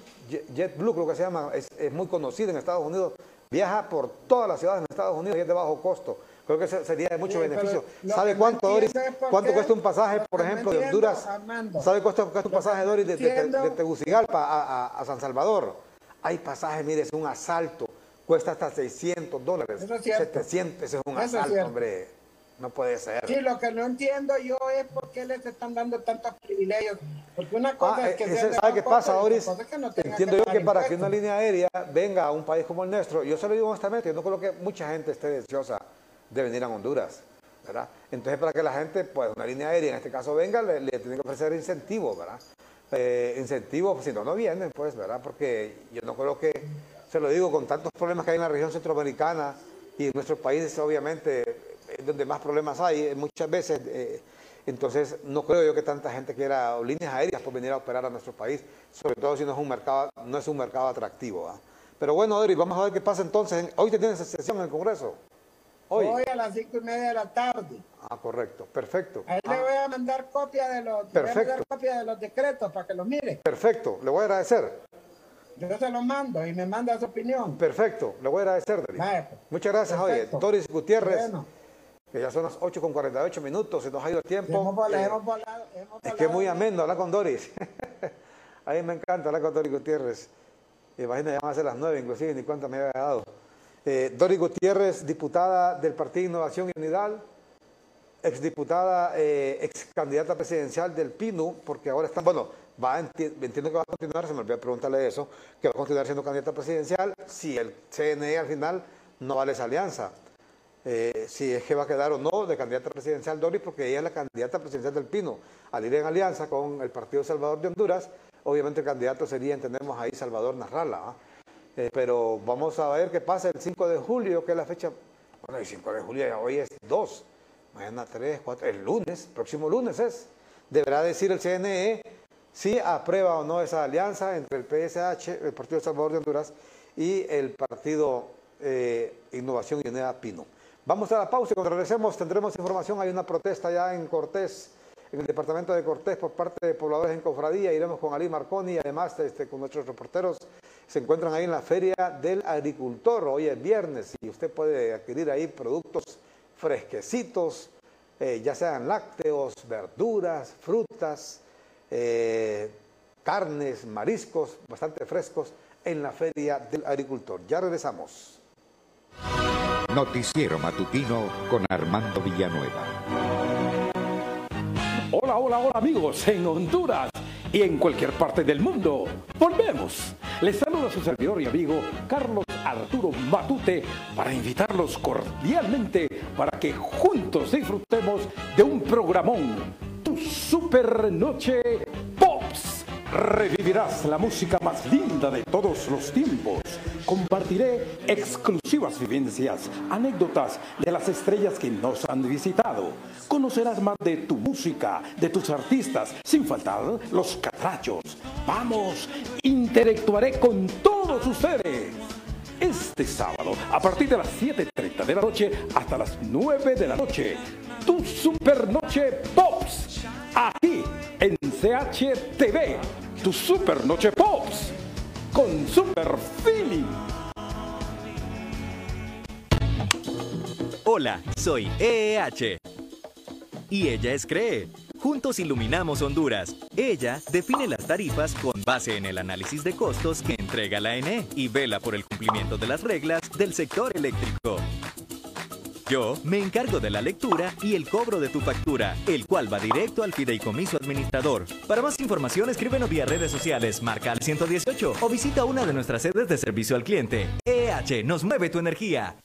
JetBlue creo que se llama, es, muy conocida en Estados Unidos, Viaja por todas las ciudades en Estados Unidos y es de bajo costo. Creo que sería de mucho Sí, beneficio. ¿Sabe cuánto, Doris? ¿Cuánto cuesta un pasaje, por ejemplo, de Honduras? Armando, ¿Sabe cuánto cuesta un pasaje, Doris, de, de- de- Tegucigalpa a, a- a San Salvador? Hay pasajes, mire, es un asalto. Cuesta hasta 600 dólares. Eso es cierto. 700, ese es un Eso asalto, hombre. No puede ser. Sí, lo que no entiendo yo es por qué les están dando tantos privilegios. Porque una cosa Ah, es que ese- de ¿Sabe qué pasa, Doris? cosa que no Entiendo yo que para que una línea aérea venga a un país como el nuestro, yo se lo digo honestamente, yo no creo que mucha gente esté deseosa de venir a Honduras, ¿verdad? Entonces, para que la gente, pues, una línea aérea, en este caso, venga, le, le tienen que ofrecer incentivos, ¿verdad? Eh, incentivos, si no, no vienen, pues, ¿verdad? Porque yo no creo que, se lo digo, con tantos problemas que hay en la región centroamericana y en nuestros países, obviamente, es donde más problemas hay, eh, muchas veces... eh, entonces, no creo yo que tanta gente quiera líneas aéreas por venir a operar a nuestro país, sobre todo si no es un mercado, no es un mercado atractivo. ¿va? Pero bueno, Doris, vamos a ver qué pasa entonces. Hoy te tienes sesión en el Congreso. Hoy. Hoy a las cinco y media de la tarde. Ah, correcto, perfecto. Ahí le voy a mandar copia de los, le voy a Perfecto. copia de los decretos para que los mire. Perfecto, le voy a agradecer. Yo se los mando y me manda su opinión. Perfecto, le voy a agradecer, Doris. Vaya, pues. Muchas gracias, Perfecto. oye. Doris Gutiérrez, Bueno. Que ya son las 8 con 48 minutos, se nos ha ido el tiempo. Hemos volado, Eh, hemos volado, hemos Es que es muy ameno hablar con Doris. a mí me encanta hablar con Doris Gutiérrez. Imagina, ya van a ser las nueve, inclusive, ni cuánto me había dado. Eh, Doris Gutiérrez, diputada del Partido Innovación y Unidad, exdiputada, eh, ex candidata presidencial del PINU, porque ahora está, bueno, va, enti- entiendo que va a continuar, se me olvidó preguntarle eso, que va a continuar siendo candidata presidencial si el CNE al final no vale esa alianza. Eh, si es que va a quedar o no de candidata presidencial Doris, porque ella es la candidata presidencial del Pino. Al ir en alianza con el Partido Salvador de Honduras, obviamente el candidato sería, entendemos ahí, Salvador Narrala. ¿ah? Eh, pero vamos a ver qué pasa el 5 de julio, que es la fecha. Bueno, el 5 de julio ya hoy es 2, mañana 3, 4, el lunes, próximo lunes es. Deberá decir el CNE si aprueba o no esa alianza entre el PSH, el Partido Salvador de Honduras, y el Partido eh, Innovación y Unidad Pino. Vamos a la pausa y cuando regresemos tendremos información. Hay una protesta ya en Cortés, en el departamento de Cortés por parte de pobladores en Cofradía. Iremos con Ali Marconi y además este, con nuestros reporteros. Se encuentran ahí en la Feria del Agricultor. Hoy es viernes y usted puede adquirir ahí productos fresquecitos, eh, ya sean lácteos, verduras, frutas, eh, carnes, mariscos, bastante frescos en la Feria del Agricultor. Ya regresamos. Noticiero Matutino con Armando Villanueva. Hola, hola, hola amigos en Honduras y en cualquier parte del mundo. Volvemos. Les saluda su servidor y amigo Carlos Arturo Matute para invitarlos cordialmente para que juntos disfrutemos de un programón, Tu Super Noche Pops. Revivirás la música más linda de todos los tiempos. Compartiré exclusivas vivencias, anécdotas de las estrellas que nos han visitado. Conocerás más de tu música, de tus artistas, sin faltar los catrachos. Vamos, interactuaré con todos ustedes. Este sábado, a partir de las 7.30 de la noche hasta las 9 de la noche, tu Super Noche Pops, aquí en CHTV, tu Super Noche Pops, con Super Feeling. Hola, soy EEH. Y ella es CREE. Juntos iluminamos Honduras. Ella define las tarifas con base en el análisis de costos que entrega la ENE y vela por el cumplimiento de las reglas del sector eléctrico. Yo me encargo de la lectura y el cobro de tu factura, el cual va directo al fideicomiso administrador. Para más información, escríbenos vía redes sociales, marca al 118 o visita una de nuestras sedes de servicio al cliente. EH nos mueve tu energía.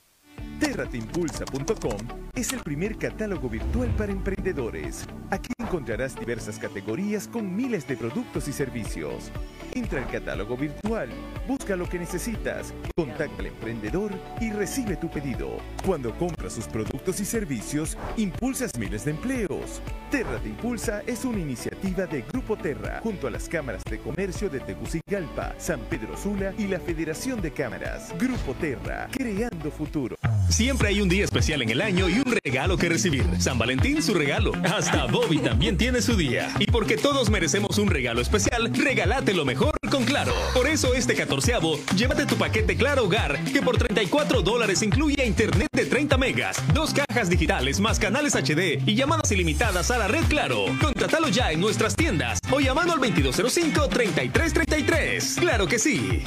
Terrateimpulsa.com es el primer catálogo virtual para emprendedores. Aquí encontrarás diversas categorías con miles de productos y servicios. Entra al catálogo virtual, busca lo que necesitas, contacta al emprendedor y recibe tu pedido. Cuando compras sus productos y servicios, impulsas miles de empleos. Terra te Impulsa es una iniciativa de Grupo Terra junto a las cámaras de comercio de Tegucigalpa, San Pedro Sula y la Federación de Cámaras. Grupo Terra, creando futuro. Siempre hay un día especial en el año y un regalo que recibir. San Valentín su regalo. Hasta Bobby también tiene su día. Y porque todos merecemos un regalo especial, regálate lo mejor con Claro. Por eso este catorceavo, llévate tu paquete Claro Hogar, que por 34 dólares incluye internet de 30 megas, dos cajas digitales más canales HD y llamadas ilimitadas a la red Claro. Contratalo ya en nuestras tiendas o llamando al 2205-3333. Claro que sí.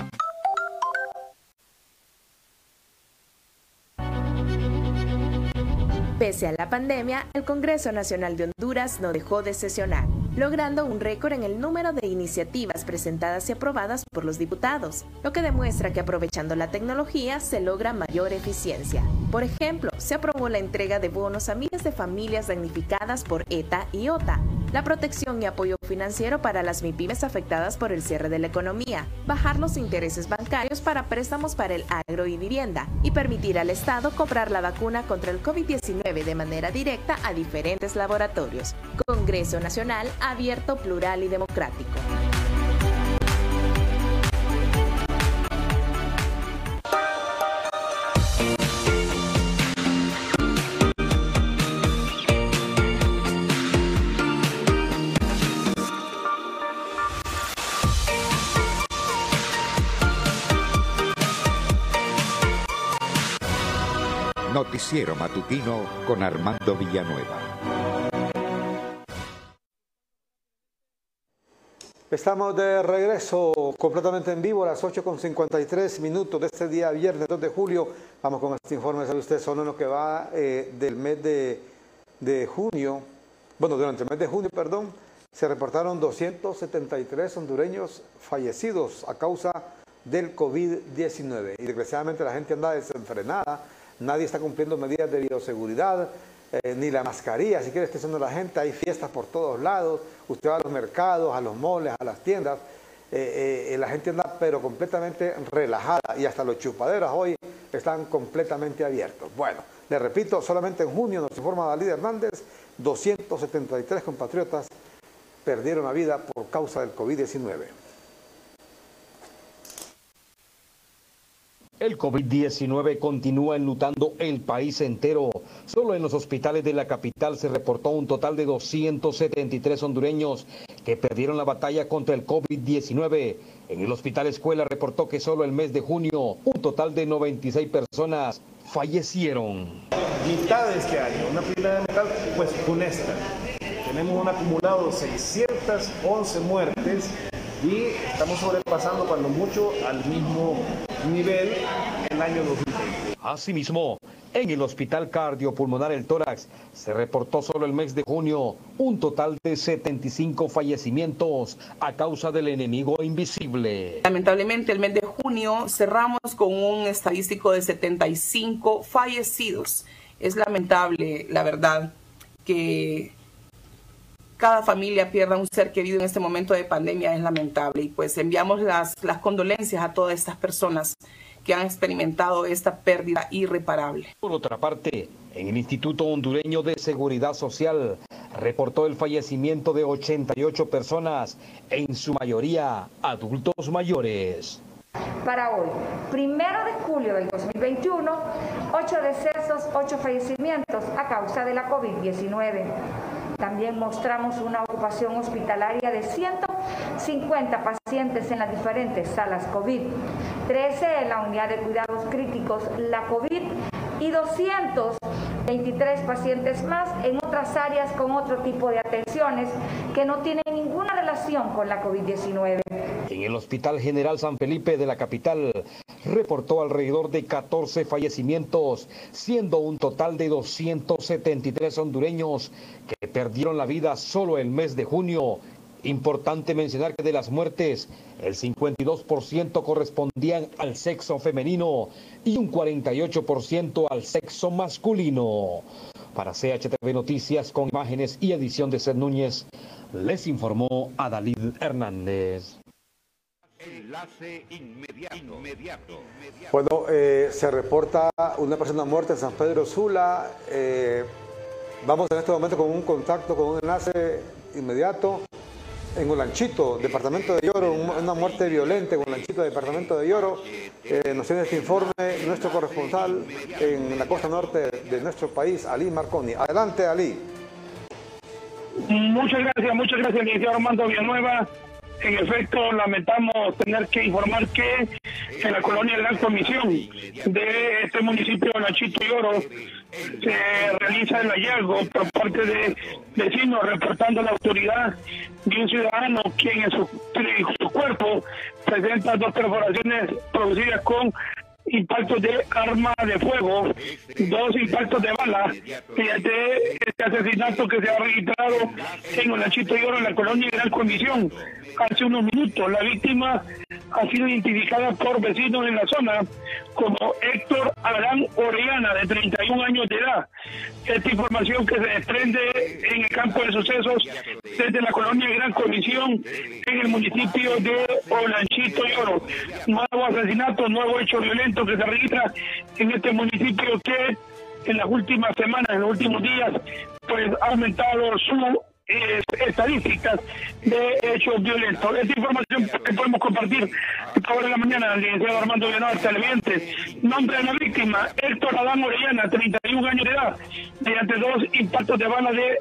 Pese a la pandemia, el Congreso Nacional de Honduras no dejó de sesionar, logrando un récord en el número de iniciativas presentadas y aprobadas por los diputados, lo que demuestra que aprovechando la tecnología se logra mayor eficiencia. Por ejemplo, se aprobó la entrega de bonos a miles de familias damnificadas por ETA y OTA, la protección y apoyo financiero para las MIPIMES afectadas por el cierre de la economía, bajar los intereses bancarios para préstamos para el agro y vivienda y permitir al Estado comprar la vacuna contra el COVID-19 de manera directa a diferentes laboratorios. Congreso Nacional abierto, plural y democrático. Noticiero Matutino con Armando Villanueva. Estamos de regreso completamente en vivo a las 8.53 minutos de este día viernes 2 de julio. Vamos con este informe, sabe usted, son lo que va eh, del mes de, de junio, bueno, durante el mes de junio, perdón, se reportaron 273 hondureños fallecidos a causa del COVID-19. Y desgraciadamente la gente anda desenfrenada nadie está cumpliendo medidas de bioseguridad, eh, ni la mascarilla, si quiere estar haciendo la gente, hay fiestas por todos lados, usted va a los mercados, a los moles, a las tiendas, eh, eh, la gente anda pero completamente relajada y hasta los chupaderos hoy están completamente abiertos. Bueno, le repito, solamente en junio nos informa Dalí Hernández, 273 compatriotas perdieron la vida por causa del COVID-19. El COVID-19 continúa enlutando el país entero. Solo en los hospitales de la capital se reportó un total de 273 hondureños que perdieron la batalla contra el COVID-19. En el hospital escuela reportó que solo el mes de junio un total de 96 personas fallecieron. Mitad de este año, una primera de metal pues funesta. Tenemos un acumulado de 611 muertes y estamos sobrepasando cuando mucho al mismo nivel el año 2020. Asimismo, en el Hospital Cardiopulmonar El Tórax se reportó solo el mes de junio un total de 75 fallecimientos a causa del enemigo invisible. Lamentablemente el mes de junio cerramos con un estadístico de 75 fallecidos. Es lamentable, la verdad, que cada familia pierda un ser querido en este momento de pandemia es lamentable y pues enviamos las, las condolencias a todas estas personas que han experimentado esta pérdida irreparable. Por otra parte, en el Instituto Hondureño de Seguridad Social reportó el fallecimiento de 88 personas, en su mayoría adultos mayores. Para hoy, primero de julio del 2021, 8 decesos, 8 fallecimientos a causa de la COVID-19. También mostramos una ocupación hospitalaria de 150 pacientes en las diferentes salas COVID, 13 en la unidad de cuidados críticos, la COVID, y 223 pacientes más en otras áreas con otro tipo de atenciones que no tienen ninguna relación con la COVID-19. En el Hospital General San Felipe de la capital reportó alrededor de 14 fallecimientos, siendo un total de 273 hondureños que perdieron la vida solo el mes de junio. Importante mencionar que de las muertes, el 52% correspondían al sexo femenino y un 48% al sexo masculino. Para CHTV Noticias con imágenes y edición de Seth Núñez, les informó Adalid Hernández. Enlace inmediato. Bueno, eh, se reporta una persona muerta en San Pedro Sula. Eh, vamos en este momento con un contacto, con un enlace inmediato. en Olanchito, departamento de Lloro, una muerte violenta en Olanchito, departamento de Lloro. Eh, nos tiene este informe nuestro corresponsal en la costa norte de nuestro país, Ali Marconi. Adelante, Ali. Muchas gracias, muchas gracias, licenciado Armando Villanueva. En efecto, lamentamos tener que informar que en la colonia Gran Comisión de este municipio de Nachito y Oro se realiza el hallazgo por parte de vecinos reportando la autoridad de un ciudadano quien en su, su cuerpo presenta dos perforaciones producidas con impactos de arma de fuego, dos impactos de bala, de este asesinato que se ha registrado en Olanchito y Oro, en la colonia Gran Comisión, hace unos minutos. La víctima ha sido identificada por vecinos en la zona como Héctor Adán Orellana, de 31 años de edad. Esta información que se desprende en el campo de sucesos desde la colonia Gran Comisión en el municipio de Olanchito y Oro. Nuevo asesinato, nuevo hecho violento que se registra en este municipio que en las últimas semanas, en los últimos días, pues ha aumentado su eh, estadísticas de hechos violentos. Esta información que podemos compartir esta hora de la mañana al licenciado Armando Villanueva, televidente. Nombre de la víctima, Héctor Adán Orellana, 31 años de edad, mediante dos impactos de bala de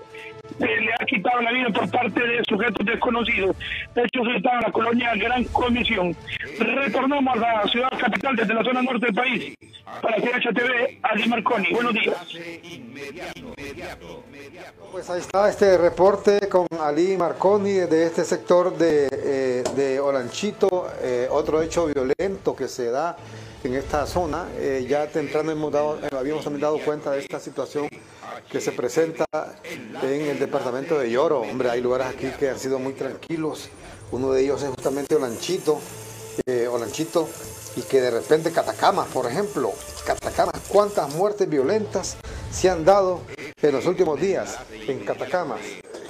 se le ha quitado la vida por parte de sujetos desconocidos. De hecho, se está en la colonia Gran Comisión. Retornamos a la ciudad capital desde la zona norte del país. Para CHTV, Ali Marconi. Buenos días. Pues ahí está este reporte con Ali Marconi de este sector de, eh, de Olanchito. Eh, otro hecho violento que se da en esta zona. Eh, ya temprano hemos dado, habíamos también dado cuenta de esta situación que se presenta en el departamento de Lloro. Hombre, hay lugares aquí que han sido muy tranquilos. Uno de ellos es justamente Olanchito, eh, Olanchito, y que de repente Catacamas, por ejemplo, Catacamas, cuántas muertes violentas se han dado en los últimos días en Catacamas.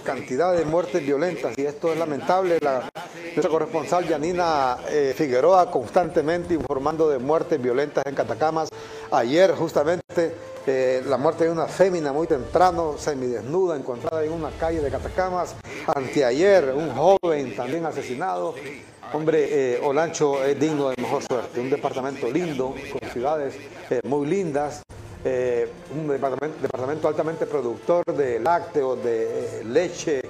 Cantidad de muertes violentas y esto es lamentable. La, nuestra corresponsal Yanina eh, Figueroa constantemente informando de muertes violentas en Catacamas. Ayer justamente eh, la muerte de una fémina muy temprano, semidesnuda, encontrada en una calle de Catacamas. Anteayer, un joven también asesinado. Hombre, eh, Olancho es digno de mejor suerte. Un departamento lindo, con ciudades muy lindas, eh, un departamento, departamento, altamente productor de lácteos, de eh, leche,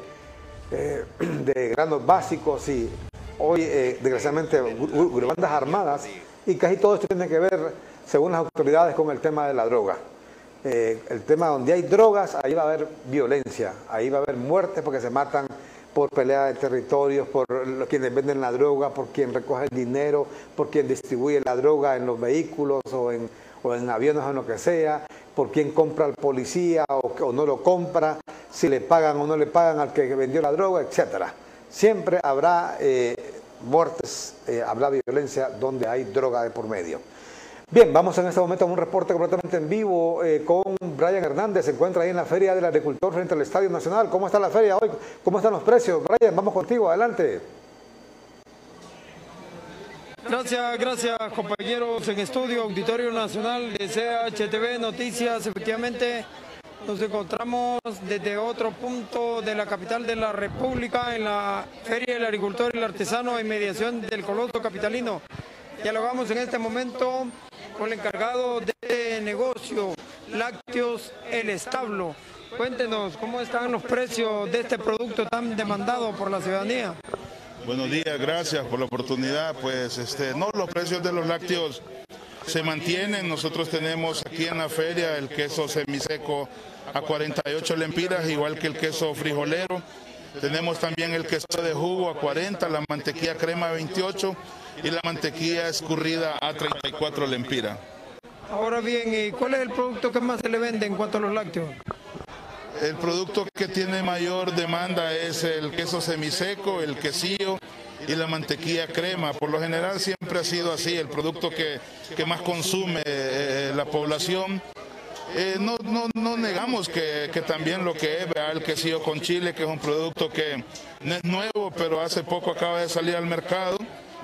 eh, de granos básicos y hoy, desgraciadamente, bandas armadas y casi todo esto tiene que ver, según las autoridades, con el tema de la droga. el tema donde hay drogas, ahí va a haber violencia, ahí va a haber muertes porque se matan por pelea de territorios, por quienes venden la droga, por quien recoge el dinero, por quien distribuye la droga en los vehículos o en o en aviones o en lo que sea, por quién compra al policía o, no lo compra, si le pagan o no le pagan al que vendió la droga, etcétera. Siempre habrá eh, muertes, eh, habrá violencia donde hay droga de por medio. Bien, vamos en este momento a un reporte completamente en vivo eh, con Brian Hernández. Se encuentra ahí en la Feria del Agricultor frente al Estadio Nacional. ¿Cómo está la feria hoy? ¿Cómo están los precios? Brian, vamos contigo, adelante. Gracias, gracias compañeros en estudio, Auditorio Nacional de CHTV Noticias. Efectivamente, nos encontramos desde otro punto de la capital de la República en la Feria del Agricultor y el Artesano en mediación del Coloso Capitalino. Dialogamos en este momento con el encargado de negocio Lácteos El Establo. Cuéntenos cómo están los precios de este producto tan demandado por la ciudadanía. Buenos días, gracias por la oportunidad. Pues este, no, los precios de los lácteos se mantienen. Nosotros tenemos aquí en la feria el queso semiseco a 48 lempiras, igual que el queso frijolero. Tenemos también el queso de jugo a 40, la mantequilla crema a 28 y la mantequilla escurrida a 34 lempiras. Ahora bien, ¿cuál es el producto que más se le vende en cuanto a los lácteos? El producto que tiene mayor demanda es el queso semiseco, el quesillo y la mantequilla crema. Por lo general siempre ha sido así, el producto que, más consume eh, la población. Eh, no, no, negamos que, también lo que es el quesillo con chile, que es un producto que no es nuevo, pero hace poco acaba de salir al mercado,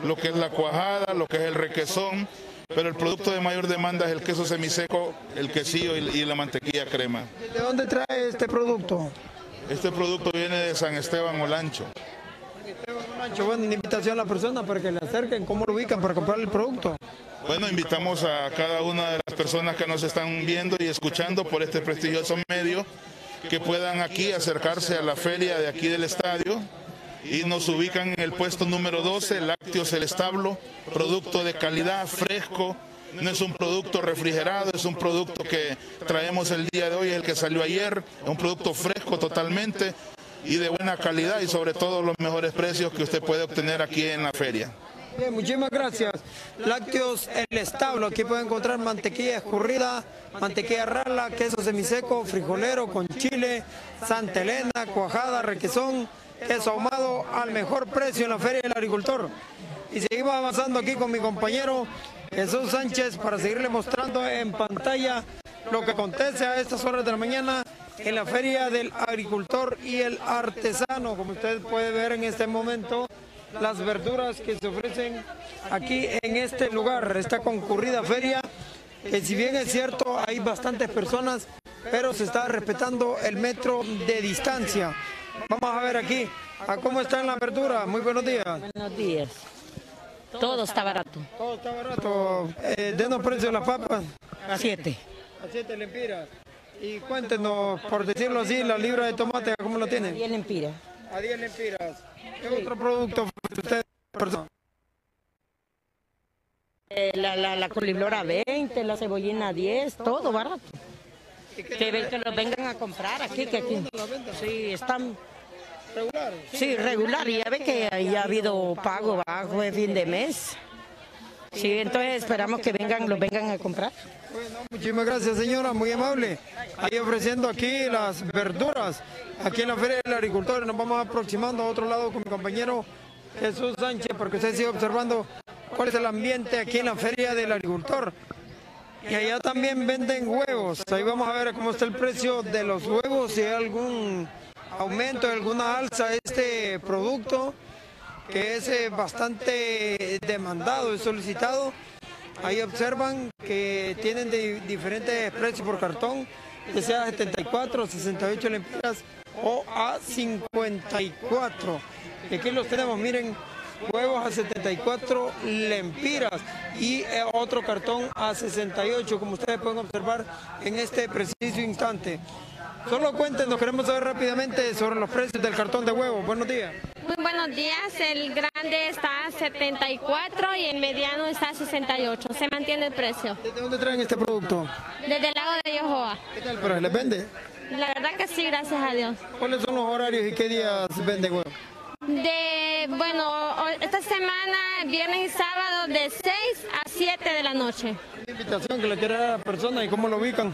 lo que es la cuajada, lo que es el requesón, pero el producto de mayor demanda es el queso semiseco, el quesillo y, la mantequilla crema. ¿De dónde trae este producto? Este producto viene de San Esteban Olancho. Mancho, bueno, una invitación a la persona para que le acerquen, cómo lo ubican para comprar el producto. Bueno, invitamos a cada una de las personas que nos están viendo y escuchando por este prestigioso medio que puedan aquí acercarse a la feria de aquí del estadio y nos ubican en el puesto número 12, Lácteos El Establo, producto de calidad, fresco, no es un producto refrigerado, es un producto que traemos el día de hoy, el que salió ayer, es un producto fresco totalmente y de buena calidad y sobre todo los mejores precios que usted puede obtener aquí en la feria. Bien, muchísimas gracias. Lácteos El Establo, aquí puede encontrar mantequilla escurrida, mantequilla rala, queso semiseco, frijolero con chile, Santa Elena, cuajada, requesón, queso ahumado al mejor precio en la Feria del Agricultor. Y seguimos avanzando aquí con mi compañero Jesús Sánchez para seguirle mostrando en pantalla lo que acontece a estas horas de la mañana en la Feria del Agricultor y el Artesano. Como usted puede ver en este momento, las verduras que se ofrecen aquí en este lugar, esta concurrida feria, que si bien es cierto hay bastantes personas, pero se está respetando el metro de distancia. Vamos a ver aquí, a cómo está en la verdura. Muy buenos días. Buenos días. Todo está barato. Todo está barato. Eh, denos precio de las papas. A siete. A siete lempiras. Y cuéntenos, por decirlo así, la libra de tomate, ¿cómo lo tienen? 10 lempiras. A 10 lempiras. ¿Qué otro producto usted? Eh, la, la, la coliflor a 20, la cebollina a 10, todo barato. Que, que lo vengan a comprar aquí, que aquí. Sí, están regular. Sí, regular. Y ya ve que ya ha habido pago bajo de fin de mes. Sí, entonces esperamos que vengan, los vengan a comprar. Muchísimas gracias, señora, muy amable. Ahí ofreciendo aquí las verduras, aquí en la Feria del Agricultor. Nos vamos aproximando a otro lado con mi compañero Jesús Sánchez, porque usted sigue observando cuál es el ambiente aquí en la Feria del Agricultor. Y allá también venden huevos. Ahí vamos a ver cómo está el precio de los huevos, si hay algún aumento, alguna alza a este producto que es eh, bastante demandado y solicitado. Ahí observan que tienen de diferentes precios por cartón, que sea 74, 68 lempiras o a 54. Y aquí los tenemos, miren, huevos a 74 lempiras y eh, otro cartón a 68, como ustedes pueden observar en este preciso instante. Solo cuéntenos, queremos saber rápidamente sobre los precios del cartón de huevos. Buenos días. Muy buenos días, el grande está a 74 y el mediano está a 68. Se mantiene el precio. ¿De dónde traen este producto? Desde el lago de Yohoa. ¿Qué tal? ¿Pero les vende? La verdad que sí, gracias a Dios. ¿Cuáles son los horarios y qué días vende huevos? De, bueno, esta semana, viernes y sábado, de 6 a 7 de la noche. Una invitación que le quiera a la persona y cómo lo ubican.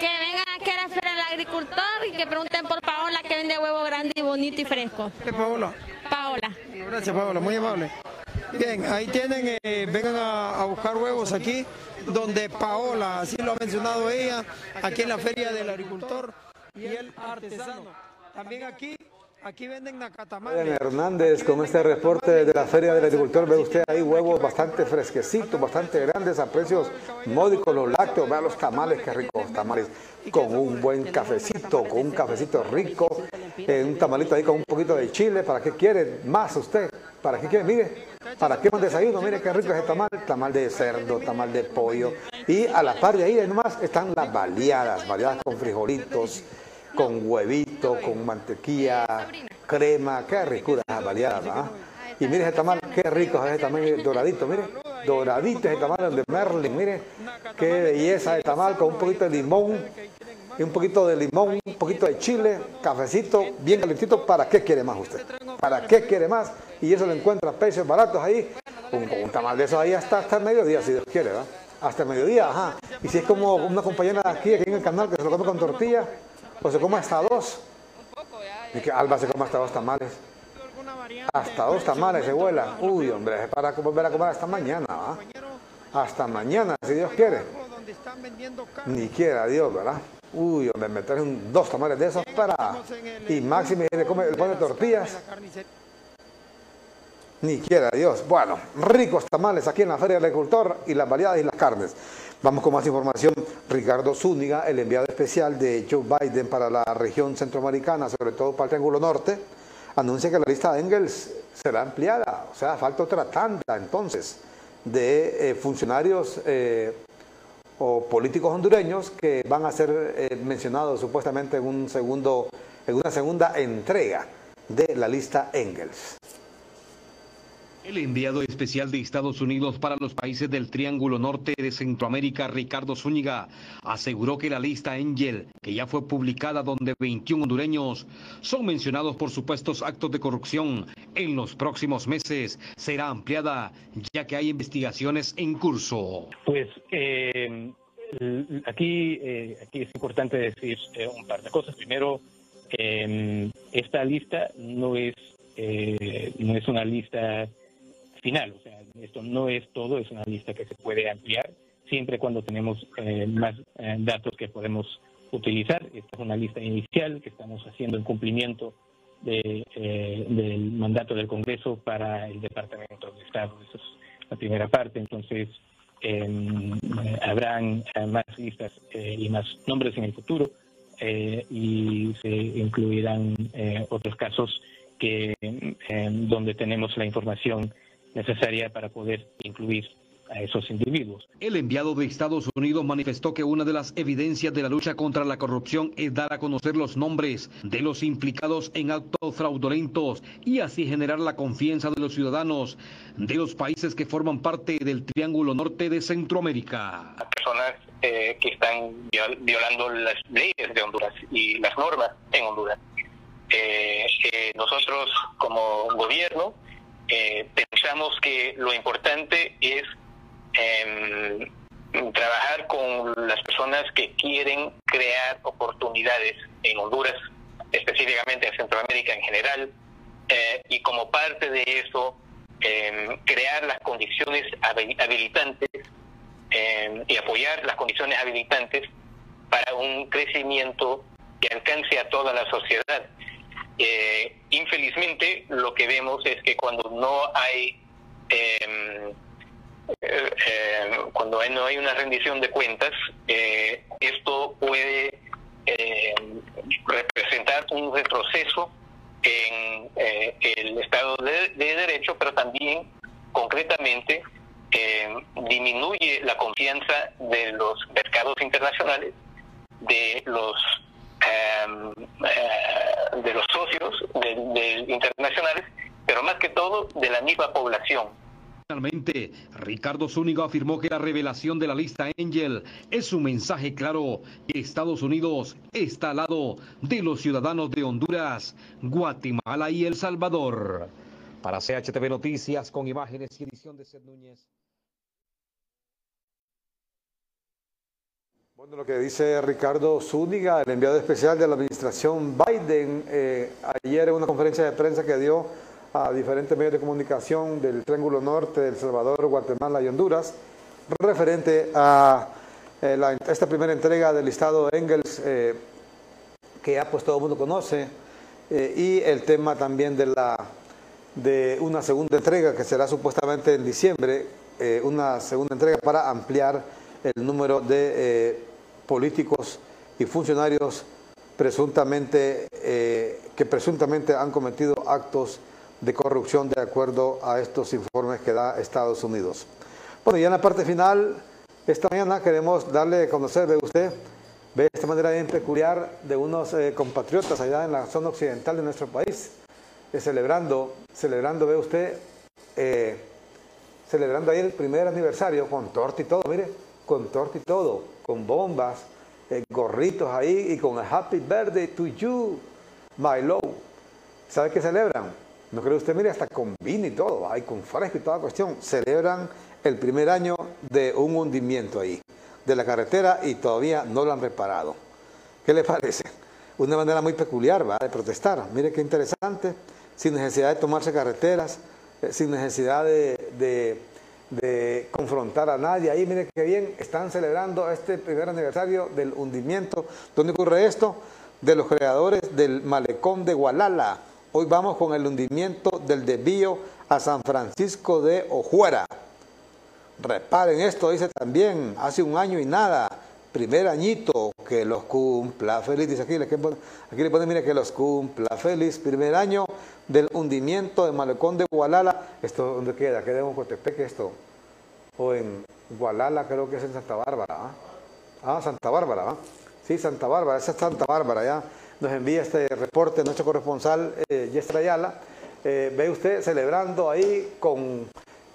Que vengan aquí a la Feria del Agricultor y que pregunten por Paola que vende huevo grande y bonito y fresco. ¿Qué Paola? Paola. Gracias, Paola, muy amable. Bien, ahí tienen, eh, vengan a, a buscar huevos aquí, donde Paola, así lo ha mencionado ella, aquí en la Feria del Agricultor y el Artesano. También aquí, aquí venden nacatamales. Hernández, con este reporte de la Feria del Agricultor, ve usted ahí huevos bastante fresquecitos, bastante grandes, a precios módicos, los lácteos, vea los tamales, qué ricos tamales, con un buen cafecito, con un cafecito rico, eh, un tamalito ahí con un poquito de chile, ¿para qué quiere más usted? ¿Para qué quiere? Mire, ¿para qué más desayuno? Mire qué rico es el tamal, tamal de cerdo, tamal de pollo, y a la par de ahí nomás están las baleadas, baleadas con frijolitos, con huevito, con mantequilla, crema, qué ricura esa baleada, ¿va? Y mire ese tamal, qué rico es ese tamal doradito, mire, doradito ese tamal de Merlin, mire, qué belleza de tamal con un poquito de limón, y un poquito de limón, un poquito de chile, cafecito, bien calentito, ¿para qué quiere más usted? ¿Para qué quiere más? Y eso lo encuentra a precios baratos ahí, un, un tamal de eso ahí hasta, hasta el mediodía, si Dios quiere, ¿va? Hasta el mediodía, ajá. Y si es como una compañera aquí, aquí en el canal, que se lo come con tortilla, pues se come hasta dos. Y que Alba se come hasta dos tamales. Hasta dos tamales se vuela. Uy, hombre, para volver a comer hasta mañana, ¿va? Hasta mañana, si Dios quiere. Ni quiera Dios, ¿verdad? Uy, hombre, un- dos tamales de esos para... Y máximo le, come, le pone tortillas. Ni quiera Dios. Bueno, ricos tamales aquí en la Feria del Agricultor y las variedades y las carnes. Vamos con más información. Ricardo Zúñiga, el enviado especial de Joe Biden para la región centroamericana, sobre todo para el Triángulo Norte, anuncia que la lista de Engels será ampliada. O sea, falta otra tanda entonces de eh, funcionarios eh, o políticos hondureños que van a ser eh, mencionados supuestamente en, un segundo, en una segunda entrega de la lista Engels. El enviado especial de Estados Unidos para los países del Triángulo Norte de Centroamérica, Ricardo Zúñiga, aseguró que la lista Engel, que ya fue publicada donde 21 hondureños son mencionados por supuestos actos de corrupción, en los próximos meses será ampliada, ya que hay investigaciones en curso. Pues eh, aquí, eh, aquí es importante decir eh, un par de cosas. Primero, esta lista no es, no es una lista final. O sea, esto no es todo, es una lista que se puede ampliar siempre cuando tenemos eh, más eh, datos que podemos utilizar. Esta es una lista inicial que estamos haciendo en cumplimiento de, eh, del mandato del Congreso para el Departamento de Estado. Esa es la primera parte. Entonces, em, habrán más listas y más nombres en el futuro y se incluirán otros casos que em, donde tenemos la información necesaria para poder incluir a esos individuos. El enviado de Estados Unidos manifestó que una de las evidencias de la lucha contra la corrupción es dar a conocer los nombres de los implicados en actos fraudulentos y así generar la confianza de los ciudadanos de los países que forman parte del Triángulo Norte de Centroamérica. Personas eh, que están violando las leyes de Honduras y las normas en Honduras. Eh, eh, nosotros como gobierno eh, pensamos que lo importante es em, trabajar con las personas que quieren crear oportunidades en Honduras, específicamente en Centroamérica en general, eh, y como parte de eso, em, crear las condiciones habilitantes em, y apoyar las condiciones habilitantes para un crecimiento que alcance a toda la sociedad eh, infelizmente, lo que vemos es que cuando no hay em, eh, em, cuando no hay una rendición de cuentas, eh, esto puede em, representar un retroceso en el Estado de, de, Derecho, pero también concretamente disminuye la confianza de los mercados internacionales, de los eh, de los socios de, internacionales, pero más que todo de la misma población. Finalmente, Ricardo Zúñiga afirmó que la revelación de la lista Angel es un mensaje claro que Estados Unidos está al lado de los ciudadanos de Honduras, Guatemala y El Salvador. Para CHTV Noticias, con imágenes y edición de Seth Núñez. Bueno, lo que dice Ricardo Zúñiga, el enviado especial de la administración Biden, eh, ayer en una conferencia de prensa que dio a diferentes medios de comunicación del Triángulo Norte, El Salvador, Guatemala y Honduras, referente a eh, esta primera entrega del listado Engels, eh, que ya pues todo el mundo conoce, y el tema también de, la, de una segunda entrega que será supuestamente en diciembre, una segunda entrega para ampliar el número de políticos y funcionarios presuntamente, eh, que presuntamente han cometido actos de corrupción de acuerdo a estos informes que da Estados Unidos. Bueno, ya en la parte final, esta mañana queremos darle a conocer, ve usted, ve esta manera bien peculiar de unos eh, compatriotas allá en la zona occidental de nuestro país, eh, celebrando, celebrando, ve usted, celebrando ahí el primer aniversario con torta y todo, mire, con torta y todo, con bombas, eh, gorritos ahí y con Happy Birthday to you, my love. ¿Sabe qué celebran? No cree usted, mire, hasta con vino y todo, ahí con fresco y toda cuestión. Celebran el primer año de un hundimiento ahí, de la carretera y todavía no lo han reparado. ¿Qué le parece? Una manera muy peculiar ¿va? de protestar. Mire qué interesante, sin necesidad de tomarse carreteras, eh, sin necesidad de confrontar a nadie. Ahí miren qué bien, están celebrando este primer aniversario del hundimiento. ¿Dónde ocurre esto? De los creadores del malecón de Gualala. Hoy vamos con el hundimiento del desvío a San Francisco de Ojuera. Reparen esto, dice también, hace un año y nada, primer añito que los cumpla feliz. Dice aquí, aquí le ponen, mire, que los cumpla feliz. Primer año del hundimiento de Malecón de Gualala. ¿Esto dónde queda? ¿Queda en Cotepeque esto? O en Gualala, creo que es en Santa Bárbara. ¿ah? ah, Santa Bárbara. ¿ah? Sí, Santa Bárbara, esa es Santa Bárbara, ya. Nos envía este reporte nuestro corresponsal, eh, Yestra Ayala. Eh, ve usted celebrando ahí con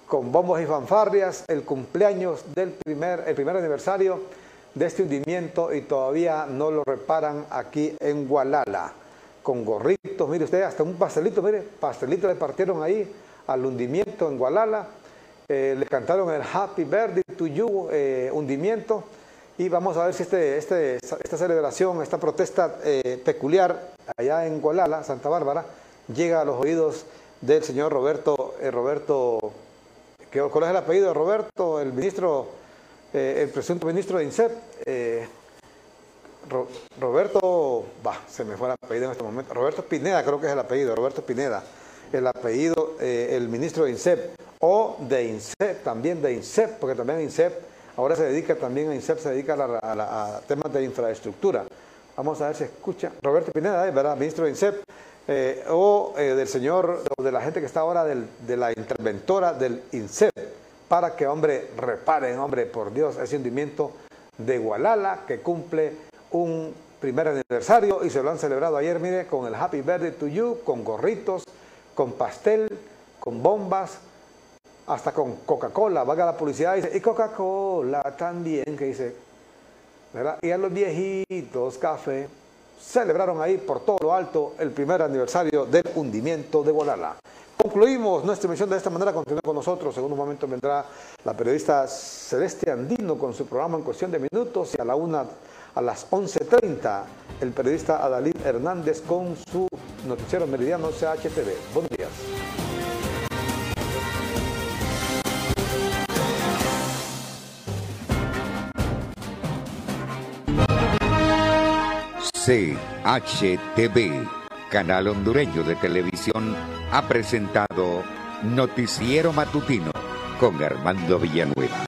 con bombos y fanfarrias el cumpleaños del primer, el primer aniversario de este hundimiento y todavía no lo reparan aquí en Gualala. Con gorritos, mire usted, hasta un pastelito, mire, pastelito le partieron ahí al hundimiento en Gualala. Eh, le cantaron el Happy Birthday to You, eh, hundimiento. Y vamos a ver si este, este, esta celebración, esta protesta eh, peculiar allá en Gualala, Santa Bárbara, llega a los oídos del señor Roberto, Roberto ¿Cuál es el apellido de Roberto, el ministro, eh, el presunto ministro de INSEP? Eh, Roberto, va, se me fue el apellido en este momento. Roberto Pineda, creo que es el apellido, Roberto Pineda. El apellido, eh, el ministro de INSEP, o de INSEP, también de INSEP, porque también INSEP ahora se dedica también a INSEP, se dedica a, temas de infraestructura. Vamos a ver si escucha. Roberto Pineda, ¿verdad? Ministro de INSEP. O del señor, de la gente que está ahora de la interventora del INSEP, para que, hombre, reparen, hombre, por Dios, ese hundimiento de Gualala, que cumple un primer aniversario y se lo han celebrado ayer, mire, con el Happy Birthday to You, con gorritos, con pastel, con bombas, hasta con Coca-Cola, vaga la publicidad y dice, y Coca-Cola también, que dice, ¿verdad? Y a los viejitos, café, celebraron ahí por todo lo alto el primer aniversario del hundimiento de Guadalajara. Concluimos nuestra emisión de esta manera, continúa con nosotros, en un momento vendrá la periodista Celeste Andino con su programa en cuestión de minutos y a la una a las 11.30 el periodista Adalid Hernández con su noticiero meridiano CHTV. Buenos días. CHTV, canal hondureño de televisión, ha presentado Noticiero Matutino con Armando Villanueva.